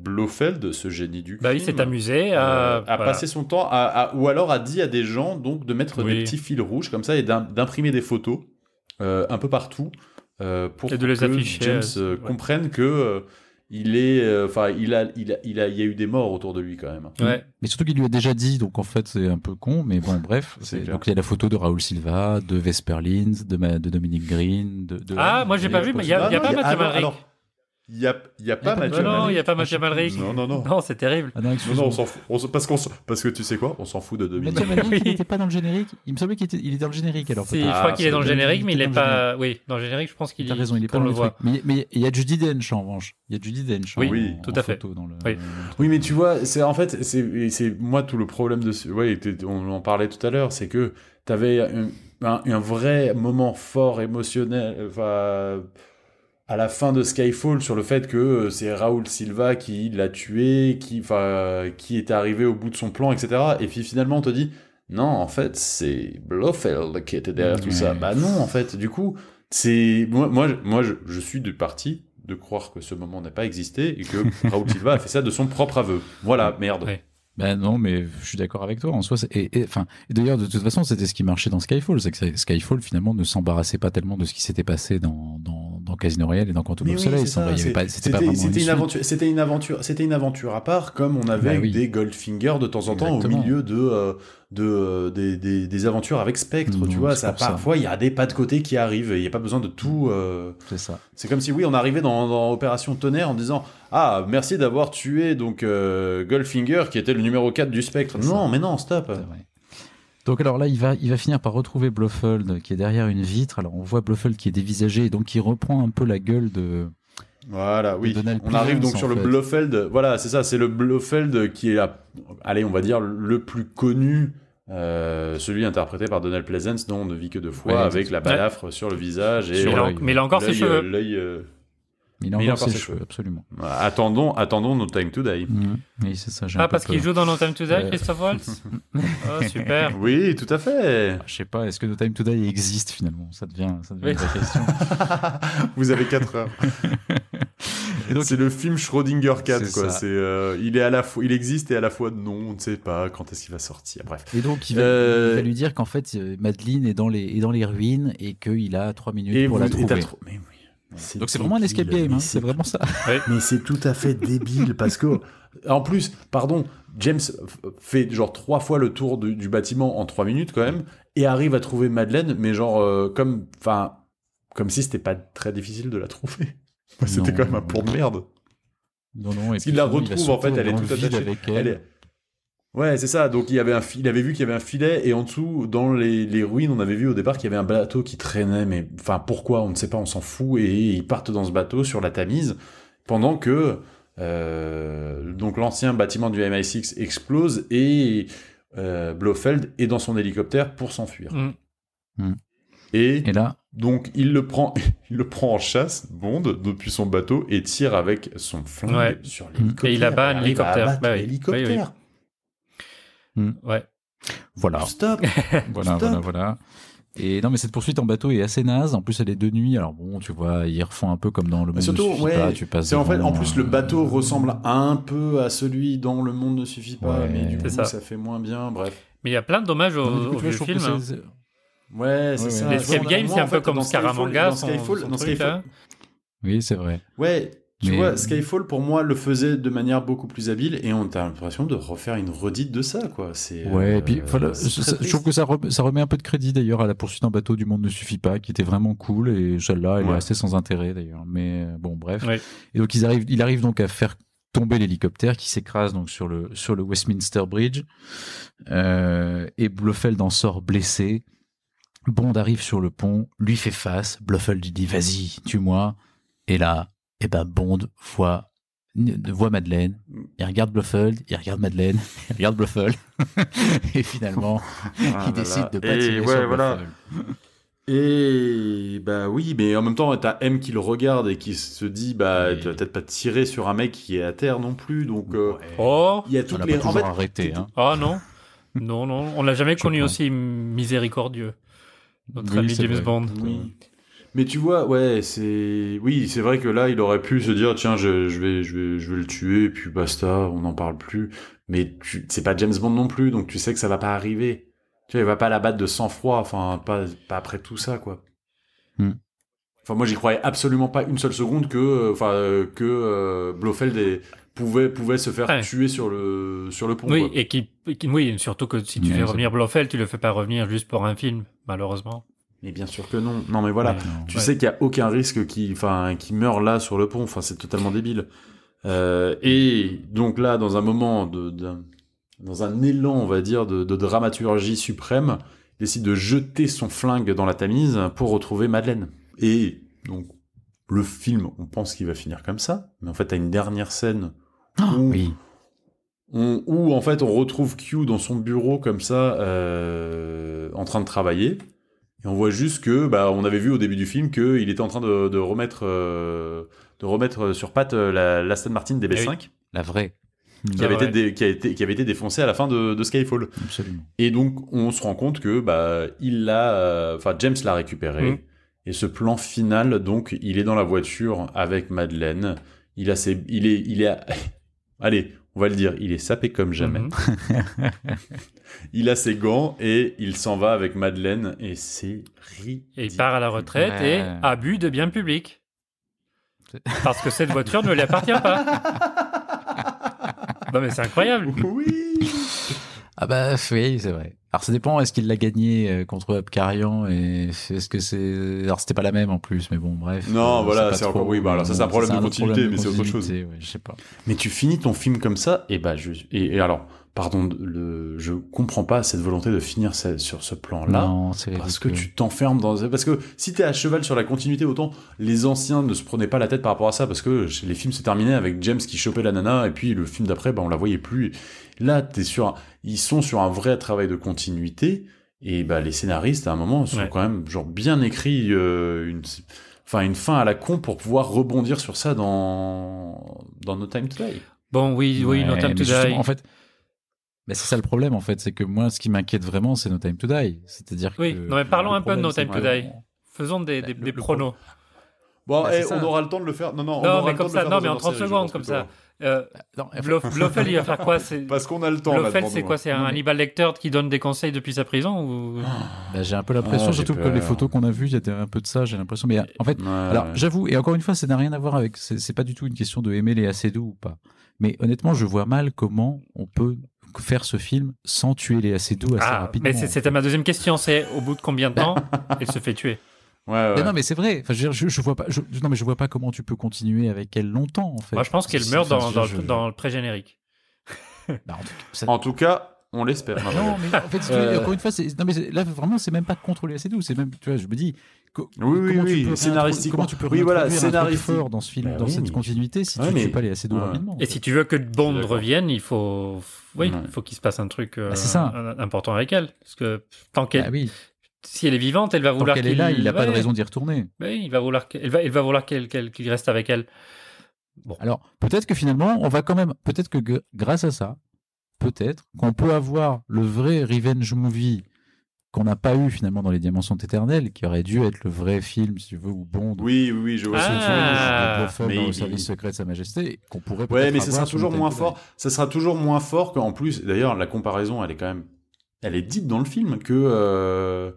Blofeld, ce génie du Bah, il crime, s'est amusé euh, à. a voilà. passé son temps à, à- ou alors a dit à des gens donc de mettre Oui. des petits fils rouges comme ça et d'im- d'imprimer des photos euh, un peu partout euh, pour Et de les que afficher, James euh, euh, ouais. comprenne que euh, il est enfin il a il a il a il y a eu des morts autour de lui quand même. Ouais. Mais surtout qu'il lui a déjà dit, donc en fait c'est un peu con, mais bon bref. C'est. Donc il y a la photo de Raoul Silva, de Vesper Lynd, de, ma- de Dominique Green, de... de- Ah, moi, j'ai pas vu, mais il y a, il y a Ah, pas Mathieu alors- Malric. alors, Il y a, y a pas Mathieu Non, non, il n'y a pas Ah, Mathieu je sais Malric. Non, non, non. Non, c'est terrible. Ah non, Non, on s'en fout. On s'en- parce, qu'on s'en- parce que tu sais quoi? On s'en fout de Dominique. Mathieu Malric, il Oui. n'était pas dans le générique? Il me semblait qu'il était, il est dans le générique alors. Si, je crois Ah, qu'il est dans le générique, mais il est le pas. Oui, dans le générique, je pense qu'il T'as raison, il est pas dans le voit. truc. Mais, mais il y a Judy Dench en revanche. Il y a Judy Dench. Oui, en- oui, en tout à fait. photo dans le- Oui. Oui, mais tu vois, c'est en fait, c'est c'est moi tout le problème de t'es- on en parlait tout à l'heure, c'est que t'avais un, un, un vrai moment fort émotionnel. Enfin. À la fin de Skyfall, sur le fait que euh, c'est Raoul Silva qui l'a tué, qui, qui est arrivé au bout de son plan, etc. Et puis finalement, on te dit, non, en fait, c'est Blofeld qui était derrière tout ça. Bah non, en fait, du coup, c'est moi, moi, je- moi, je, je suis du parti de croire que ce moment n'a pas existé et que Raoul Silva a fait ça de son propre aveu. Voilà, merde. Ouais. Ben non, mais je suis d'accord avec toi. En soi, et, et- enfin, et d'ailleurs, de toute façon, c'était ce qui marchait dans Skyfall, c'est que Skyfall finalement ne s'embarrassait pas tellement de ce qui s'était passé dans, dans, dans Casino Royale et dans Quantum of oui, Solace. c'est ça, Il y avait c'est- pas- C'était une aventure, c'était une aventure, c'était une aventure à part, comme on avait oui. des Goldfinger de temps en temps Exactement. au milieu de euh, de euh, des, des, des aventures avec Spectre. Non, tu vois, c'est ça parfois il y a des pas de côté qui arrivent. Il n'y a pas besoin de tout. euh, C'est ça. C'est comme si oui, on arrivait dans, dans Opération Tonnerre en disant ah merci d'avoir tué donc euh, Goldfinger qui était le numéro 4 du Spectre. Non, ça. mais non, stop. Donc alors là, il va, il va finir par retrouver Blofeld qui est derrière une vitre. Alors on voit Blofeld qui est dévisagé et donc qui reprend un peu la gueule de. Voilà, oui. Donald On arrive donc sur le. Blofeld. Voilà, c'est ça, c'est le Blofeld qui est, la- allez, on va dire, le plus connu. Euh, celui interprété par Donald Pleasance, dont on ne vit que deux fois, Ouais, avec la balafre sur le visage et Mais il a- l'œil. mais a encore ses euh, cheveux. l'œil, euh, Il a Mais il a encore ses ses cheveux, cheveux. absolument. attendons, attendons No Time to Die. Mhm. Oui, c'est ça. Ah, peu parce qu'il peur. joue dans No Time to Die, Ouais. Christophe Waltz Oh, super. Oui, tout à fait. Je sais pas, est-ce que No Time to Die existe finalement? Ça devient, ça devient Oui. une vraie question. Vous avez 4 heures. Et donc- c'est le film Schrödinger 4, C'est quoi. C'est, euh, il est à la fois, il existe et à la fois non, on ne sait pas quand est-ce qu'il va sortir. Bref. Et donc il va, Euh, il va lui dire qu'en fait euh, Madeleine est dans les, est dans les ruines et qu'il a trois minutes Et pour vous, la trouver. trop- Mais oui. Donc c'est vraiment un escape game, hein, c'est vraiment ça. Mais c'est tout à fait débile parce que, en plus, pardon, James fait genre trois fois le tour du, du bâtiment en trois minutes quand même et arrive à trouver Madeleine, mais genre euh, comme, enfin, comme si c'était pas très difficile de la trouver. C'était quand même un plan de merde. Non, non, et Parce qu'il la retrouve, en fait, elle est toute attachée. avec Elle elle. est- Ouais, c'est ça. Donc il, y avait un il avait vu qu'il y avait un filet et en dessous, dans les, les ruines, on avait vu au départ qu'il y avait un bateau qui traînait. Mais enfin, pourquoi On ne sait pas, on s'en fout. Et ils partent dans ce bateau sur la Tamise pendant que euh, donc l'ancien bâtiment du MI6 explose et euh, Blofeld est dans son hélicoptère pour s'enfuir. Mm. Et Et là, donc il le prend, il le prend en chasse, Bond, depuis son bateau et tire avec son flingue Ouais. sur l'hélicoptère. Et il abat un hélicoptère. Bah oui. l'hélicoptère. Ouais. voilà, Stop. voilà, Stop. voilà, voilà. Et non, mais cette poursuite en bateau est assez naze. En plus, elle est de nuit. Alors bon, tu vois, ils refont un peu comme dans le monde Mais surtout, ne suffit ouais, pas. Tu passes C'est en fait, en plus, le euh, bateau ressemble un peu à celui dont le monde ne suffit pas, Ouais, mais du coup, ça. ça. fait moins bien. Bref. Mais il y a plein de dommages au, non, coup, vois, film. Ouais, c'est Ouais, ça. L'escape game, c'est un peu fait, comme Scaramanga, Dans Skyfall, son dans truc, Skyfall- hein. Oui, c'est vrai. Ouais, tu Mais- vois, Skyfall, pour moi, le faisait de manière beaucoup plus habile et on a l'impression de refaire une redite de ça, quoi. C'est, Ouais, euh, et puis voilà, ça- ça- je trouve que ça, remet- ça remet un peu de crédit d'ailleurs à la poursuite en bateau du monde ne suffit pas, qui était vraiment cool et celle-là, elle est assez sans intérêt d'ailleurs. Mais euh, bon, bref. Ouais. Et donc ils arrivent, il arrive donc à faire tomber l'hélicoptère qui s'écrase donc sur le sur le Westminster Bridge Euh, et Blofeld en sort blessé. Bond arrive sur le pont, lui fait face. Blofeld lui dit vas-y, tue-moi. Et là, eh ben Bond voit voit Madeleine, il regarde Blofeld, il regarde Madeleine, il regarde Blofeld, et finalement, Ah il là décide là. de pas Et tirer ouais, sur voilà. Blofeld. Et bah oui, mais en même temps, t'as M qui le regarde et qui se dit bah tu vas peut-être pas tirer sur un mec qui est à terre non plus, donc euh, Ouais. Oh, il y a On toutes l'a les. pas En toujours fait, arrêté. Hein. ah non. Non, non, on l'a jamais Je connu aussi miséricordieux. Notre Oui, ami James vrai. Bond. Oui. Mais tu vois, ouais, c'est. Oui, c'est vrai que là, il aurait pu se dire tiens, je, je vais, je, vais, je vais le tuer, et puis basta, on n'en parle plus. Mais tu... c'est pas James Bond non plus, donc tu sais que ça va pas arriver. Tu vois, il va pas la battre de sang-froid, enfin, pas, pas après tout ça, quoi. Hmm. Enfin, moi, j'y croyais absolument pas une seule seconde que, euh, enfin, euh, que euh, Blofeld est- pouvait, pouvait se faire Ouais. tuer sur le, sur le pont. Oui, quoi. et qui, oui, surtout que si tu fais revenir Blofeld, tu le fais pas revenir juste pour un film, malheureusement. Mais bien sûr que non. Non, mais voilà. Ouais, non. Tu Ouais. sais qu'il n'y a aucun risque qui, enfin, qui meurt là sur le pont. Enfin, c'est totalement débile. Euh, et donc là, dans un moment de, dans un élan, on va dire, de, de dramaturgie suprême, il décide de jeter son flingue dans la Tamise pour retrouver Madeleine. Et donc, le film, on pense qu'il va finir comme ça, mais en fait, t'as une dernière scène où, Oui. on- où, en fait, on retrouve Q dans son bureau comme ça, euh, en train de travailler. Et on voit juste que, bah, on avait vu au début du film qu'il était en train de, de remettre, euh, de remettre sur patte euh, la, l'Aston Martin DB5, La vraie. qui, avait Ah ouais. été dé- qui, a été, qui avait été défoncée à la fin de, de Skyfall. Absolument. Et donc, on se rend compte que, bah, il l'a, euh, enfin, James l'a récupéré. Mhm. Et ce plan final, donc, il est dans la voiture avec Madeleine. Il a ses, il est, il est, allez, on va le dire, il est sapé comme jamais. Mhm. Il a ses gants et il s'en va avec Madeleine et c'est ridicule. Et il part à la retraite Ouais. et abus de biens publics. Parce que cette voiture ne lui appartient pas. non mais c'est incroyable. Oui. Ah bah oui, c'est vrai. Alors ça dépend, est-ce qu'il l'a gagné euh, contre Abkarian et est-ce que c'est... Alors c'était pas la même en plus, mais bon, bref. Non, Euh, voilà, c'est encore- oui, bah alors ça, c'est un problème de continuité, problème de mais c'est autre chose. ouais, je sais pas. Mais tu finis ton film comme ça et bah je et, et alors pardon le je comprends pas cette volonté de finir ce- sur ce plan là. non, c'est Parce que tu t'enfermes dans... Parce que si t'es à cheval sur la continuité, autant les anciens ne se prenaient pas la tête par rapport à ça, parce que les films se terminaient avec James qui chopait la nana, et puis le film d'après, bah, on la voyait plus. Là, t'es sur un- ils sont sur un vrai travail de continuité, et bah, les scénaristes, à un moment, sont Ouais. quand même genre bien écrit euh, une... Enfin, une fin à la con pour pouvoir rebondir sur ça dans, dans No Time to Die. Bon oui, oui, No Time to Die. En fait, bah, c'est ça le problème, en fait, c'est que moi, ce qui m'inquiète vraiment, c'est No Time to Die. C'est-à-dire Oui, que... non, mais parlons un peu de No Time que- to Die. Faisons des, des, Le- des le pronos. Bon, Bah, eh, on aura le temps de le faire. Non, non, on Non, aura mais le comme le ça, faire non, mais en une 30 série, je secondes, comme plutôt. ça. Euh, il va faire quoi C'est Parce qu'on a le temps. devant c'est quoi C'est un mais- Hannibal Lecter qui donne des conseils depuis sa prison ou bah, j'ai un peu l'impression, Ah, surtout que peur. les photos qu'on a vues, il y avait un peu de ça, j'ai l'impression. Mais en fait, Ouais, Alors, ouais. j'avoue, et encore une fois, ça n'a rien à voir avec. C'est c'est pas du tout une question de aimer les assez doux ou pas. Mais honnêtement, je vois mal comment on peut faire ce film sans tuer les assez doux assez Ah, rapidement. mais c'était ma deuxième question. C'est au bout de combien de temps il se fait tuer? Ouais, ouais. Mais non, mais c'est vrai. Enfin, je, je, je vois pas. je- non, mais je vois pas comment tu peux continuer avec elle longtemps, en fait. Moi, je pense qu'elle meurt dans, je- dans, je- le- dans le pré-générique. bah, en tout cas, ça- En tout cas, on l'espère. Non, mais en fait, si tu veux, Euh. encore une fois, non, mais là, vraiment, c'est même pas contre les assez doux. C'est même, tu vois, je me dis. Co- Oui, oui, comment oui, tu peux scénaristiquement. Comment tu peux Oui, voilà, réintroduire un truc scénaristique. fort dans ce film, Bah dans oui, cette continuité, si Ouais, tu mais- tues pas les assez doux Ouais. rapidement. Et si tu veux que Bond revienne, il faut, oui, Ouais. il faut qu'il se passe un truc euh, Bah, ça. un- important avec elle. Parce que tant qu'elle, Ah oui, si elle est vivante, elle va vouloir qu'elle qu'il est là, il n'a pas de ouais, raison d'y retourner. oui, il va vouloir, qu'elle va, il va vouloir qu'elle- qu'elle- qu'il reste avec elle. Alors, peut-être que finalement, on va quand même, peut-être que gr- grâce à ça, peut-être qu'on peut avoir le vrai revenge movie qu'on n'a pas eu finalement dans Les Diamants sont éternels, qui aurait dû être le vrai film, si tu veux, ou Bond, Oui, oui, oui, je vois Ah. ce que tu veux dire. de Blofeld mais dans le il- service secret de Sa Majesté, qu'on pourrait Ouais, mais ça sera toujours moins fort. Ça sera toujours moins fort qu'en plus. D'ailleurs, la comparaison, elle est quand même. Elle est dite dans le film que. Euh...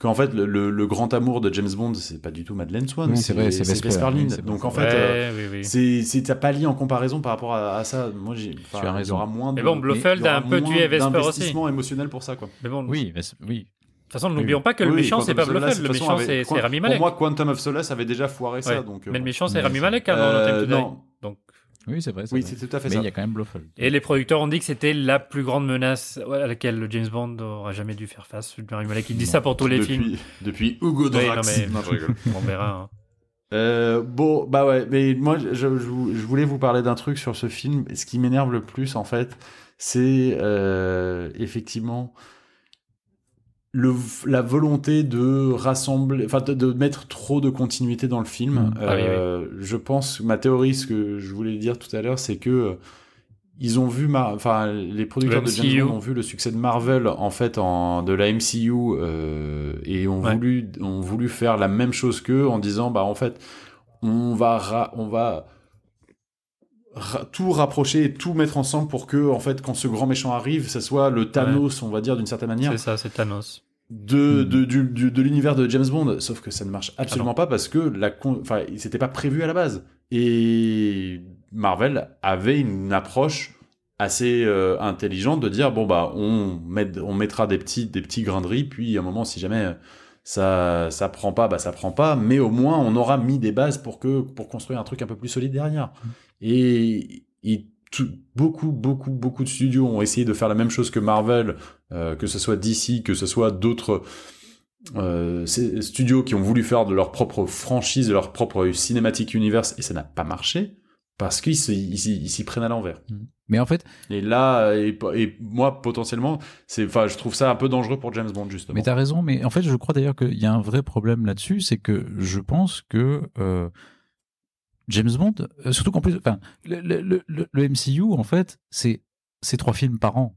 Qu'en fait, le, le- le grand amour de James Bond, c'est pas du tout Madeleine Swan, Oui, c'est vrai, c'est Vesper, Vesper Lynd. oui, c'est Donc en fait, euh, Ouais, oui, oui. c'est c'est- t'as pas lié en comparaison par rapport à, à ça. Moi, j'ai. Tu as Il y raison. aura moins de. Mais bon, Blofeld a un peu tué Vesper aussi. d'investissement émotionnel pour ça, quoi. Mais bon, Oui, mais oui. Toute façon, n'oublions pas que le Oui, méchant, c'est pas Blofeld. de Le méchant, avait- c'est Rami Malek. Pour moi, Quantum of Solace avait déjà foiré ça. Donc, euh, Mais le méchant, c'est Rami Malek hein, dans No euh, non. Donc, Oui, c'est vrai. Oui, c'est tout à fait Mais ça. il y a quand même Blofeld. Et les producteurs ont dit que c'était la plus grande menace à laquelle le James Bond n'aurait jamais dû faire face. Rami Malek, il dit Non. ça pour tous les depuis, films. depuis Hugo Oui, non, Drax. mais- Non, je rigole. On verra. hein. Euh, bon, bah ouais, mais moi, je, je, je voulais vous parler d'un truc sur ce film. Ce qui m'énerve le plus, en fait, c'est euh, effectivement le, la volonté de rassembler, enfin de, de mettre trop de continuité dans le film. Mm. Ah oui, Euh, Je pense, ma théorie, ce que je voulais dire tout à l'heure, c'est que euh, ils ont vu, enfin les producteurs de James. Bond ont vu le succès de Marvel en fait en de la MCU euh, et ont Ouais. voulu, ont voulu faire la même chose qu'eux en disant bah en fait on va, on va ra- tout rapprocher et tout mettre ensemble pour que en fait quand ce grand méchant arrive, ça soit le Thanos, on va dire d'une certaine manière C'est ça, c'est Thanos. de, Mhm. de, du- du- de l'univers de James Bond, sauf que ça ne marche absolument pas parce que la enfin, c'était pas prévu à la base. Et Marvel avait une approche assez euh, intelligente de dire bon bah on met, on mettra des petits des petits grains de riz puis à un moment si jamais ça ça prend pas bah ça prend pas mais au moins on aura mis des bases pour que pour construire un truc un peu plus solide derrière et, et tout- beaucoup beaucoup beaucoup de studios ont essayé de faire la même chose que Marvel euh, que ce soit DC que ce soit d'autres euh, studios qui ont voulu faire de leur propre franchise de leur propre cinématique universe et ça n'a pas marché parce qu'ils s'y- prennent à l'envers Mais en fait, et là, et, et moi, potentiellement, c'est, enfin, je trouve ça un peu dangereux pour James Bond, justement. Mais t'as raison, mais en fait, je crois d'ailleurs qu'il y a un vrai problème là-dessus, c'est que je pense que euh, James Bond, euh, surtout qu'en plus, enfin, le, le, le, le MCU, en fait, c'est trois films par an.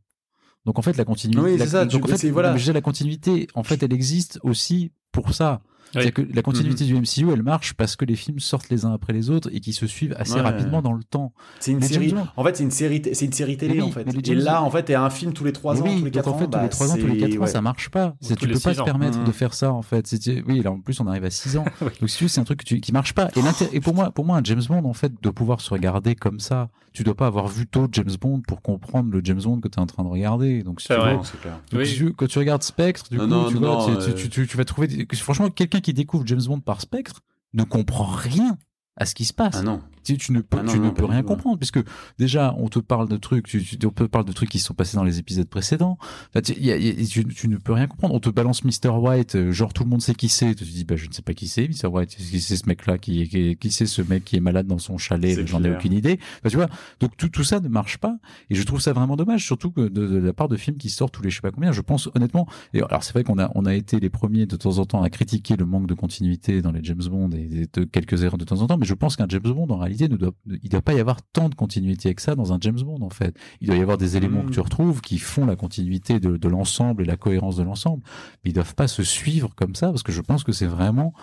Donc en fait, la continuité, Oui, la, ça, tu- donc, en fait, voilà. la continuité, en fait, elle existe aussi pour ça. Oui. C'est-à-dire que la continuité du MCU, elle marche parce que les films sortent les uns après les autres et qui se suivent assez Ouais. rapidement dans le temps. C'est une Les série. James. En fait, c'est une série, c'est une série télé, Oui, en fait. Et là, en fait, il y a un film tous les 3 ans, oui, tous les donc 4 en fait, ans. tous les bah, 3 ans, tous les 4 c'est- ans, ça marche pas. Tu peux pas se ans. permettre de faire ça, en fait. Oui, là, en plus, on arrive à 6 ans. Donc, si c'est un truc qui marche pas. Et, et pour moi, pour moi, un James Bond, en fait, de pouvoir se regarder comme ça, tu dois pas avoir vu tôt James Bond pour comprendre le James Bond que tu es en train de regarder. Donc, si C'est tu vrai. veux- Non, c'est clair. donc, Oui. si tu- quand tu regardes Spectre, du Non, coup, non, tu, non, vois, non, tu- euh, tu, tu- tu vas trouver. des- Franchement, quelqu'un qui découvre James Bond par Spectre ne comprend rien à ce qui se passe. Ah non. Tu, tu ne peux, Ah non, tu non, ne peux rien comprendre puisque déjà on te parle de trucs, tu, tu- on te parle de trucs qui se sont passés dans les épisodes précédents. Tu, y a- y a- tu- ne peux rien comprendre. On te balance Mr White, euh, genre tout le monde sait qui c'est. Tu te dis bah je ne sais pas qui c'est Mr White, qui c'est ce mec-là, qui, qui, qui c'est ce mec qui est malade dans son chalet, j'en ai aucune idée. Enfin, tu vois, donc tout, tout ça ne marche pas et je trouve ça vraiment dommage, surtout que de, de la part de films qui sortent tous les je sais pas combien. Je pense honnêtement, et alors c'est vrai qu'on a on a été les premiers de temps en temps à critiquer le manque de continuité dans les James Bond et de quelques erreurs de temps en temps, mais je pense qu'un James Bond en réalité ne doit il doit pas y avoir tant de continuité que ça dans un James Bond en fait. Il doit y avoir des éléments que tu retrouves qui font la continuité de, de l'ensemble et la cohérence de l'ensemble, mais ils doivent pas se suivre comme ça parce que je pense que c'est vraiment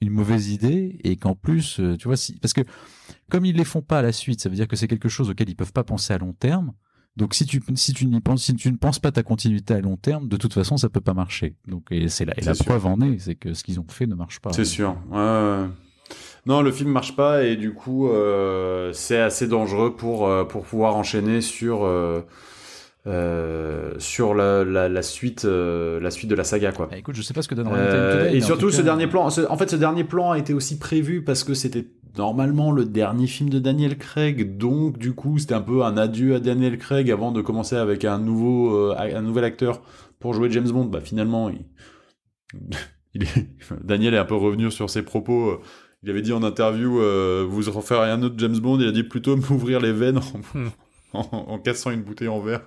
une mauvaise idée et qu'en plus euh, tu vois si parce que comme ils les font pas à la suite, ça veut dire que c'est quelque chose auquel ils peuvent pas penser à long terme. Donc si tu si tu n'y penses si tu ne penses pas ta continuité à long terme, de toute façon ça peut pas marcher. Donc et c'est la, et preuve en est, c'est que ce qu'ils ont fait ne marche pas. C'est sûr. Ouais, ouais. Non, le film marche pas et du coup, euh, c'est assez dangereux pour, euh, pour pouvoir enchaîner sur, euh, sur la, la, la suite, euh, la suite de la saga, quoi. Bah, écoute, je sais pas ce que donnera Today, et surtout, tout ce cas- dernier plan, ce- en fait, ce dernier plan a été aussi prévu parce que c'était normalement le dernier film de Daniel Craig, donc du coup, c'était un peu un adieu à Daniel Craig avant de commencer avec un nouveau, un nouvel acteur pour jouer James Bond. Bah, finalement, il... Daniel est un peu revenu sur ses propos. Il avait dit en interview, euh, vous referez un autre James Bond. Il a dit plutôt m'ouvrir les veines en, en- en cassant une bouteille en verre.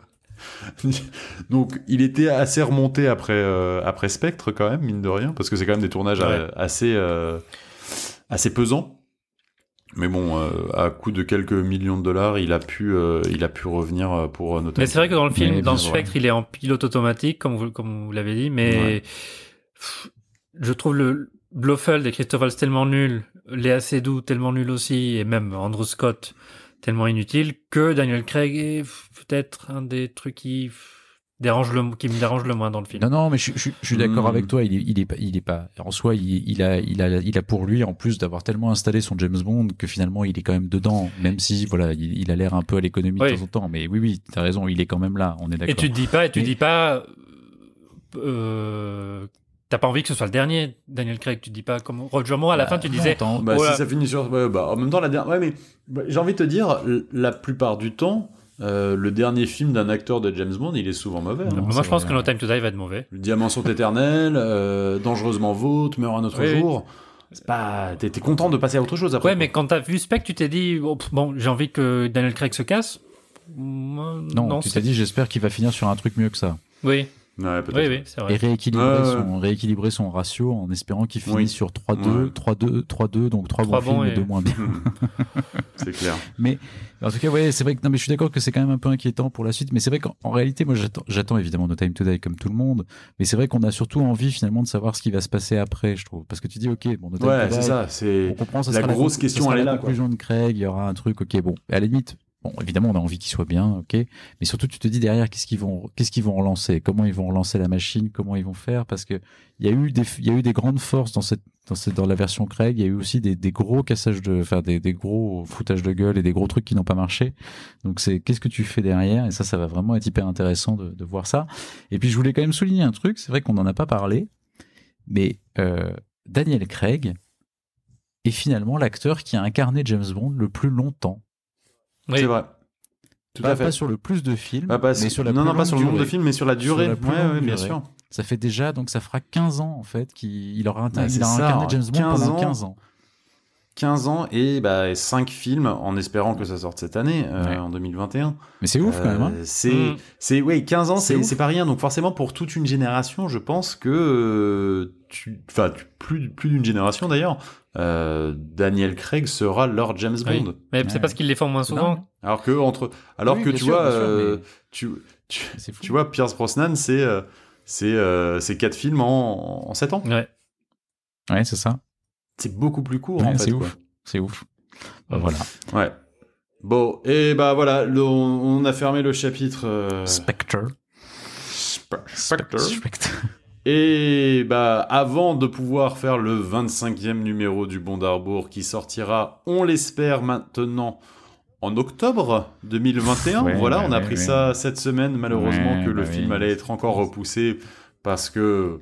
Donc, il était assez remonté après, euh, après Spectre, quand même, mine de rien, parce que c'est quand même des tournages Ouais. euh, assez, euh, assez pesants. Mais bon, euh, à coût de quelques millions de dollars, il a pu, euh, il a pu revenir pour euh, notamment. Mais c'est vrai que dans le film, Mais dans Spectre, il est en pilote automatique, comme vous, comme vous l'avez dit, mais Ouais. pff, je trouve le Blofeld et Christophe Waltz tellement nuls, Léa Seydoux tellement nul aussi, et même Andrew Scott tellement inutile, que Daniel Craig est peut-être un des trucs qui, dérange le, qui me dérange le moins dans le film. Non, non, mais je, je- je suis d'accord Hmm. avec toi. Il est, il est pas, il est pas. En soi, il, il a, il a, il a pour lui, en plus d'avoir tellement installé son James Bond, que finalement, il est quand même dedans, même si, voilà, il, il a l'air un peu à l'économie Oui. de temps en temps. Mais oui, oui, t'as raison, il est quand même là. On est Et d'accord. tu te dis pas, et tu Mais- dis pas, euh, t'as pas envie que ce soit le dernier, Daniel Craig, tu dis pas comme Roger Moore à la Bah, fin, tu non, disais, attends, Bah, Voilà. si ça finit sur. bah, en même temps, la dernière. Ouais, mais bah, j'ai envie de te dire, la plupart du temps, euh, le dernier film d'un acteur de James Bond, il est souvent mauvais. hein. Non, moi je pense vrai, que No. Time to Die va être mauvais. Le Diamant sont éternels, euh, Dangereusement vôtre, Meurt un autre Oui, jour. c'est pas, t'es, t'es content de passer à autre chose après. Ouais, quoi. mais quand t'as vu Spec, tu t'es dit, oh, pff, bon, j'ai envie que Daniel Craig se casse. Moi, Non, tu c'est- t'es dit, j'espère qu'il va finir sur un truc mieux que ça. Oui, Ouais, peut-être. oui, oui, c'est Et vrai. rééquilibrer, son, rééquilibrer son ratio en espérant qu'il finisse Oui. sur 3-2, Ouais. 3-2, 3-2, donc 3 Trois bons films bons et et- 2 moins bien. c'est clair. En tout cas, ouais, c'est vrai que non, mais je suis d'accord que c'est quand même un peu inquiétant pour la suite. Mais c'est vrai qu'en en réalité, moi, j'attends, évidemment No Time to Die comme tout le monde. Mais c'est vrai qu'on a surtout envie finalement de savoir ce qui va se passer après, je trouve. Parce que tu dis, ok, bon, No Time Ouais, to c'est Die, ça. on C'est comprend. Ça la sera grosse con- question, ça sera elle est la là, quoi. conclusion de Craig. Il y aura un truc, ok, bon, à la limite. Bon, évidemment, on a envie qu'il soit bien, ok. Mais surtout, tu te dis derrière, qu'est-ce qu'ils vont, qu'est-ce qu'ils vont relancer? Comment ils vont relancer la machine? Comment ils vont faire? Parce que il y a eu des, il y a eu des grandes forces dans cette, dans cette, dans la version Craig. Il y a eu aussi des, des gros cassages de, enfin, des, des gros foutages de gueule et des gros trucs qui n'ont pas marché. Donc c'est, qu'est-ce que tu fais derrière? Et ça, ça va vraiment être hyper intéressant de, de voir ça. Et puis, je voulais quand même souligner un truc. C'est vrai qu'on n'en a pas parlé, mais euh, Daniel Craig est finalement l'acteur qui a incarné James Bond le plus longtemps. Oui. c'est vrai. Tout pas, à fait. pas sur le plus de films, Pas- pas mais sur- sur la non, non, pas sur le nombre de durée. films, mais sur la Sur durée. la plus ouais, ouais, bien durée. sûr. Ça fait déjà, donc ça fera 15 ans en fait qu'il il aura, Ouais, il a ça, incarné hein. James Bond 15 pendant ans. 15 ans. 15 ans et bah, 5 films en espérant que ça sorte cette année, euh, Ouais. en 2021. Mais c'est ouf quand même. hein. Euh, C'est, Mm. c'est, ouais, 15 ans, C'est c'est pas rien. Donc forcément, pour toute une génération, je pense que euh, tu, enfin, tu- plus, plus d'une génération d'ailleurs, euh, Daniel Craig sera leur James Oui. Bond. Mais Ouais. c'est parce qu'ils les font moins souvent. Alors que entre, alors Oui, que tu sûr, vois, sûr, euh, mais tu, tu, c'est fou. tu vois, Pierce Brosnan, c'est, euh, c'est, c'est quatre films en, en 7 ans. Ouais. Ouais, c'est ça. C'est beaucoup plus court Ouais, en fait. c'est quoi. ouf. C'est ouf. Bah, voilà. Ouais. Bon, et bah voilà, le- on, on a fermé le chapitre. euh, Spectre. Spe- Spectre. Spectre. Et bah avant de pouvoir faire le 25e numéro du Bond d'Arbour qui sortira, on l'espère maintenant en octobre 2021. Ouais, voilà, ouais, on a ouais. ça cette semaine malheureusement que le bah film allait être encore repoussé parce que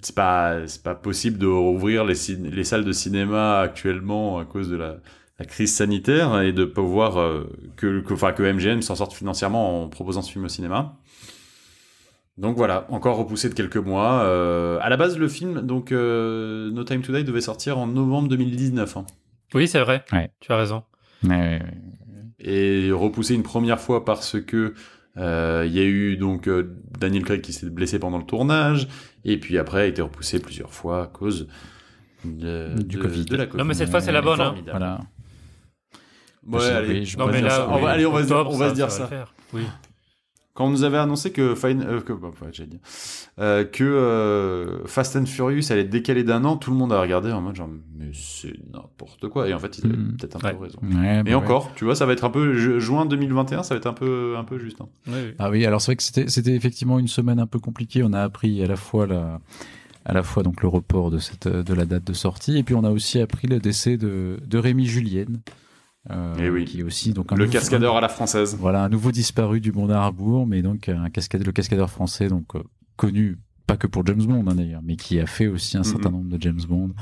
c'est pas pas possible de rouvrir les, salles de cinéma actuellement à cause de la, la crise sanitaire et de pouvoir euh, que que que MGM s'en sorte financièrement en proposant ce film au cinéma. Donc voilà, encore repoussé de quelques mois. Euh, à la base, le film, donc euh, No Time to Die, devait sortir en novembre 2019 hein. Oui, c'est vrai. Ouais. Tu as raison. Ouais, ouais, ouais. et repoussé une première fois parce que euh, il y a eu donc euh, Daniel Craig qui s'est blessé pendant le tournage et puis après a été repoussé plusieurs fois à cause de, Du de- Covid. de la Covid. Non, mais cette fois, c'est la bonne, hein. Voilà. Ouais, allez, oui, on va ça. oui. allez, on se dire, Octobre, on va se dire va ça. Oui. Quand on nous avait annoncé que Fine, euh, que, bah, ouais, euh, que euh, Fast and Furious allait décaler d'un an, tout le monde a regardé en mode genre mais c'est n'importe quoi et en fait ils avaient Mhm. peut-être un Ouais. peu raison. Ouais, Et bah ouais. encore, tu vois, ça va être un peu ju- juin 2021, ça va être un peu un peu juste. hein. Oui, oui. Ah oui, alors c'est vrai que c'était c'était effectivement une semaine un peu compliquée. On a appris à la fois la à la fois donc le report de cette de la date de sortie et puis on a aussi appris le décès de de Rémi Julienne, euh, oui. qui est aussi donc un Le nouveau- cascadeur à la française. Voilà, un nouveau disparu du Bond à Harbour, mais donc un cascadeur, le cascadeur français, donc euh, connu pas que pour James Bond hein, d'ailleurs, mais qui a fait aussi un certain nombre de James Bond euh,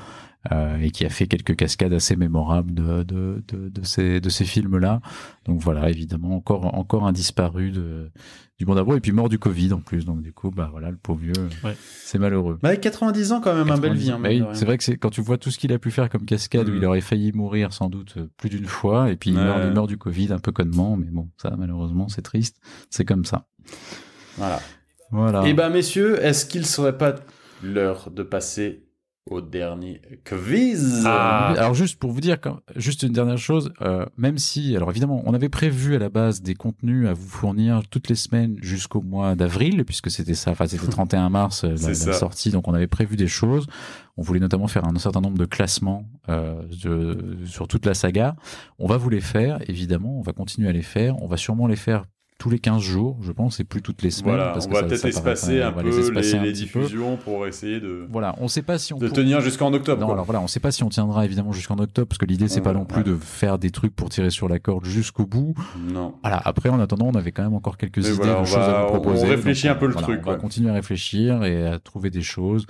et qui a fait quelques cascades assez mémorables de de, de, de ces de ces films-là. Donc voilà, évidemment encore encore un disparu de du Bond à Harbour et puis mort du Covid en plus. Donc du coup, bah voilà, le pauvre vieux, Ouais. c'est malheureux. Bah, avec 90 ans quand même, un belle vie. hein, Bah oui, c'est vrai que c'est quand tu vois tout ce qu'il a pu faire comme cascade où Mhm. il aurait failli mourir sans doute euh, plus d'une fois et puis il, Ouais. meurt, il meurt du Covid un peu connement mais bon ça malheureusement c'est triste c'est comme ça Voilà. voilà Et bah messieurs, est-ce qu'il serait pas l'heure de passer au dernier quiz. Ah. alors juste pour vous dire juste une dernière chose euh, même si alors évidemment on avait prévu à la base des contenus à vous fournir toutes les semaines jusqu'au mois d'avril puisque c'était ça enfin c'était 31 mars euh, la, sortie donc on avait prévu des choses. On voulait notamment faire un certain nombre de classements euh, de- sur toute la saga. On va vous les faire évidemment on va continuer à les faire. On va sûrement les faire tous les 15 jours je pense et plus toutes les semaines Voilà, parce on que va ça- peut-être espacer un on peu les, peu. diffusions pour essayer de, voilà on sait pas si on de pour- tenir jusqu'en octobre. non, quoi. alors voilà, on sait pas si on tiendra évidemment jusqu'en octobre, parce que l'idée c'est pas non plus ouais. de faire des trucs pour tirer sur la corde jusqu'au bout. Non. Voilà. Après, en attendant, on avait quand même encore quelques Mais idées voilà, on de choses à vous on proposer. réfléchit Donc, un peu le voilà, truc, On va continuer à réfléchir et à trouver des choses.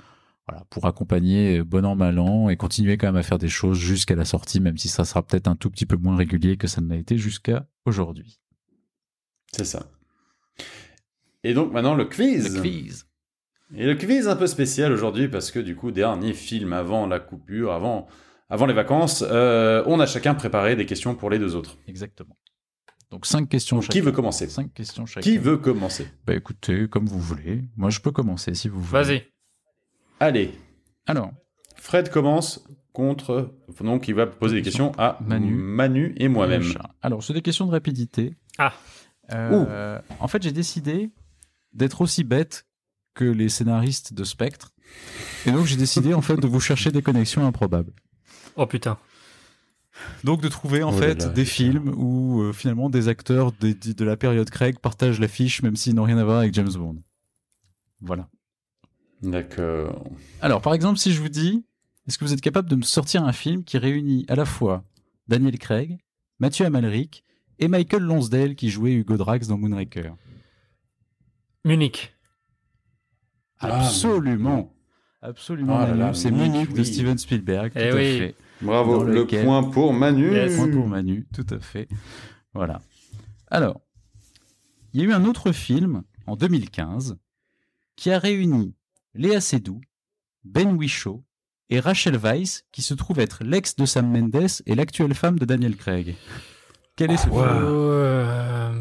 Voilà, pour accompagner bon an mal an et continuer quand même à faire des choses jusqu'à la sortie, même si ça sera peut-être un tout petit peu moins régulier que ça ne l'a été jusqu'à aujourd'hui. C'est ça. Et donc maintenant le quiz. Le quiz. Et le quiz un peu spécial aujourd'hui parce que du coup, dernier film avant la coupure, avant, avant les vacances, euh, on a chacun préparé des questions pour les deux autres. Exactement. Donc cinq questions Donc, chacun. qui veut commencer? Cinq questions chacun. Qui veut commencer? Bah écoutez, comme vous voulez. Moi, je peux commencer si vous voulez. Vas-y. Allez, Alors, Fred commence contre. Donc, il va poser des questions à Manu. Manu et moi-même. Alors, c'est des questions de rapidité. Ah. Euh, en fait, j'ai décidé d'être aussi bête que les scénaristes de Spectre. Et donc, j'ai décidé en fait de vous chercher des connexions improbables. Oh putain. Donc, de trouver en Oh fait là, des films où euh, finalement des acteurs de, de- de la période Craig partagent l'affiche même s'ils n'ont rien à voir avec James Bond. Voilà. D'accord. Alors, par exemple, si je vous dis, est-ce que vous êtes capable de me sortir un film qui réunit à la fois Daniel Craig, Mathieu Amalric et Michael Lonsdale qui jouait Hugo Drax dans Moonraker Munich. Ah, Absolument. Absolument, là, c'est Munich, de. Steven Spielberg. Tout Eh à oui. fait. Bravo, Dans le lequel- point pour Manu. Yes. Point pour Manu, tout à fait. Voilà. Alors, il y a eu un autre film en 2015 qui a réuni Léa Seydoux, Ben Whishaw et Rachel Weisz, qui se trouve être l'ex de Sam Mendes et l'actuelle femme de Daniel Craig. Quel est ce film Euh,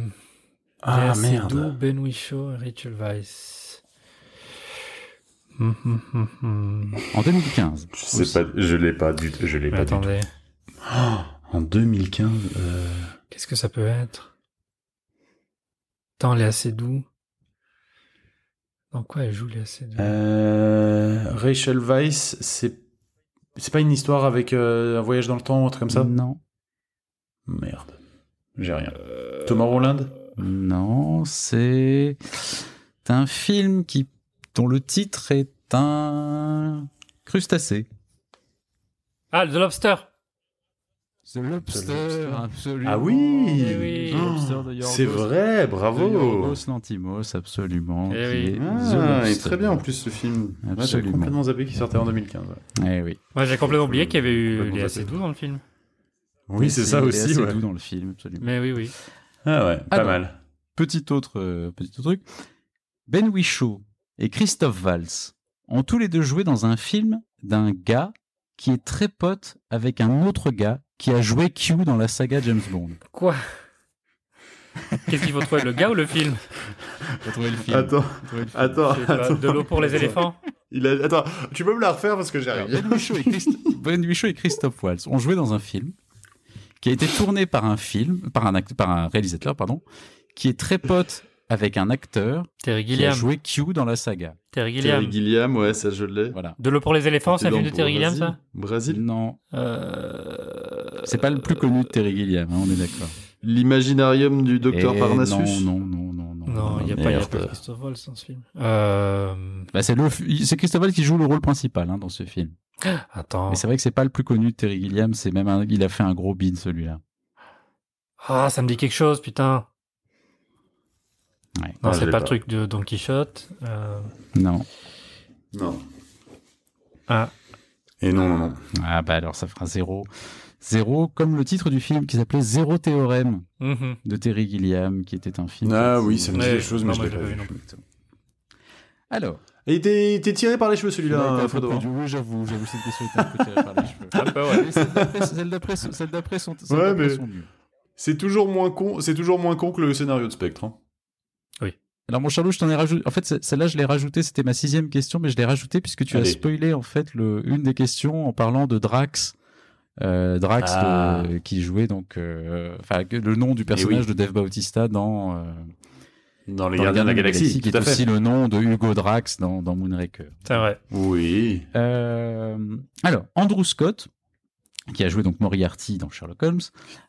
Ah, Léa merde. Ben Whishaw, Rachel Weisz? Hum, hum, hum. En 2015. Je sais pas, je l'ai pas du, je l'ai pas du tout. attendez, Oh, en 2015. euh, qu'est-ce que ça peut être? Tant Léa Seydoux. Dans quoi elle joue Léa Seydoux euh, Rachel Weisz, c'est c'est pas une histoire avec euh, un voyage dans le temps ou un truc comme ça? Non. Merde, j'ai rien. Euh, Thomas Roland Non, c'est c'est un film qui dont le titre est un crustacé. Ah, The Lobster The Lobster, absolument. Ah oui, Eh oui. De C'est vrai, de bravo. Yorgos Lantimos, absolument. Eh qui oui. est The Ah, très bien en plus ce film. Ouais, Absolument. complètement zappé qu'il sortait en 2015. ouais. Eh oui. Moi, j'ai complètement oublié qu'il y avait eu zappé. Seydoux dans le film. Oui, c'est ça aussi. assez ouais. doux dans le film, absolument. Mais oui, oui. Ah ouais, pas Alors. mal. Petit autre, euh, petit autre truc. Ben Whishaw et Christophe Valls ont tous les deux joué dans un film d'un gars qui est très pote avec un autre gars qui a joué Q dans la saga James Bond. Quoi? Qu'est-ce qu'il faut trouver, le gars ou le film? Faut trouver le film. Attends, Faut trouver le film. attends, pas. De l'eau pour les éléphants Il a... Attends, tu peux me la refaire parce que rien. Ben Whishaw et, Christ- Ben et Christophe Waltz ont joué dans un film qui a été tourné par un film, par un, act- par un réalisateur, pardon, qui est très pote avec un acteur Terry qui a Gilliam. joué Q dans la saga. Terry Gilliam. Terry Gilliam, ouais, ça je l'ai. Voilà. De l'eau pour les éléphants, c'est un film de Terry Gilliam, ça? Brésil Non, Euh, c'est pas le plus connu de Terry Gilliam, hein, on est d'accord. L'imaginarium du docteur Et Parnassus Non, non, non, non, non. Il n'y a, pas- y a merde. pas Christophe Waltz dans ce film. Euh... Bah, c'est le, c'est Christophe Waltz qui joue le rôle principal hein, dans ce film. Attends. Mais c'est vrai que c'est pas le plus connu de Terry Gilliam, c'est même un- il a fait un gros bid celui-là. Ah, ça me dit quelque chose, putain. Ouais. Non, Ah, c'est pas pas. le truc de Don Quichotte. Euh... Non. Non. Ah, Et non, non, non. Ah bah alors ça fera zéro. Zéro, comme le titre du film qui s'appelait Zéro théorème mhm. de Terry Gilliam, qui était un film. Ah oui, ça me dit quelque chose, mais je moi, l'ai pas vu. pas vu non Alors. Et il t'est tiré par les cheveux celui-là, peu- Oui, j'avoue, j'avoue, cette question était un peu tirée par les cheveux. Ouais. Celles d'après- sont, celles Ouais, mais- sont mieux. C'est toujours moins con, c'est toujours moins con que le scénario de Spectre. hein. Alors mon Charlot, je t'en ai rajouté. En fait, celle-là, je l'ai rajoutée. C'était ma sixième question, mais je l'ai rajoutée puisque tu Allez. as spoilé en fait le, une des questions en parlant de Drax. Euh, Drax Ah. de- qui jouait donc, euh, enfin le nom du personnage de Dave Bautista dans, euh, Dans les dans Gardiens de la Galaxie, qui est aussi le nom de Hugo Drax dans, dans Moonraker. C'est vrai. Oui. Euh, alors, Andrew Scott, qui a joué donc Moriarty dans Sherlock Holmes,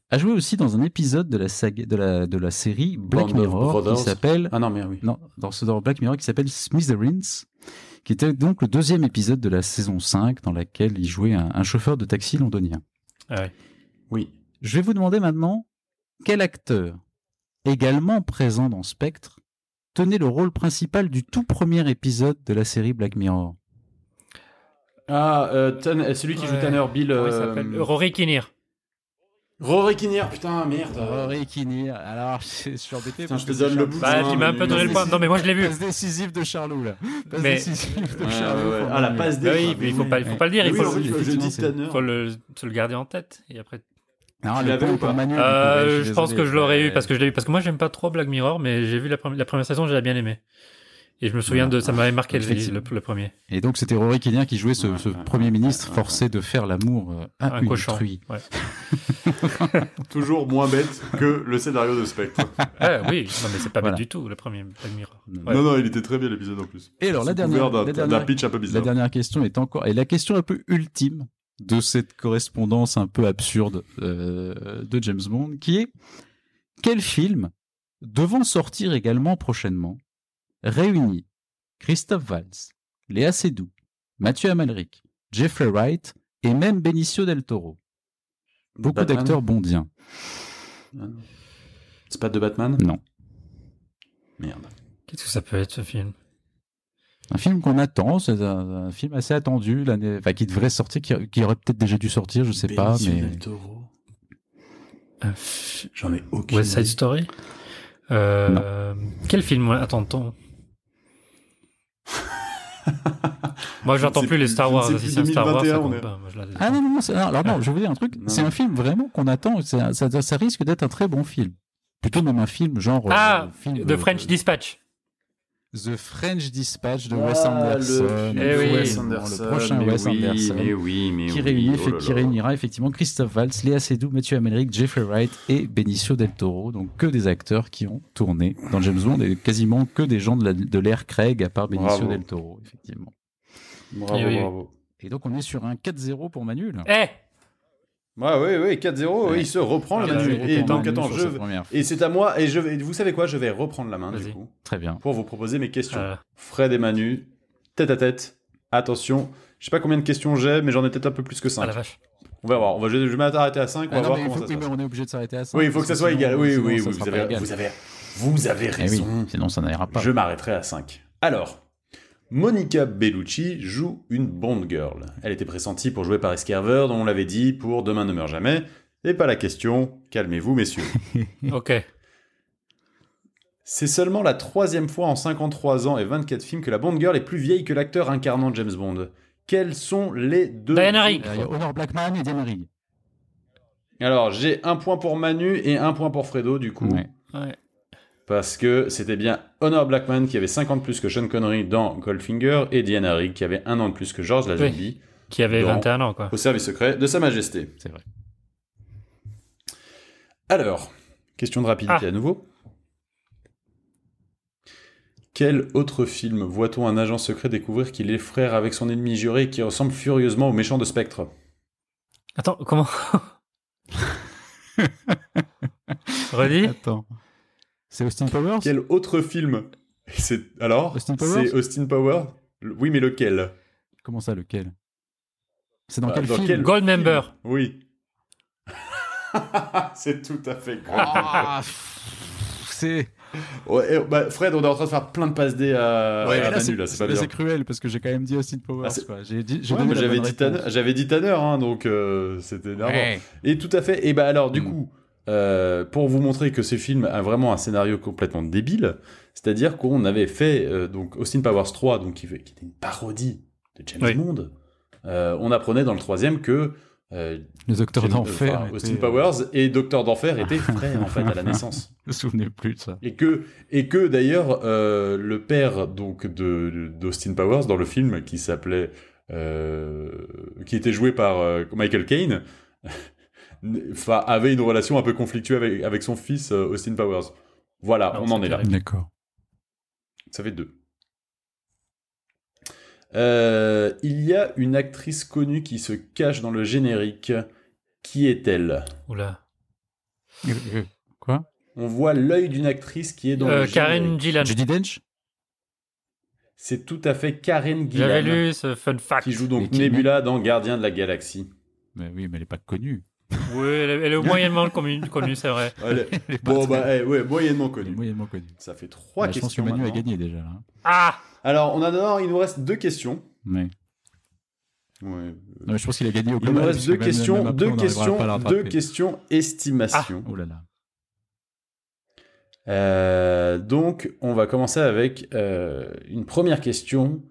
a joué aussi dans un épisode de la, saga, de la, de la série Black Band Mirror qui s'appelle Ah non, mais oui. non, dans ce dans Black Mirror qui s'appelle Smithereens, qui était donc le deuxième épisode de la saison 5 dans laquelle il jouait un, un chauffeur de taxi londonien. Ah ouais. Oui. Je vais vous demander maintenant quel acteur, également présent dans Spectre, tenait le rôle principal du tout premier épisode de la série Black Mirror. Ah, euh, Tan- celui qui joue. Tanner Bill. Il euh, s'appelle Rory Kinnear. Rory Kinnear, putain, merde. Rory Kinnear. Alors, je suis embêté. Putain, je te donne le bout. Bah, tu m'as un peu donné le point. Non, mais moi je l'ai vu. Passe décisive de Charlot, là. Passe Mais- décisive de Ouais, Charlot. ouais, ouais. pour Ah, la passe Bah des. oui, mais il faut pas, il faut pas le dire. Oui, Il faut, le garder en tête. Et après. Non, Tu l'avais point ou pas Manu. Euh, du coup, ouais, je pense que je l'aurais eu Euh, parce que je l'ai eu parce que moi j'aime pas trop Black Mirror, mais j'ai vu la, première- la première saison, j'ai bien aimé. Et je me souviens de ça m'avait marqué le, Effectivement. le, le premier. Et donc, c'était Rory Kinnear qui jouait ce, Ouais, ce ouais, Premier ouais, ministre ouais, forcé de faire l'amour euh, à Un une cochon. truie. Ouais. Toujours moins bête que le scénario de Spectre. Ah oui, non mais c'est pas Voilà. bête du tout le premier Black Mirror. Non, Ouais. Non, non, il était très bien l'épisode en plus. Et alors, la dernière, la dernière, pitch un peu la bizarre. dernière question est encore, et la question un peu ultime de cette correspondance un peu absurde euh, de James Bond, qui est quel film, devant sortir également prochainement, réunit Christophe Valls, Léa Seydoux, Mathieu Amalric, Jeffrey Wright et même Benicio del Toro. Beaucoup d'acteurs bondiens. C'est pas de Batman? Non. Merde. Qu'est-ce que ça peut être ce film? Un film qu'on attend, c'est un, un film assez attendu, l'année, enfin, qui devrait sortir, qui, qui aurait peut-être déjà dû sortir, je sais pas, mais del Toro. Un fi- J'en ai aucune West Side. Story? Euh, Quel film attend-on? Moi, Je j'entends sais plus les plus, Star Wars. Si plus, c'est un Star Wars, ça 2021, on compte est- pas. Moi, je Ah non, non, alors non, je veux dire un truc, c'est un film vraiment qu'on attend, ça, ça risque d'être un très bon film. Plutôt même un film genre... Ah, euh, film, The euh, French Dispatch. The French Dispatch de Ah, Wes Anderson. le, Eh oui. Wes Anderson, le prochain mais Wes oui, Anderson. Mais oui, mais Qui, oui, réunit, oh là qui réunira effectivement Christophe Valls, Léa Seydoux, Mathieu Amalric, Jeffrey Wright et Benicio del Toro. Donc que des acteurs qui ont tourné dans James Bond et quasiment que des gens de l'ère Craig à part Benicio Bravo. del Toro, effectivement. Bravo, oui. bravo. Et donc on est sur un 4-0 pour Manu là. Eh Ouais, ouais, ouais, 4-0, Ouais. il se reprend Ah, le bah, Manu. oui, Et donc, attends, je... Et c'est à moi, et je vais... vous savez quoi, je vais reprendre la main, du coup, Très bien. pour vous proposer mes questions. Euh, Fred et Manu, tête à tête, attention. Je sais pas combien de questions j'ai, mais j'en ai peut-être un peu plus que Ah 5. la vache. On va voir, on va, je vais m'arrêter à 5, on Ah va non, voir mais, il comment faut- ça se oui, mais on est obligé de s'arrêter à ça. Oui, il faut que ça soit égal. Oui, oui, ça vous avez, égal. vous, avez, vous avez Eh oui, raison. sinon ça n'ira pas. Je m'arrêterai à 5. Alors, Monica Bellucci joue une Bond Girl. Elle était pressentie pour jouer par Escarver, dont on l'avait dit pour Demain ne meurt jamais. Et pas la question, calmez-vous messieurs. Ok. C'est seulement la troisième fois en 53 ans et 24 films que la Bond Girl est plus vieille que l'acteur incarnant James Bond. Quels sont les deux Diana Rigg. Il y a Honor Blackman et Diana Rigg. Alors, j'ai un point pour Manu et un point pour Fredo, du coup. Ouais. Ouais. Parce que c'était bien Honor Blackman qui avait 50 de plus que Sean Connery dans Goldfinger et Diana Rigg qui avait un an de plus que George Lazenby Qui avait Dans- 21 ans, quoi. au service secret de Sa Majesté. C'est vrai. Alors, question de rapidité Ah. à nouveau. Quel autre film voit-on un agent secret découvrir qu'il est frère avec son ennemi juré et qui ressemble furieusement au méchant de Spectre? Attends, comment? Redis? Attends. C'est Austin Powers Quel autre film C'est alors Austin Powers C'est Austin Powers Oui, mais lequel Comment ça, lequel C'est dans Bah, quel dans film quel- Gold Member. Oui. c'est tout à fait grave. Ah, pff, C'est. Ouais, eh, bah, Fred, on est en train de faire plein de passes D à, Ouais, à là, Manu, c'est là, c'est pas bien. c'est cruel parce que j'ai quand même dit Austin Powers. Ah. J'ai dit. Ouais, j'avais dit, Tanner, réponse. j'avais dit Tanner, hein, donc euh, c'était. Ouais. Et tout à fait. Et bah alors, du Mm. coup, euh, pour vous montrer que ce film a vraiment un scénario complètement débile, c'est-à-dire qu'on avait fait euh, donc Austin Powers 3, donc qui, était une parodie de James Oui. Bond. Euh, on apprenait dans le troisième que Le docteur d'enfer. enfin, était- Austin Powers et Docteur d'enfer étaient frères en fait à la naissance. Je me souvenais plus de ça. Et que, et que d'ailleurs, le père donc de d'Austin Powers dans le film qui s'appelait, qui était joué par Michael Caine, avait une relation un peu conflictuelle avec, avec son fils euh, Austin Powers. Voilà, Non, on en est là. D'accord. Ça fait deux. Euh, il y a une actrice connue qui se cache dans le générique. Qui est-elle? Oula. Euh, Quoi? On voit l'œil d'une actrice qui est dans Euh, le Karen générique. Gillan. Judy Dench? C'est tout à fait Karen J'avais Gillan. lu ce fun fact. qui joue donc qui- Nebula dans Gardien de la Galaxie. Mais oui, mais elle est pas connue. Oui, elle est, elle est moyennement connue, connue, c'est vrai. Pas bon, bah, eh, ouais, moyennement elle est connue. moyennement connue. Ça fait trois Bah, je questions. pense que Manu a maintenant. gagné déjà. là. Ah Alors, on a d'abord, il nous reste deux questions. Mais Euh, Ouais. Non, mais je pense qu'il a gagné au Il nous reste deux même- questions, même après, deux questions, deux questions estimation. Oh là là. Euh, donc, on va commencer avec euh, une première question.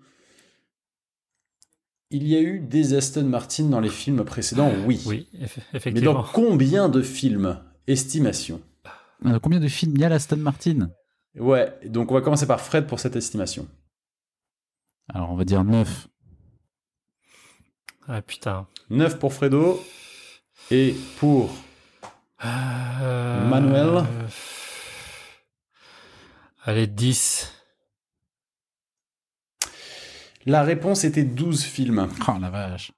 Il y a eu des Aston Martin dans les films précédents, oui. Oui, eff- Mais effectivement. dans combien de films Estimation? Euh, combien de films il y a l'Aston Martin? Ouais, donc on va commencer par Fred pour cette estimation. Alors, on va dire 9. Ah putain. 9 pour Fredo. Et pour Euh, Manuel Allez, 10. La réponse était 12 films. Oh la vache.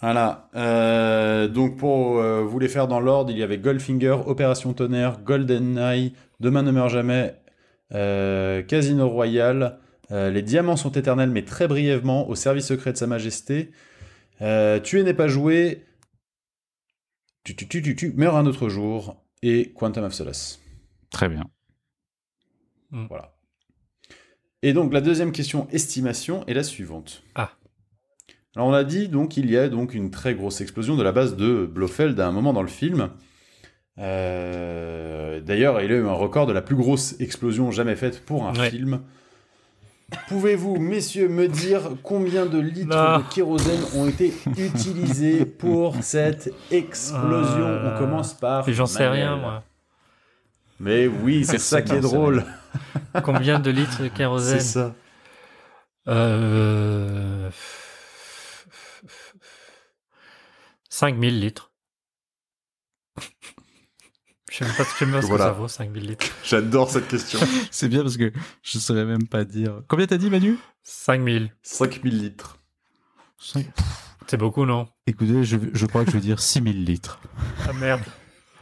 Voilà. Euh, donc pour euh, vous les faire dans l'ordre, il y avait Goldfinger, Opération Tonnerre, GoldenEye, Demain ne meurt jamais, euh, Casino Royale, euh, Les Diamants sont éternels mais très brièvement, Au service secret de Sa Majesté, euh, Tuer n'est pas joué, tu, tu, tu, tu, tu, Meurs un autre jour, et Quantum of Solace. Très bien. Voilà. Et donc la deuxième question estimation est la suivante. Ah. Alors on a dit donc il y a donc une très grosse explosion de la base de Blofeld à un moment dans le film. Euh, D'ailleurs, il a eu un record de la plus grosse explosion jamais faite pour un Ouais. film. Pouvez-vous, messieurs, me dire combien de litres de kérosène ont été utilisés pour cette explosion? Euh, On commence par. J'en sais rien, moi. Mais oui, c'est ça qui est drôle. Combien de litres de C'est kérosène ça. Euh... 5000 litres. Je sais pas, je sais même pas ce Voilà. que ça vaut, 5000 litres. J'adore cette question. C'est bien parce que je ne saurais même pas dire. Combien t'as dit, Manu? 5000. 5000 litres. C'est beaucoup, non? Écoutez, je, je crois que je vais dire 6000 litres. Ah merde.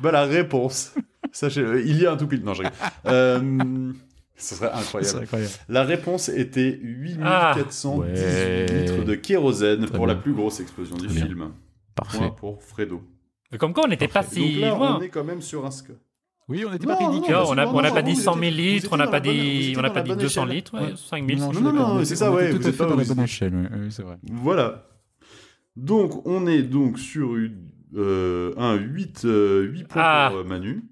Bah la réponse. Sachez, il y a un tout pile. Non, je rigole. Euh, ce serait incroyable. incroyable. La réponse était 8418 Ouais. litres de kérosène Très pour la bien. plus grosse explosion du Très bien. film. Parfait. Point pour Fredo. Mais comme quoi, on n'était pas Donc si là, loin. on est quand même sur un score. Oui, on était Non, pas non, ridicule. Non, bah, on n'a non, on n'a non, pas dit étiez- 100 000 vous litres, on n'a pas la dit, on pas la dit bonne 200 échelle. litres, Ouais. ouais, 5 000. Non, Non, non, non, c'est ça, ouais, Tout à fait dans la bonne échelle. oui, oui, c'est vrai. Voilà. Donc, on est donc sur une, euh, un 8, euh, 8 points Ah. pour euh, Manu,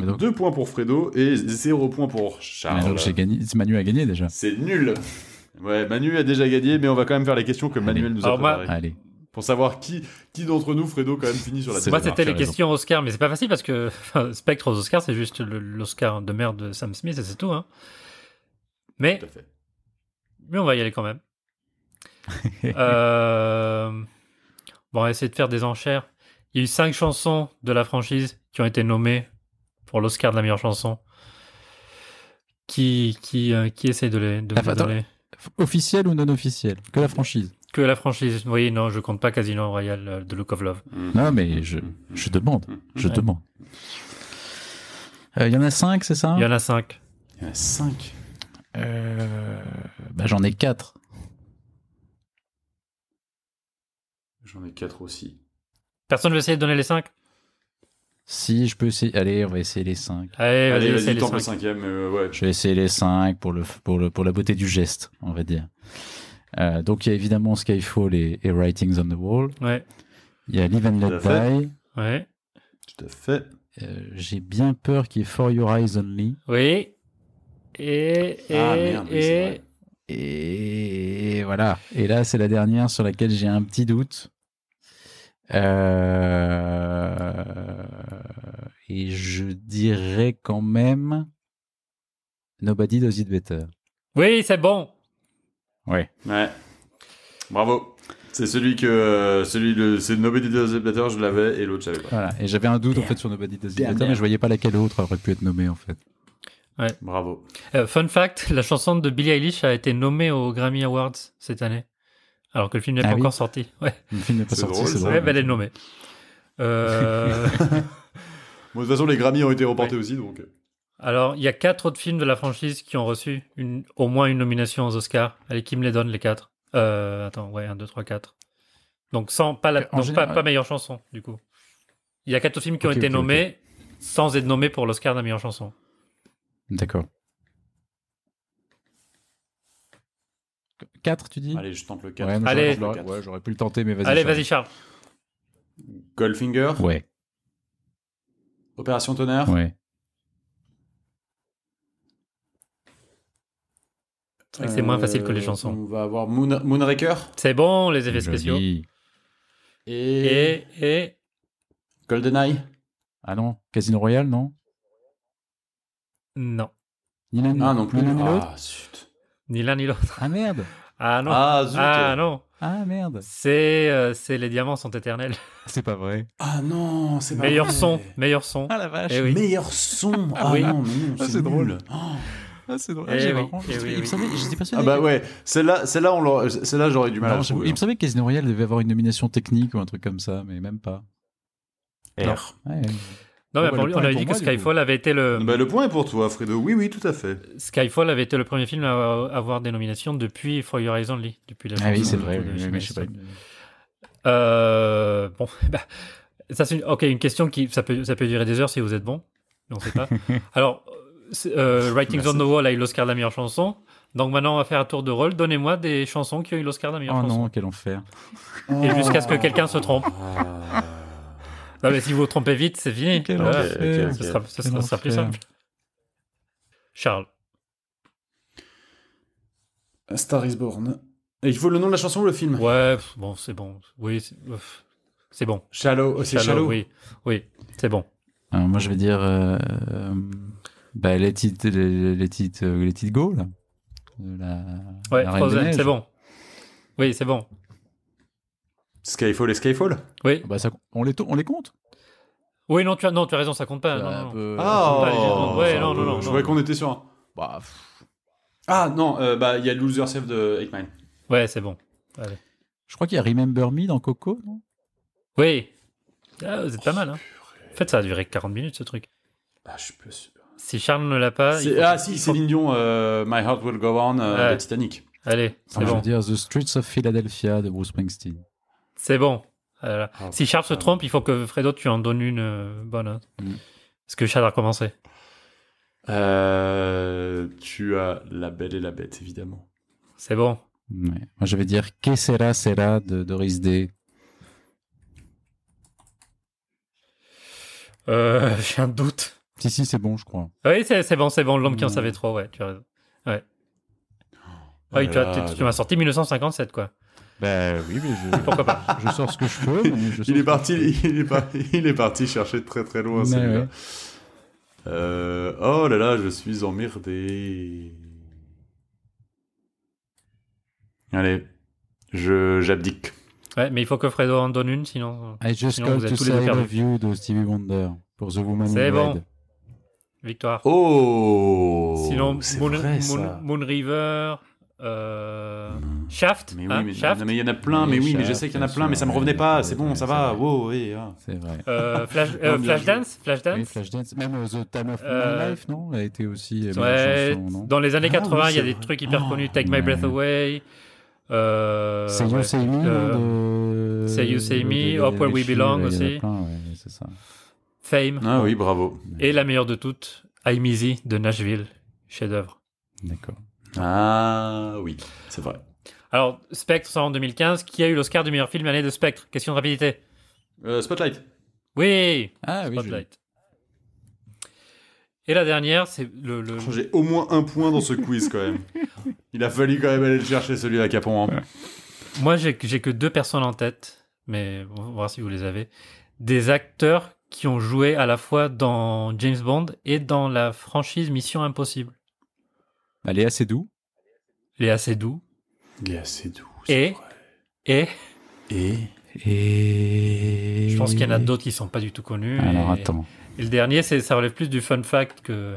Mais donc, 2 points pour Fredo et 0 points pour mais Charles. donc j'ai gagné. Manu a gagné déjà. C'est nul. Ouais, Manu a déjà gagné, mais on va quand même faire les questions que Allez. Manuel nous a Alors, moi- préparées. Allez. Pour savoir qui, qui d'entre nous, Fredo, quand même finit sur la tête. Moi, c'était les raison. questions Oscar, mais c'est pas facile parce que enfin, Spectre aux Oscars, c'est juste l'Oscar de merde de Sam Smith et c'est tout. Hein. Mais, Tout à fait. mais on va y aller quand même. Euh, Bon, on va essayer de faire des enchères. Il y a eu cinq chansons de la franchise qui ont été nommées pour l'Oscar de la meilleure chanson. Qui, qui, euh, qui essaie de les, de Attends, donner Officiel ou non officiel? Que la franchise? Que la franchise. Oui, non, je compte pas Casino Royale euh, de Look of Love. Non, mais je, je demande. Je Ouais. demande. Euh, Il y en a 5, c'est ça? Il y en a cinq. Il y en a 5. Euh, bah, J'en ai 4. J'en ai 4 aussi. Personne veut essayer de donner les cinq? Si, je peux essayer. Allez, on va essayer les 5. Allez, Allez, vas-y, tente le cinq. cinquième. euh, ouais. Je vais essayer les 5 pour, le, pour, le, pour la beauté du geste, on va dire. Euh, donc, il y a évidemment Skyfall et, et Writings on the Wall. Ouais, Il y a Live and Let. Die. ouais. Tout à fait. Euh, J'ai bien peur qu'il y ait For Your Eyes Only. Oui. Et. et Ah, merde, oui, vrai. Et voilà. Et là, c'est la dernière sur laquelle j'ai un petit doute. Euh, Et je dirais quand même Nobody Does It Better. Oui, c'est bon. Ouais. Ouais. Bravo. C'est celui que. celui de. C'est Nobody Does It Better, je l'avais, et l'autre, je savais pas. Voilà. Et j'avais un doute en fait sur Nobody Does It Damn, Better, mais je voyais pas laquelle autre aurait pu être nommée en fait. Bravo. Euh, fun fact la chanson de Billie Eilish a été nommée aux Grammy Awards cette année. Alors que le film n'est Ah pas oui encore sorti. Ouais, Le film n'est pas sorti, c'est ça. drôle. ouais bah, elle est nommée. Euh, Bon, de toute façon, les Grammy ont été reportés aussi, donc. Alors, il y a quatre autres films de la franchise qui ont reçu une, au moins une nomination aux Oscars. Allez, qui me les donne, les quatre euh, Attends, ouais, 1, 2, 3, 4. Donc, sans, pas, la, donc général- pas, pas meilleure chanson, du coup. Il y a quatre autres films qui ont été nommés sans être nommés pour l'Oscar de la meilleure chanson. D'accord. 4, tu dis Allez, je tente le 4. Ouais, Allez. j'aurais- j'aurais ouais, j'aurais pu le tenter, mais vas-y. Allez, Charles. vas-y, Charles. Goldfinger, Ouais, Opération Tonnerre, ouais. C'est vrai que c'est moins facile que les Euh, chansons. On va avoir Moon- Moonraker C'est bon, les effets spéciaux. Et, Et, et GoldenEye. Ah non, Casino Royale, non non, Ni l'un ni- Ah non plus. ni l'un ni l'autre Ah, ni l'un ni l'autre. Ah merde Ah non, Ah, zut. ah non, Ah merde c'est euh, c'est les diamants sont éternels. C'est pas vrai. Ah non, c'est pas Meilleur vrai. son, meilleur son. Ah la vache Eh oui. Meilleur son. Ah oui. non, Ah, c'est drôle. Oh. Ah c'est drôle. Eh j'ai oui, vraiment- eh oui, il me oui. semblait- j'étais persuadé Ah bah ouais, celle-là, celle-là, on l'aurait- celle-là, j'aurais du mal Non, à trouver. il me semblait que Casino Royale devait avoir une nomination technique ou un truc comme ça, mais même pas. R. Ouais. Non, mais bah, on avait dit que moi, Skyfall avait été le Bah, le point est pour toi, Fredo. Oui, oui, tout à fait. Skyfall avait été le premier film à avoir des nominations depuis For Your Eyes Only, depuis la Ah oui, c'est vrai, oui, mais je sais pas. Euh, bon, bah, ça c'est une, ok une question qui ça peut ça peut durer des heures si vous êtes bon, mais on sait pas. Alors, euh, Writings on the Wall a eu l'Oscar de la meilleure chanson. Donc maintenant on va faire un tour de rôle. Donnez-moi des chansons qui ont eu l'Oscar de la meilleure Oh chanson. non, quel enfer. Et jusqu'à ce que quelqu'un se trompe. Non mais si vous vous trompez vite, c'est fini. Quel Voilà. ok, enfer. ok, Ce sera, ce Quel sera- ce sera plus simple. Charles. A Star is Born. Et il faut le nom de la chanson ou le film? Ouais, bon, c'est bon. Oui, c'est bon. Shallow. oh, c'est Shallow. Oui, oui, c'est bon. Alors, moi, je vais dire. Euh, euh, bah, Let It, let it, euh, let it Go, là. La, Ouais, c'est bon. Oui, c'est bon. Skyfall et Skyfall Oui, Bah, ça, on, les, on les compte oui, non, tu as, non, tu as raison, ça compte pas. Bah, non, un non. peu- Ah. Ouais, non, non, non, Je non. croyais qu'on était sur un. Bah, pff, Ah non, euh, bah il y a Loser Self de 8 Mile. Ouais, c'est bon. Allez. je crois qu'il y a Remember Me dans Coco, non? Oui. Ah, vous êtes pas mal, hein. En fait, ça a duré 40 minutes, ce truc. Ah, je suis pas sûr. Si Charles ne l'a pas, Ah si, faut- Céline Dion, euh, My Heart Will Go On euh, Ouais. Titanic. Allez, c'est Ah, Je bon. veux dire The Streets of Philadelphia de Bruce Springsteen. C'est bon. Ah, si Charles se trompe, il faut que Fredo, tu en donnes une euh, bonne. hein. Mm. Parce que Charles a commencé. Euh, tu as La Belle et la Bête, évidemment. C'est bon. Ouais. Moi, je vais dire Que sera sera de Doris Day. Euh, J'ai un doute. Si, si, c'est bon, je crois. Oui, c'est bon, c'est bon. L'homme qui en Mm. savait trop, ouais, tu as raison. Ouais. Voilà, tu- tu m'as sorti 1957, quoi. Bah oui, mais je, Pourquoi pas? Je sors ce que je peux. mais je sors Il est parti, il est, par- il est parti chercher très très loin Mais celui-là. ouais. Euh, oh là là, je suis emmerdé. Allez, je j'abdique. Ouais, mais il faut que Fredo en donne une, sinon. I just Sinon, call vous êtes to tous les you de Stevie Wonder pour The Woman C'est bon. Red. Victoire. Oh sinon, Moon, vrai, Moon- ça. Moon River. Euh, Shaft. Mais oui, hein, mais, Shaft, non, mais il y en a plein, mais oui, mais je sais qu'il y en a plein, mais ça me revenait pas, c'est bon, ça va, vrai. wow, oui. ah. C'est vrai. euh, Flash, euh, Flashdance. Flashdance. Oui, Flashdance. Même euh, The Time of Euh, My Life, non A été aussi Ouais, meilleure chanson, non? dans les années Ah 80, oui, il y a des trucs hyper Oh, connus. Take My. Breath Away. Euh, Say You ouais, Say Me, euh, de... Say You Say Me, Up Where We Belong ouais, il y en a aussi. plein, ouais, c'est ça. Fame. Ah oui, bravo. Et la meilleure de toutes, I'm Easy de Nashville. Chef-d'œuvre. D'accord. Ah oui, c'est vrai. Alors, Spectre sort en 2015. Qui a eu l'Oscar du meilleur film l'année de Spectre? Question de rapidité. Euh, Spotlight. Oui Ah oui. Spotlight. Et la dernière, c'est le. le- J'ai au moins un point dans ce quiz quand même. Il a fallu quand même aller le chercher celui à Capon. hein. Moi, j'ai j'ai que deux personnes en tête, mais on va voir si vous les avez. Des acteurs qui ont joué à la fois dans James Bond et dans la franchise Mission Impossible. Elle est assez doux. Léa Seydoux Il est assez doux. Et- et Et Et... je pense qu'il y en a d'autres qui sont pas du tout connus. Alors et, attends. et le dernier, c'est ça relève plus du fun fact que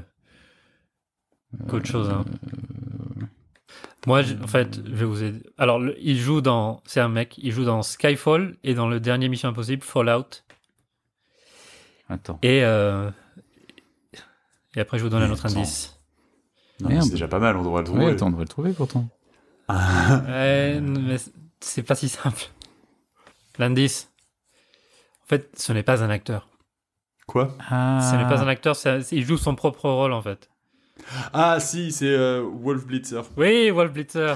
qu'autre chose. hein. Moi, je- en fait, je vais vous aider. Alors, le- il joue dans. C'est un mec. Il joue dans Skyfall et dans le dernier Mission Impossible, Fallout. Attends. Et euh, et après, je vous donne un autre Attends. indice. C'est déjà pas mal, on devrait le trouver. attends, on devrait le trouver pourtant. Ouais, mais c'est pas si simple. L'indice. En fait, ce n'est pas un acteur. Quoi? Ah. Ce n'est pas un acteur, c'est un- il joue son propre rôle en fait. Ah si, c'est euh, Wolf Blitzer. Oui, Wolf Blitzer.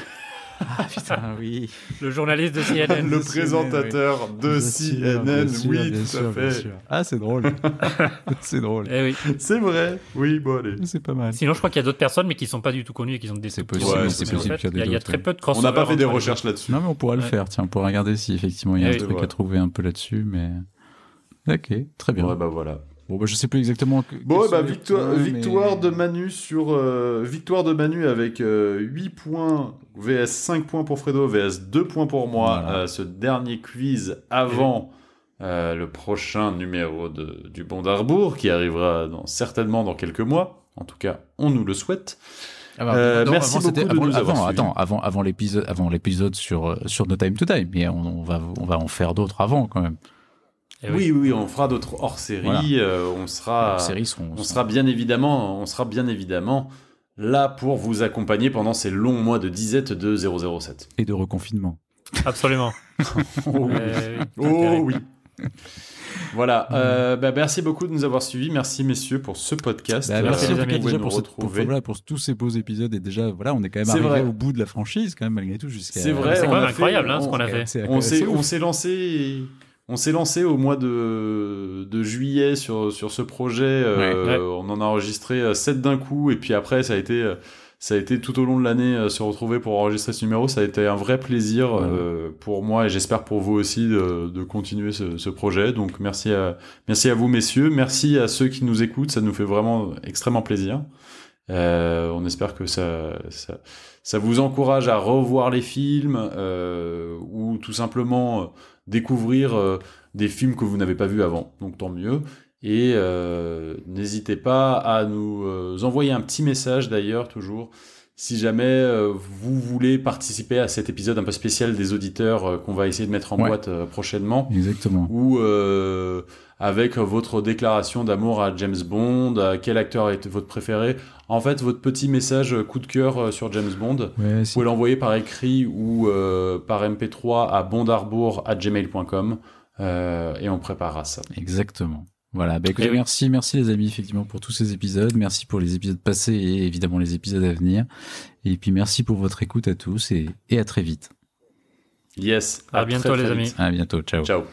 Ah putain, oui. Le journaliste de CNN. le de présentateur de CNN, oui, bien tout sûr, à bien fait. sûr. Ah, c'est drôle. c'est drôle. Eh oui. C'est vrai. Oui, bon, allez. C'est pas mal. Sinon, je crois qu'il y a d'autres personnes, mais qui sont pas du tout connues et qui ont des C'est possible, Ouais, c'est en possible fait, qu'il y a Il y, a- il y a d'autres, très peu de On n'a pas fait des recherches là-dessus. Non, mais on pourra le faire. Tiens, on pourra regarder si effectivement il y a Eh un oui, truc ouais. à trouver un peu là-dessus, mais. Ok, très bien. Ouais, bah voilà. Bon, bah, je sais plus exactement. que- Bon, bah, victoire, mais- victoire de Manu sur euh, victoire de Manu avec euh, 8 points vs 5 points pour Fredo vs 2 points pour moi. Voilà. Euh, ce dernier quiz avant euh, le prochain numéro de, du Bon d'Arbour qui arrivera dans- certainement dans quelques mois. En tout cas, on nous le souhaite. Ah bah, Euh, non, merci avant, beaucoup de avant, nous avoir avant, attends, avant, avant l'épisode, avant l'épisode sur sur No Time to Die, mais on, on va on va en faire d'autres avant quand même. Eh oui. oui, on fera d'autres hors série. Voilà. euh, on sera, on sera bien évidemment, on sera bien évidemment là pour vous accompagner pendant ces longs mois de disette de 007. et de reconfinement. Absolument. Oh oui. Eh Oh oui. Voilà. euh, bah, merci beaucoup de nous avoir suivis. Merci messieurs pour ce podcast. Bah, merci Euh, tout cas pouvez déjà nous pour, cette- pour, retrouver. voilà, pour tous ces beaux épisodes et déjà voilà on est quand même arrivé vrai. au bout de la franchise quand même malgré tout jusqu'à. C'est vrai, C'est on quand même a fait- incroyable hein, ce on- qu'on a fait. S'est, on s'est lancé, on s'est lancé au mois de, de juillet sur, sur ce projet. euh, Ouais. Ouais. On en a enregistré 7 d'un coup, et puis après, ça a été, euh, ça a été tout au long de l'année euh, se retrouver pour enregistrer ce numéro. Ça a été un vrai plaisir Ouais. euh, pour moi et j'espère pour vous aussi de, de continuer ce, ce projet. Donc merci à, merci à vous, messieurs. Merci à ceux qui nous écoutent. Ça nous fait vraiment extrêmement plaisir. Euh, on espère que ça, ça, ça vous encourage à revoir les films euh, ou tout simplement euh, découvrir euh, des films que vous n'avez pas vus avant. Donc tant mieux. Et euh, n'hésitez pas à nous euh, envoyer un petit message d'ailleurs toujours si jamais euh, vous voulez participer à cet épisode un peu spécial des auditeurs euh, qu'on va essayer de mettre en Ouais. boîte euh, prochainement Exactement. ou euh, avec votre déclaration d'amour à James Bond, à quel acteur est votre préféré. En fait, votre petit message coup de cœur sur James Bond, vous Ouais, si- pouvez l'envoyer par écrit ou euh, par MP3 à bondarbour@gmail.com euh, et on préparera ça. Exactement. Voilà, bah écoutez, Eh oui. merci, merci les amis, effectivement, pour tous ces épisodes. Merci pour les épisodes passés et évidemment les épisodes à venir. Et puis merci pour votre écoute à tous et, et à très vite. Yes. À bientôt, très, les très amis. vite. À bientôt, ciao. Ciao.